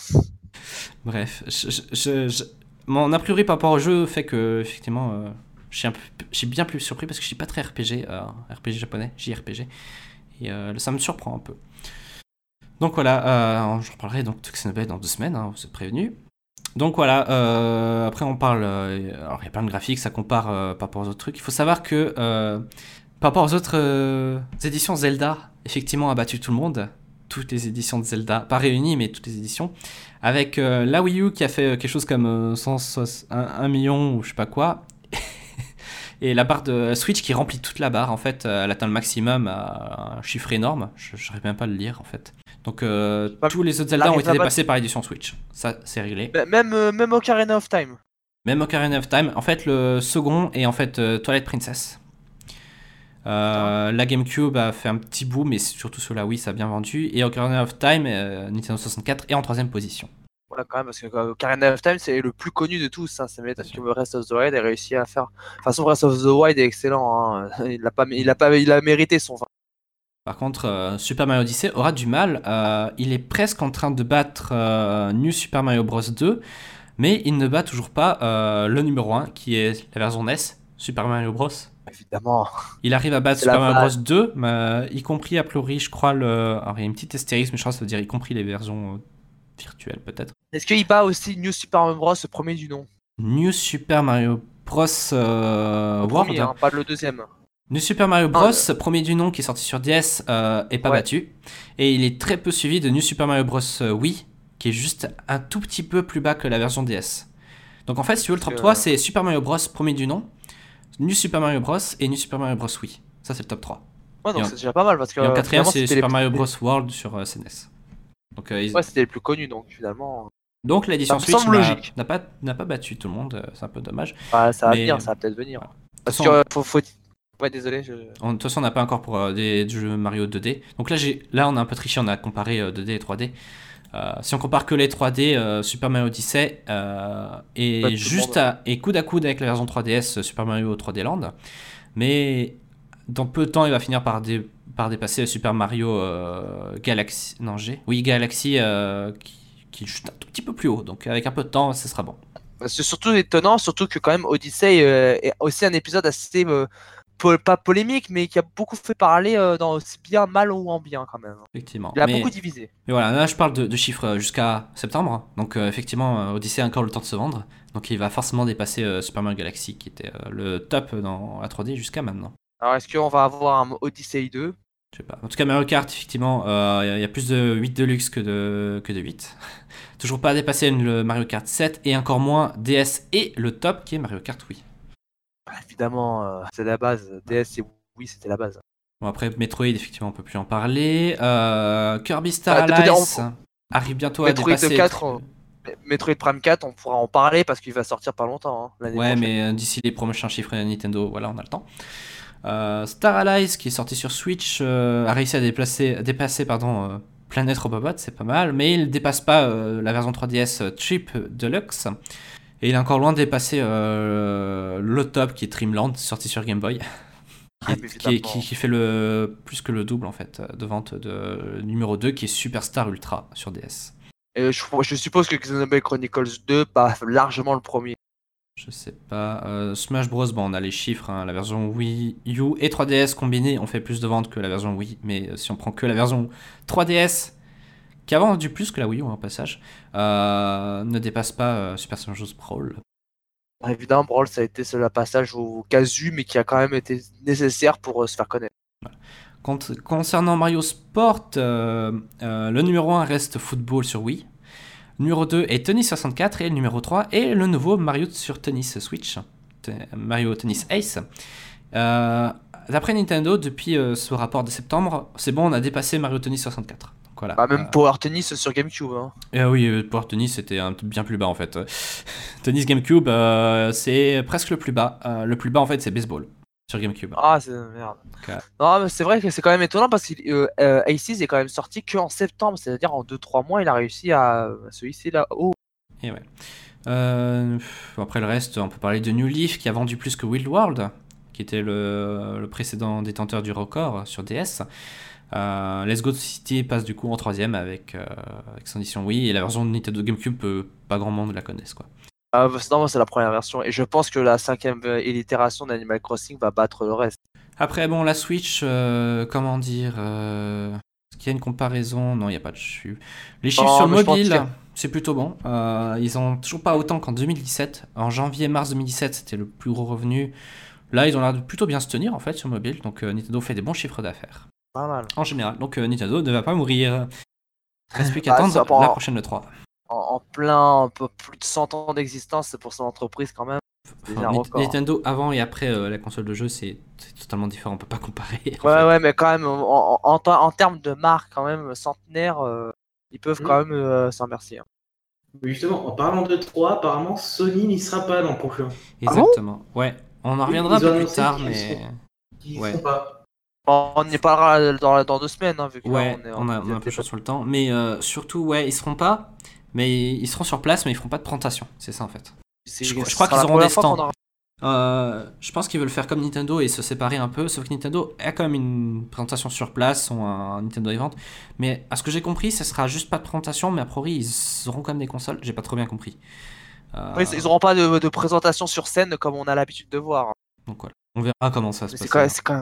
Bref. Je, je- je- je- Mon a priori par rapport au jeu fait que, effectivement, euh, je suis je bien plus surpris parce que je suis pas très RPG, euh, RPG japonais, JRPG. Et euh, ça me surprend un peu. Donc voilà, euh, j'en reparlerai donc de Xenoblade dans deux semaines, hein, vous êtes prévenus. Donc voilà, euh, après on parle, alors il y a plein de graphiques, ça compare par rapport aux autres trucs. Il faut savoir que par rapport aux autres éditions Zelda, effectivement a battu tout le monde, toutes les éditions de Zelda, pas réunies mais toutes les éditions, avec euh, la Wii U qui a fait euh, quelque chose comme euh, 100 un, un million ou je sais pas quoi, <laughs> et la barre de Switch qui remplit toute la barre, en fait, euh, elle atteint le maximum à un chiffre énorme. Je n'arrive même pas à le lire, en fait. Donc, euh, tous les autres Zelda ont été dépassés par l'édition Switch. Ça, c'est réglé. M- Même, euh, même Ocarina of Time. Même Ocarina of Time. En fait, le second est en fait euh, Twilight Princess. Euh, la GameCube a fait un petit bout, mais surtout sur la Wii, ça a bien vendu. Et Ocarina of Time, euh, Nintendo 64, est en troisième position. Voilà, quand même, parce que euh, Ocarina of Time, c'est le plus connu de tous. Hein. C'est parce que Breath of the Wild a réussi à faire. De toute façon, Breath of the Wild est excellent. Hein. <laughs> Il, a pas, il, a pas, il a mérité son. Par contre, euh, Super Mario Odyssey aura du mal. Euh, il est presque en train de battre New Super Mario Bros. 2, mais il ne bat toujours pas le numéro 1, qui est la version NES, Super Mario Bros. Évidemment. Il arrive à battre Super Mario. Bros. 2, mais, euh, y compris a priori, je crois, le... Alors, il y a une petite astérisque, mais je crois que ça veut dire y compris les versions euh, virtuelles, peut-être. Est-ce qu'il bat aussi New Super Mario Bros. le premier du nom? New Super Mario Bros. euh, Le World. premier, hein, pas le deuxième. New Super Mario Bros, Ah, premier du nom qui est sorti sur DS, euh, est pas Ouais. battu. Et il est très peu suivi de New Super Mario Bros euh, Wii, qui est juste un tout petit peu plus bas que la version DS. Donc en fait, si tu veux, le top Euh. 3, c'est Super Mario Bros, premier du nom. New Super Mario Bros et New Super Mario Bros Wii. Ça c'est le top 3. Ouais, donc c'est déjà pas mal parce que. Et en euh, quatrième c'est Super Mario Bros World sur euh, SNES. Donc, euh, ils- Ouais, c'était les plus connus donc finalement. Donc l'édition Switch n'a logique. n'a pas, battu tout le monde, euh, c'est un peu dommage. Ouais, ça va Mais- venir, ça va peut-être venir. Voilà. Parce De que euh, faut, faut... Ouais, désolé. Je... En- De toute façon, on n'a pas encore pour euh, des jeux Mario 2D. Donc là, j'ai, là, on a un peu triché, on a comparé euh, 2D et 3D. Euh, si on compare que les 3D, euh, Super Mario Odyssey euh, est le juste à, est coude à coude avec la version 3DS euh, Super Mario 3D Land. Mais dans peu de temps, il va finir par, dé- par dépasser Super Mario euh, Galaxy. Non, G. Oui, Galaxy euh, qui, qui est juste un tout petit peu plus haut. Donc avec un peu de temps, ce sera bon. C'est surtout étonnant, surtout que quand même Odyssey euh, est aussi un épisode assez euh, pas polémique, mais qui a beaucoup fait parler euh, dans aussi bien mal ou en bien quand même. Effectivement. Il a Mais- beaucoup divisé. Mais voilà, là je parle de, de chiffres euh, jusqu'à septembre. Donc euh, effectivement, Odyssey a encore le temps de se vendre. Donc il va forcément dépasser euh, Super Mario Galaxy qui était le top dans la 3D jusqu'à maintenant. Alors est-ce qu'on va avoir un Odyssey 2 Je sais pas. En tout cas, Mario Kart, effectivement, il y a- il y, a plus de 8 Deluxe que de, que de 8. <laughs> Toujours pas dépassé le Mario Kart 7 et encore moins DS et le top qui est Mario Kart Wii. Bah, Évidemment, euh, c'est la base. DS et oui, c'était la base. Bon, après, Metroid, effectivement, on peut plus en parler. Euh, Kirby Star Ah, Allies arrive bientôt à dépasser. 4, on- Metroid Prime 4, on pourra en parler parce qu'il va sortir pas longtemps. hein, Ouais, prochaine. mais euh, d'ici les prochains chiffres de Nintendo, voilà, on a le temps. Euh, Star Allies, qui est sorti sur Switch, euh, a réussi à déplacer, dépasser pardon, Planet Robobot, c'est pas mal, mais il ne dépasse pas la version 3DS euh, Trip Deluxe. Et il est encore loin de dépasser euh, le top qui est Dreamland, sorti sur Game Boy. Ah, qui, mais qui- évidemment. qui- qui fait le plus que le double en fait de vente de numéro 2 qui est Superstar Ultra sur DS. Et je, je suppose que Xenoblade Chronicles 2 bat largement le premier. Je sais pas. Euh, Smash Bros, bon, on a les chiffres. hein, La version Wii U et 3DS combinés ont fait plus de ventes que la version Wii. Mais euh, si on prend que la version 3DS, qui a vendu plus que la Wii U en passage, euh, ne dépasse pas euh, Super Smash Bros. Brawl. Alors, évidemment, Brawl, ça a été ce passage au casu, mais qui a quand même été nécessaire pour euh, se faire connaître. Concernant Mario Sport, le numéro 1 reste Football sur Wii. Le numéro 2 est Tennis 64 et le numéro 3 est le nouveau Mario sur Tennis Switch, Mario Tennis Ace. D'après Nintendo, depuis ce rapport de septembre, c'est bon, on a dépassé Mario Tennis 64. Voilà. Bah, même Euh, Power Tennis sur GameCube. Hein. eh oui, euh, Power Tennis c'était bien plus bas en fait. <laughs> Tennis GameCube, euh, c'est presque le plus bas. Le plus bas en fait, c'est baseball sur GameCube. Ah, c'est merde. Non, mais c'est vrai que c'est quand même étonnant parce que euh, euh, Aces est quand même sorti que en septembre, c'est-à-dire en 2-3 mois, il a réussi à à se hisser là-haut. Et ouais. Euh, pff, après le reste, on peut parler de New Leaf qui a vendu plus que Wild World, qui était le, le précédent détenteur du record sur DS. Euh, Let's Go City passe du coup en troisième avec, euh, avec son édition Wii et la version de Nintendo GameCube, euh, pas grand monde la connaisse quoi. Ah, bah, non, c'est la première version. Et je pense que la cinquième euh, itération d'Animal Crossing va battre le reste. Après bon la Switch, euh, comment dire, est-ce qu'il y a une comparaison? Non, il n'y a pas de. Les chiffres Non, sur mobile, c'est plutôt bon. Ils ont toujours pas autant qu'en 2017. En janvier-mars 2017, c'était le plus gros revenu. Là, ils ont l'air de plutôt bien se tenir en fait sur mobile. Donc Nintendo fait des bons chiffres d'affaires Pas mal. en général. Donc euh, Nintendo ne va pas mourir. Reste plus qu'à attendre ça, bon. la prochaine E3. En, en plein, un peu plus de 100 ans d'existence, pour son entreprise quand même. Enfin. Nintendo avant et après euh, la console de jeu, c'est totalement différent. On peut pas comparer. Ouais, fait. ouais, mais quand même, en, en, en, ter- en termes de marque, quand même, centenaire, euh, ils peuvent Mm. quand même euh, s'en remercier. hein. Mais justement, en parlant de 3, apparemment Sony n'y sera pas l'an prochain. Exactement. ouais. On en reviendra un peu plus tard, mais. Ils Ouais. seront pas. On y parlera dans, dans deux semaines, hein, vu que là, Ouais, on est on a, on a un peu chaud sur le temps. Mais euh, surtout, ouais, ils seront pas. Mais ils seront sur place, mais ils feront pas de présentation. C'est ça en fait. je crois- je qu'ils auront des stands. aura- Euh, je pense qu'ils veulent faire comme Nintendo et se séparer un peu. Sauf que Nintendo a quand même une présentation sur place, ou un Nintendo Event. Mais à ce que j'ai compris, ce sera juste pas de présentation, mais a priori, ils auront quand même des consoles. J'ai pas trop bien compris. Euh, Oui, ils auront pas de, de présentation sur scène comme on a l'habitude de voir. hein. Donc voilà. On verra comment ça se passe. c'est quand, même- c'est quand,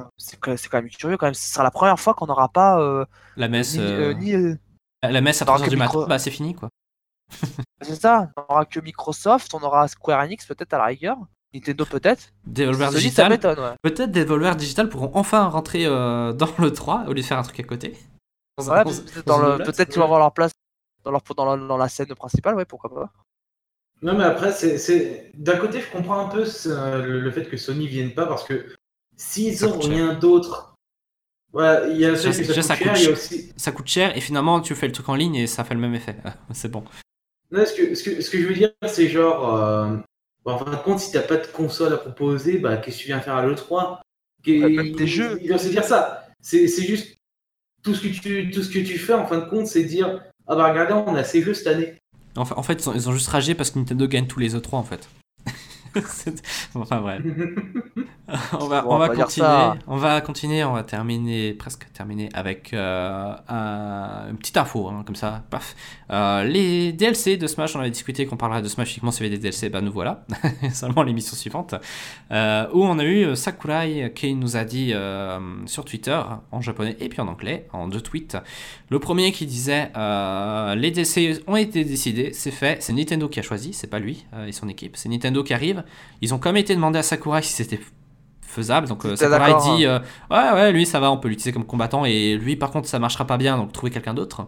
même- c'est quand même curieux quand même. Ce sera la première fois qu'on n'aura pas euh, La messe, ni, euh, euh, ni, euh, la messe à t'auras 3h que du matin, micro- bah c'est fini quoi. <laughs> c'est ça. On aura que Microsoft, on aura Square Enix peut-être à la rigueur, Nintendo peut-être. Devolver Digital. ouais. Peut-être Devolver Digital pourront enfin rentrer dans le 3 au lieu de faire un truc à côté. Ouais, peut-être qu'ils vont avoir leur place dans, leur, dans, la, dans la scène principale, ouais, pourquoi pas. Non, mais après, c'est- c'est d'un côté, je comprends un peu ce- le, le fait que Sony vienne pas parce que s'ils ont rien d'autre, voilà, il y a le fait Déjà, que ça déjà, coûte ça cher, coûte il y a cher. aussi. Ça coûte cher et finalement tu fais le truc en ligne et ça fait le même effet. <laughs> c'est bon. Non, ce que, ce que, ce que je veux dire, c'est genre, euh, bon, en fin de compte, si t'as pas de console à proposer, bah, qu'est-ce que tu viens faire à l'E3 Qu'est- Ouais, même des il- jeux. Il doit se dire ça. C'est c'est juste tout ce, que tu, tout ce que tu fais, en fin de compte, c'est dire, ah bah regardez, on a ces jeux cette année. En fa- en fait, ils ont, ils ont juste ragé parce que Nintendo gagne tous les E3 en fait. <laughs> Enfin bref. <laughs> on va, on on va continuer. ça. On va continuer. On va terminer, presque terminer avec euh, un- une petite info, hein, comme ça. Paf. Euh, les DLC de Smash, on avait discuté qu'on parlerait de Smash uniquement s'il y avait des DLC. Bah nous voilà. <laughs> Seulement l'émission suivante. Euh, où on a eu Sakurai qui nous a dit sur Twitter, en japonais et puis en anglais, en deux tweets. Le premier qui disait les DLC ont été décidés, c'est fait, c'est Nintendo qui a choisi, c'est pas lui et son équipe, c'est Nintendo qui arrive. Ils ont quand même été demandé à Sakurai si c'était faisable, donc euh, Sakurai dit euh, ouais ouais lui ça va, on peut l'utiliser comme combattant et lui par contre ça marchera pas bien, donc trouver quelqu'un d'autre.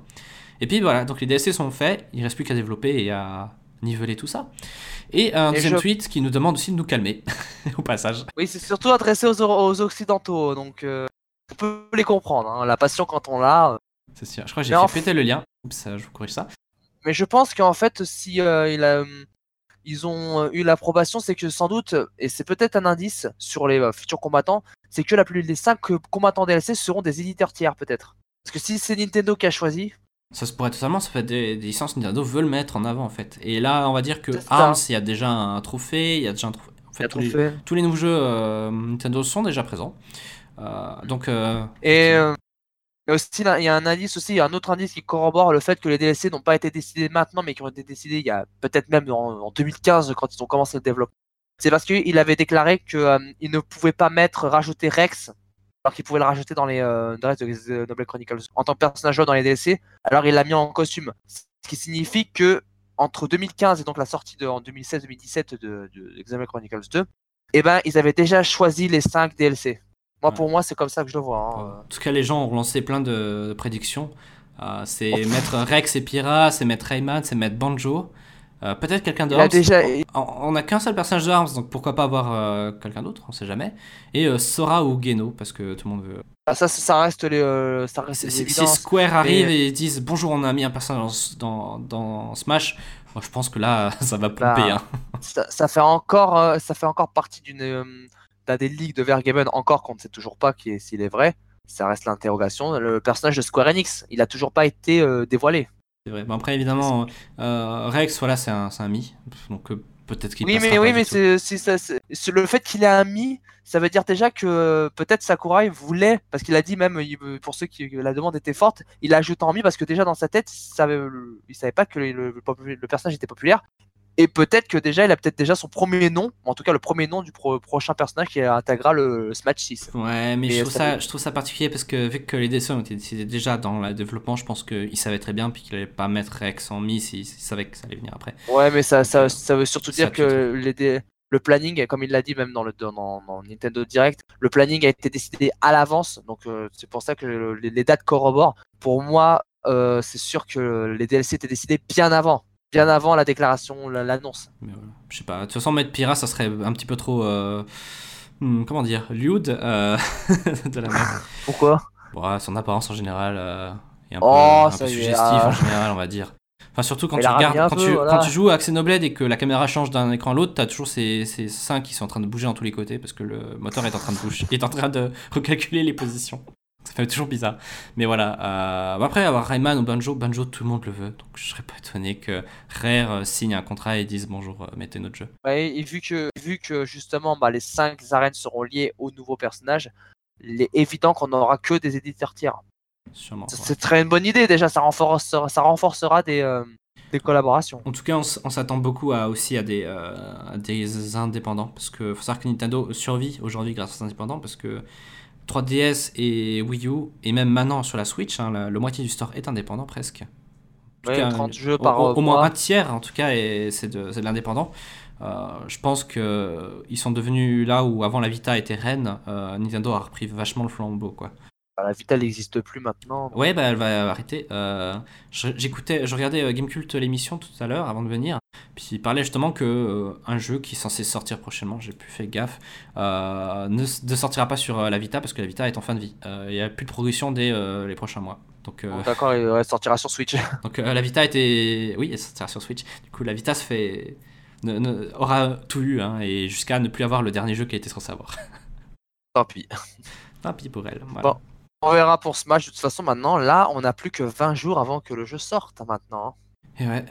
Et puis voilà, donc les DLC sont faits, il reste plus qu'à développer et à niveler tout ça. Et un Et deuxième je- tweet qui nous demande aussi de nous calmer <laughs> au passage. Oui, c'est surtout adressé aux, aux occidentaux, donc euh, on peut les comprendre. hein. La passion quand on l'a. euh. C'est sûr, je crois que j'ai fait péter le lien. Oups, je vous corrige ça. Mais je pense qu'en fait, si il a, hum, ils ont euh, eu l'approbation, c'est que sans doute, et c'est peut-être un indice sur les euh, futurs combattants, c'est que la plupart des 5 combattants DLC seront des éditeurs tiers, peut-être. Parce que si c'est Nintendo qui a choisi, Ça se pourrait totalement, ça fait des, des licences Nintendo veulent mettre en avant en fait. Et là, on va dire que. Arms, il y a déjà un trophée, il y a déjà un trophée. En fait, tous les, tous les nouveaux jeux euh, Nintendo sont déjà présents. Euh, donc, euh, Et euh, il y a un indice aussi, un autre indice qui corrobore le fait que les DLC n'ont pas été décidés maintenant, mais qui ont été décidés il y a peut-être même en, en 2015 quand ils ont commencé le développement. C'est parce qu'il avait déclaré qu'il ne pouvait pas mettre rajouter Rex, alors qu'il pouvait le rajouter dans les euh, de The Noble Chronicles en tant que personnage joueur dans les DLC. Alors il l'a mis en costume, ce qui signifie que entre 2015 et donc la sortie en 2016-2017 de, de Chronicles 2, eh ben ils avaient déjà choisi les 5 DLC. Moi Ouais. pour moi c'est comme ça que je le vois. hein. en tout cas, les gens ont lancé plein de, de prédictions. Euh, c'est mettre Rex et Pyra, c'est mettre Rayman, c'est mettre Banjo. Euh, Peut-être quelqu'un d'autre. déjà, On on a qu'un seul personnage de Arms, donc pourquoi pas avoir euh, quelqu'un d'autre, on sait jamais. Et Sora ou Geno, parce que tout le monde veut. Ah, ça, ça reste les, ça reste Si, les. Square arrive et disent bonjour, on a mis un personnage dans, Smash, moi je pense que là <laughs> ça va pomper. Bah, hein. Ça, ça fait encore, ça fait encore partie d'une, euh, d'un des ligues de Vergaben encore qu'on ne sait toujours pas est- s'il est vrai. Ça reste l'interrogation. Le personnage de Square Enix, il a toujours pas été euh, dévoilé. C'est vrai. Bon, après évidemment, euh, Rex, voilà, c'est un, mi, donc euh, peut-être qu'il Oui, mais oui, mais c'est, le fait qu'il ait un mi, ça veut dire déjà que euh, peut-être Sakurai voulait, parce qu'il a dit même pour ceux qui la demande était forte, il a ajouté en mi parce que déjà dans sa tête, il savait, il savait pas que le, le- le- le personnage était populaire. Et peut-être que déjà, il a peut-être déjà son premier nom, en tout cas le premier nom du pro- prochain personnage qui intégrera le Smash 6. Ouais, mais Et je trouve, ça ça, fait- je trouve ça particulier parce que vu que les dessins ont été décidés déjà dans le développement, je pense qu'il savait très bien puis qu'il allait pas mettre Rex en mi s'il savait que ça allait venir après. Ouais, mais ça, ça, ça veut surtout dire que les dé- le planning, comme il l'a dit même dans le dans, dans- dans Nintendo Direct, le planning a été décidé à l'avance. Donc euh, c'est pour ça que le- les, les dates corroborent. Pour moi, euh, c'est sûr que les DLC étaient décidés bien avant, bien avant la déclaration, la- l'annonce. Voilà. Je sais pas. De toute façon, mettre Pyra, ça serait un petit peu trop. euh, hmm, comment dire Lewd euh, <laughs> de la merde. Pourquoi? Bon, son apparence en général euh, est un peu, Oh, un peu suggestif ah. en général, on va dire. Enfin, surtout quand tu regardes, un quand, peu, tu, voilà. quand tu joues à Xenoblade et que la caméra change d'un écran à l'autre, t'as toujours ces, ces seins qui sont en train de bouger dans tous les côtés parce que le moteur est en train de bouger, <laughs> est en train de recalculer les positions. Ça fait toujours bizarre. Mais voilà. euh, après, avoir Rayman ou Banjo, Banjo, tout le monde le veut. Donc je serais pas étonné que Rare euh, signe un contrat et dise bonjour, euh, mettez notre jeu. Ouais, et vu que, vu que justement bah, les 5 arènes seront liées au nouveau personnage, il est évident qu'on n'aura que des éditeurs tiers. Sûrement. C'est ouais. très une bonne idée déjà, ça renforcera, ça renforcera des, euh, des collaborations. En tout cas, on, s'attend beaucoup à, aussi à des, euh, à des indépendants. Parce que faut savoir que Nintendo survit aujourd'hui grâce aux indépendants. Parce que 3DS et Wii U, et même maintenant sur la Switch, hein, la, le moitié du store est indépendant presque. En tout cas, 30 jeux au, par au- euh, au moins un tiers, en tout cas, c'est de, l'indépendant. Euh, je pense que ils sont devenus là où avant la Vita était reine, euh, Nintendo a repris vachement le flambeau. Quoi. Bah, la Vita n'existe plus maintenant. donc- Ouais, bah elle va arrêter. Euh, J'écoutais, je regardais euh, Gamecult l'émission tout à l'heure avant de venir. Puis il parlait justement que euh, un jeu qui est censé sortir prochainement, j'ai plus fait gaffe, euh, ne, sortira pas sur euh, la Vita parce que la Vita est en fin de vie. Euh, Il y a plus de progression dès euh, les prochains mois. Donc, euh, D'accord, ouais, sortira sur Switch. <laughs> donc euh, la Vita était, oui, elle sortira sur Switch. Du coup, la Vita se fait, ne- ne- aura tout eu hein, et jusqu'à ne plus avoir le dernier jeu qui a été censé avoir. <laughs> Tant pis. Tant pis pour elle. voilà. Bon. On verra pour Smash. De toute façon, maintenant, là, on n'a plus que 20 jours avant que le jeu sorte hein, maintenant. Et ouais.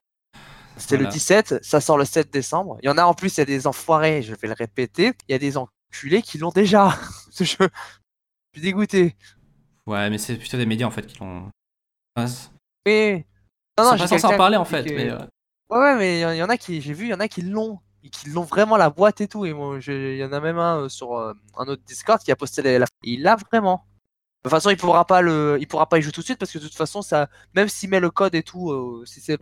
C'était Voilà. le 17, ça sort le 7 décembre. Il y en a en plus, il y a des enfoirés, je vais le répéter. Il y a des enculés qui l'ont déjà, <laughs> ce jeu. Je suis dégoûté. Ouais, mais c'est plutôt des médias en fait qui l'ont. C'est- Mais. j'ai en quelqu'un parler en fait. que- Mais, euh, Ouais, ouais, mais il y en- a qui, j'ai vu, il y en a qui l'ont. Et qui l'ont vraiment la boîte et tout. Et moi, il y en a même un euh, sur euh, un autre Discord qui a posté la. la- Il l'a vraiment. De toute façon, il pourra pas le, il pourra pas y jouer tout de suite parce que de toute façon, ça, même s'il met le code et tout, euh, si c'est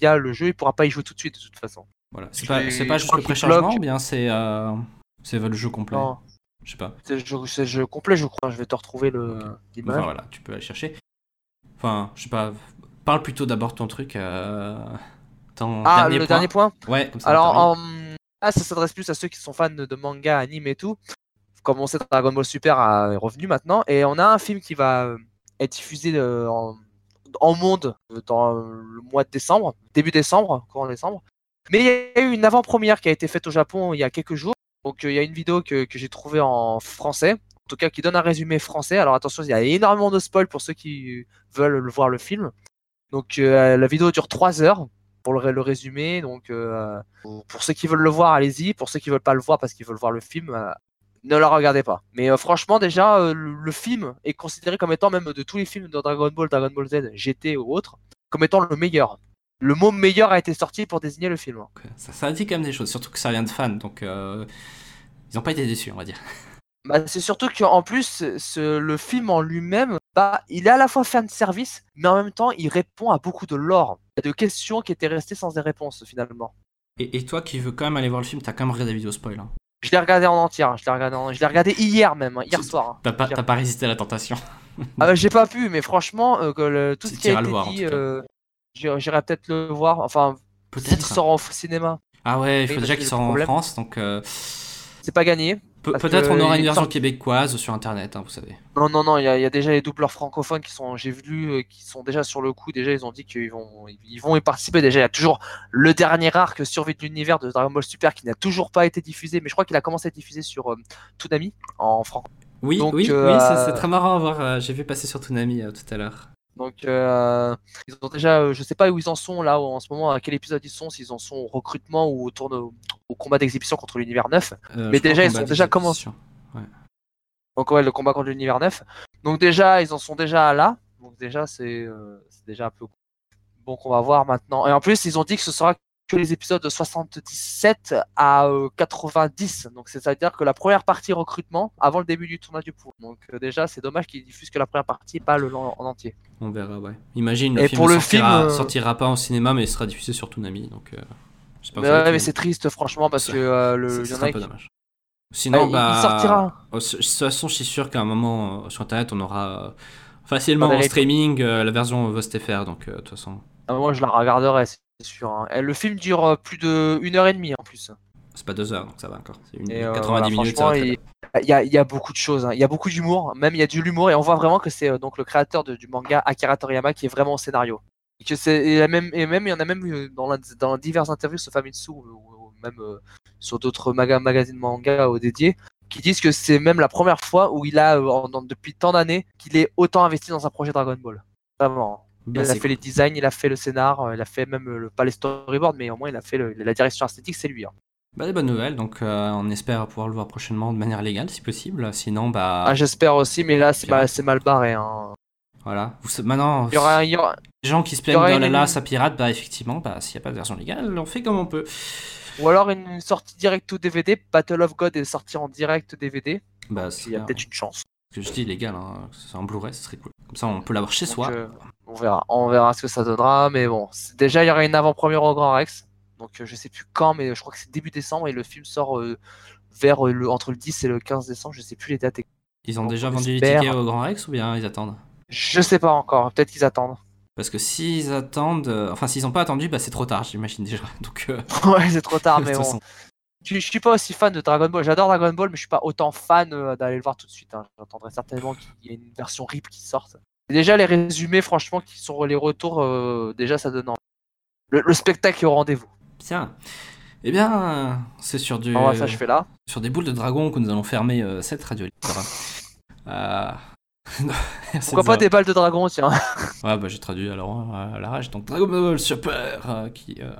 via le jeu, il pourra pas y jouer tout de suite de toute façon. Voilà. C'est pas, pas je juste le préchargement ou bien c'est euh, c'est le jeu complet? Non, Je sais pas. c'est le jeu, c'est le jeu complet, je crois. Je vais te retrouver le l'image. Enfin voilà, tu peux aller chercher. Enfin, je sais pas. Parle plutôt d'abord ton truc. Euh... Ton Ah, dernier le point. dernier point. Ouais, comme ça. Alors, en... ah, ça s'adresse plus à ceux qui sont fans de manga, anime et tout. Comme on sait, Dragon Ball Super est revenu maintenant. Et on a un film qui va euh, être diffusé euh, en... monde euh, dans le mois de décembre, début décembre, courant décembre. Mais il y a eu une avant-première qui a été faite au Japon il y a quelques jours. Donc, il y a une vidéo que, j'ai trouvée en français. En tout cas, qui donne un résumé français. Alors, attention, il y a énormément de spoil pour ceux qui veulent le voir le film. Donc, la vidéo dure 3 heures pour le, le résumé. Donc, pour ceux qui veulent le voir, allez-y. Pour ceux qui veulent pas le voir parce qu'ils veulent voir le film, ne la regardez pas. Mais euh, franchement, déjà, euh, le, le film est considéré comme étant, même de tous les films de Dragon Ball, Dragon Ball Z, GT ou autres, comme étant le meilleur. Le mot meilleur a été sorti pour désigner le film. Ça, ça dit quand même des choses, surtout que ça vient de fans, donc euh, ils ont pas été déçus, on va dire. <laughs> Bah, c'est surtout qu'en plus, ce- le film en lui-même, bah, il est à la fois fan service, mais en même temps, il répond à beaucoup de lore, de questions qui étaient restées sans des réponses finalement. Et, et toi qui veux quand même aller voir le film, t'as quand même regardé la vidéo spoil. Hein. Je l'ai regardé en entier, hein, je l'ai regardé, en- je l'ai regardé hier même, hein, hier soir. hein. T'as pas, résisté à la tentation. Ah bah, j'ai pas pu, mais franchement, euh, que le- tout ce qui a été voir, dit, euh, j'irai peut-être le voir. Enfin, Peut-être. sort en cinéma, Ah ouais, il faut déjà qu'il sorte en France, donc euh, c'est pas gagné. Pe- peut-être on aura une version québécoise sur internet, hein, vous savez. Non, non, non, il y, a il y a déjà les doubleurs francophones qui sont, j'ai vu, euh, qui sont déjà sur le coup. Déjà, ils ont dit qu'ils vont, ils vont y participer. Déjà, il y a toujours le dernier arc Survie de l'univers de Dragon Ball Super qui n'a toujours pas été diffusé, mais je crois qu'il a commencé à être diffusé sur euh, Toonami en franco. Oui, Donc, oui, euh, oui, c'est très marrant à voir. J'ai vu passer sur Toonami euh, tout à l'heure. Donc, euh, ils ont déjà, euh, je sais pas où ils en sont là en ce moment, à quel épisode ils sont, s'ils en sont au recrutement ou au, tourne, au combat d'exhibition contre l'univers 9. Euh, Mais déjà, ils ont déjà commencé. Donc ouais, le combat contre l'univers 9. Donc déjà, ils en sont déjà là. Donc déjà, c'est euh, c'est déjà un peu bon qu'on va voir maintenant. Et en plus, ils ont dit que ce sera que les épisodes de 77 à euh, 90. Donc c'est-à-dire que la première partie recrutement avant le début du tournoi du pour. Donc euh, déjà, c'est dommage qu'ils diffusent que la première partie, et pas le long en entier. On verra, ouais. Imagine, le Et film pour le sortira, film, euh, sortira pas au cinéma, mais il sera diffusé sur Toonami, donc euh, Mais, ouais, c'est triste franchement parce que euh, le, en a un peu dommage. Sinon, il- bah. il sortira. oh, De toute façon, je suis sûr qu'à un moment euh, sur internet, on aura euh, facilement en streaming euh, la version VostFR, donc euh, de toute façon, Ah, moi, je la regarderai, c'est sûr. hein. Et le film dure euh, plus de une heure et demie en plus. c'est pas deux heures, donc ça va encore. C'est une Et, euh, 90 voilà, minutes, ça va franchement, très il- y a, il y a beaucoup de choses, hein. il y a beaucoup d'humour, même il y a de l'humour et on voit vraiment que c'est euh, donc le créateur de- du manga Akira Toriyama qui est vraiment au scénario. Et que c'est et même et même il y en a même eu dans, la- dans diverses interviews sur Famitsu ou, ou même euh, sur d'autres maga- magazines manga euh, dédiés qui disent que c'est même la première fois où il a euh, en- dans- depuis tant d'années qu'il est autant investi dans un projet Dragon Ball. Vraiment. Bah, il a fait les designs, il a fait le scénar, euh, il a fait même euh, le pas les storyboards, mais au moins il a fait le- la direction esthétique, c'est lui. hein. Bah, des bonnes nouvelles, donc euh, on espère pouvoir le voir prochainement de manière légale si possible. Sinon, bah Ah, j'espère aussi, mais là c'est mal, c'est mal barré. hein. voilà. Vous, maintenant, Il y aura, il y aura- les gens qui se plaignent de la là, ça pirate, bah effectivement, bah s'il n'y a pas de version légale, on fait comme on peut. Ou alors une sortie direct ou DVD. Battle of God est sorti en direct DVD. Bah, Il y a c'est peut-être une chance. Ce que je dis légal, hein, que ce soit en Blu-ray, ce serait cool. Comme ça, on peut l'avoir chez Donc, soi. euh, on verra. On verra ce que ça donnera. Mais bon, c'est- déjà, il y aura une avant-première au Grand Rex. Donc, euh, je sais plus quand, mais je crois que c'est début décembre et le film sort euh, vers le, entre le 10 et le 15 décembre. Je sais plus les dates. Ils ont Donc, déjà vendu les tickets au Grand Rex ou bien ils attendent? Je sais pas encore, peut-être qu'ils attendent. Parce que s'ils attendent, enfin s'ils n'ont pas attendu, bah c'est trop tard, j'imagine déjà. <laughs> Donc, euh, ouais, c'est trop tard, <laughs> mais bon. Je, je suis pas aussi fan de Dragon Ball. J'adore Dragon Ball, mais je suis pas autant fan euh, d'aller le voir tout de suite. hein. J'attendrai certainement qu'il y ait une version RIP qui sorte. Et déjà, les résumés, franchement, qui sont les retours, euh, déjà, ça donne envie. Le, le spectacle est au rendez-vous. Bien. Eh bien, c'est sur du, Alors, ça, je fais là. sur des boules de dragon que nous allons fermer euh, cette radio libre. <laughs> Euh, Pourquoi pas des balles de dragon, tiens. <laughs> Ouais, bah j'ai traduit alors euh, à la rage. Donc Dragon Ball Super euh, qui euh,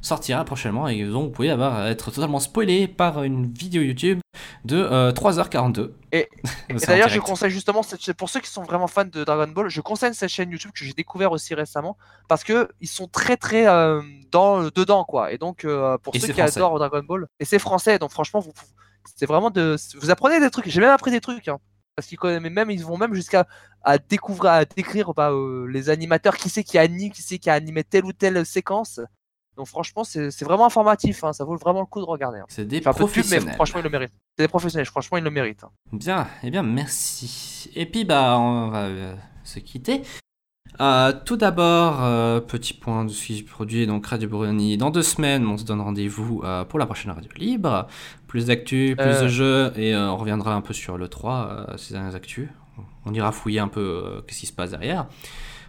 sortira prochainement et dont vous pouvez avoir, être totalement spoilé par une vidéo YouTube de euh, 3h42. Et- <laughs> C'est Et en d'ailleurs, je conseille justement, pour ceux qui sont vraiment fans de Dragon Ball, je conseille cette chaîne YouTube que j'ai découvert aussi récemment parce que ils sont très très euh, dans dedans quoi. Et donc euh, pour Et ceux qui français. adorent Dragon Ball, et c'est français, donc franchement, vous, c'est vraiment de, vous apprenez des trucs. J'ai même appris des trucs. hein. Parce qu'ils connaissent, mais même ils vont même jusqu'à à découvrir, à décrire bah, euh, les animateurs, qui c'est qui anime, qui c'est qui a animé telle ou telle séquence. Donc franchement, c'est vraiment informatif. hein, ça vaut vraiment le coup de regarder. hein. C'est des pub, mais professionnels. franchement, ils le méritent. C'est des professionnels, franchement, ils le méritent. hein. Bien, eh bien, merci. Et puis, bah, on va euh, se quitter. Euh, tout d'abord, euh, petit point de ce qui se produit, donc Radio Bruni. Dans deux semaines, on se donne rendez-vous euh, pour la prochaine radio libre. Plus d'actu, plus de jeux, et on reviendra un peu sur le 3, euh, ces dernières actus. On ira fouiller un peu qu'est-ce qui se passe derrière.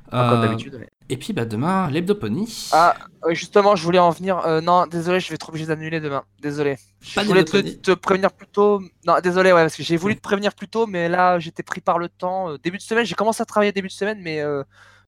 Comme d'habitude. Et puis, bah, demain, l'hebdoponie. Ah, oui, justement, je voulais en venir. non, désolé, je vais être obligé d'annuler demain. Désolé. Pas je voulais te, prévenir plus tôt. Non, désolé, ouais, parce que j'ai voulu te prévenir plus tôt, mais là, j'étais pris par le temps. Début de semaine, j'ai commencé à travailler début de semaine, mais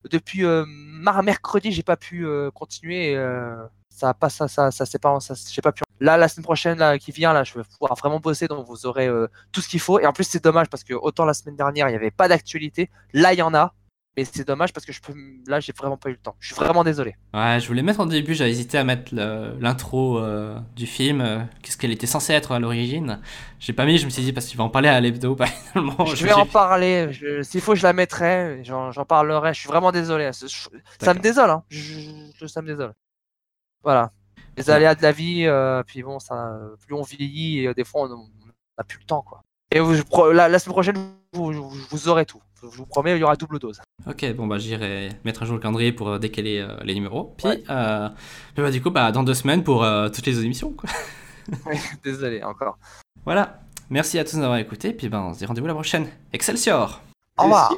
depuis euh, mercredi, j'ai pas pu euh, continuer. euh, ça ça, ça, c'est pas, j'ai pas pu. Là, la semaine prochaine, qui vient, là, je vais pouvoir vraiment bosser, donc vous aurez tout ce qu'il faut. Et en plus, c'est dommage parce que autant la semaine dernière, il n'y avait pas d'actualité. Là, il y en a. Mais c'est dommage parce que je peux, là, j'ai vraiment pas eu le temps. Je suis vraiment désolé. Ouais, je voulais mettre en début, j'avais hésité à mettre l'intro euh, du film, euh, qu'est-ce qu'elle était censée être à l'origine. J'ai pas mis, je me suis dit, parce qu'il va en parler à l'hebdo, <laughs> bah, finalement, je je vais en parler. S'il faut, je la mettrai. J'en parlerai. Je suis vraiment désolé. Ça, je- ça me désole. Hein. Je- ça me désole. Voilà. Les aléas de la vie. euh, puis bon, ça, plus on vieillit, et, des fois, on n'a plus le temps. quoi. Et vous- la, la semaine prochaine, vous, vous, vous aurez tout. Je vous promets, il y aura double dose. Ok, bon bah j'irai mettre à jour le calendrier pour euh, décaler euh, les numéros. Puis, Ouais. euh, bah, du coup, bah, dans deux semaines pour euh, toutes les autres émissions. Quoi. <laughs> désolé encore. Voilà. Merci à tous d'avoir écouté. Puis bah, on se dit rendez-vous la prochaine. Excelsior Au revoir.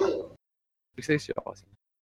Sûr aussi.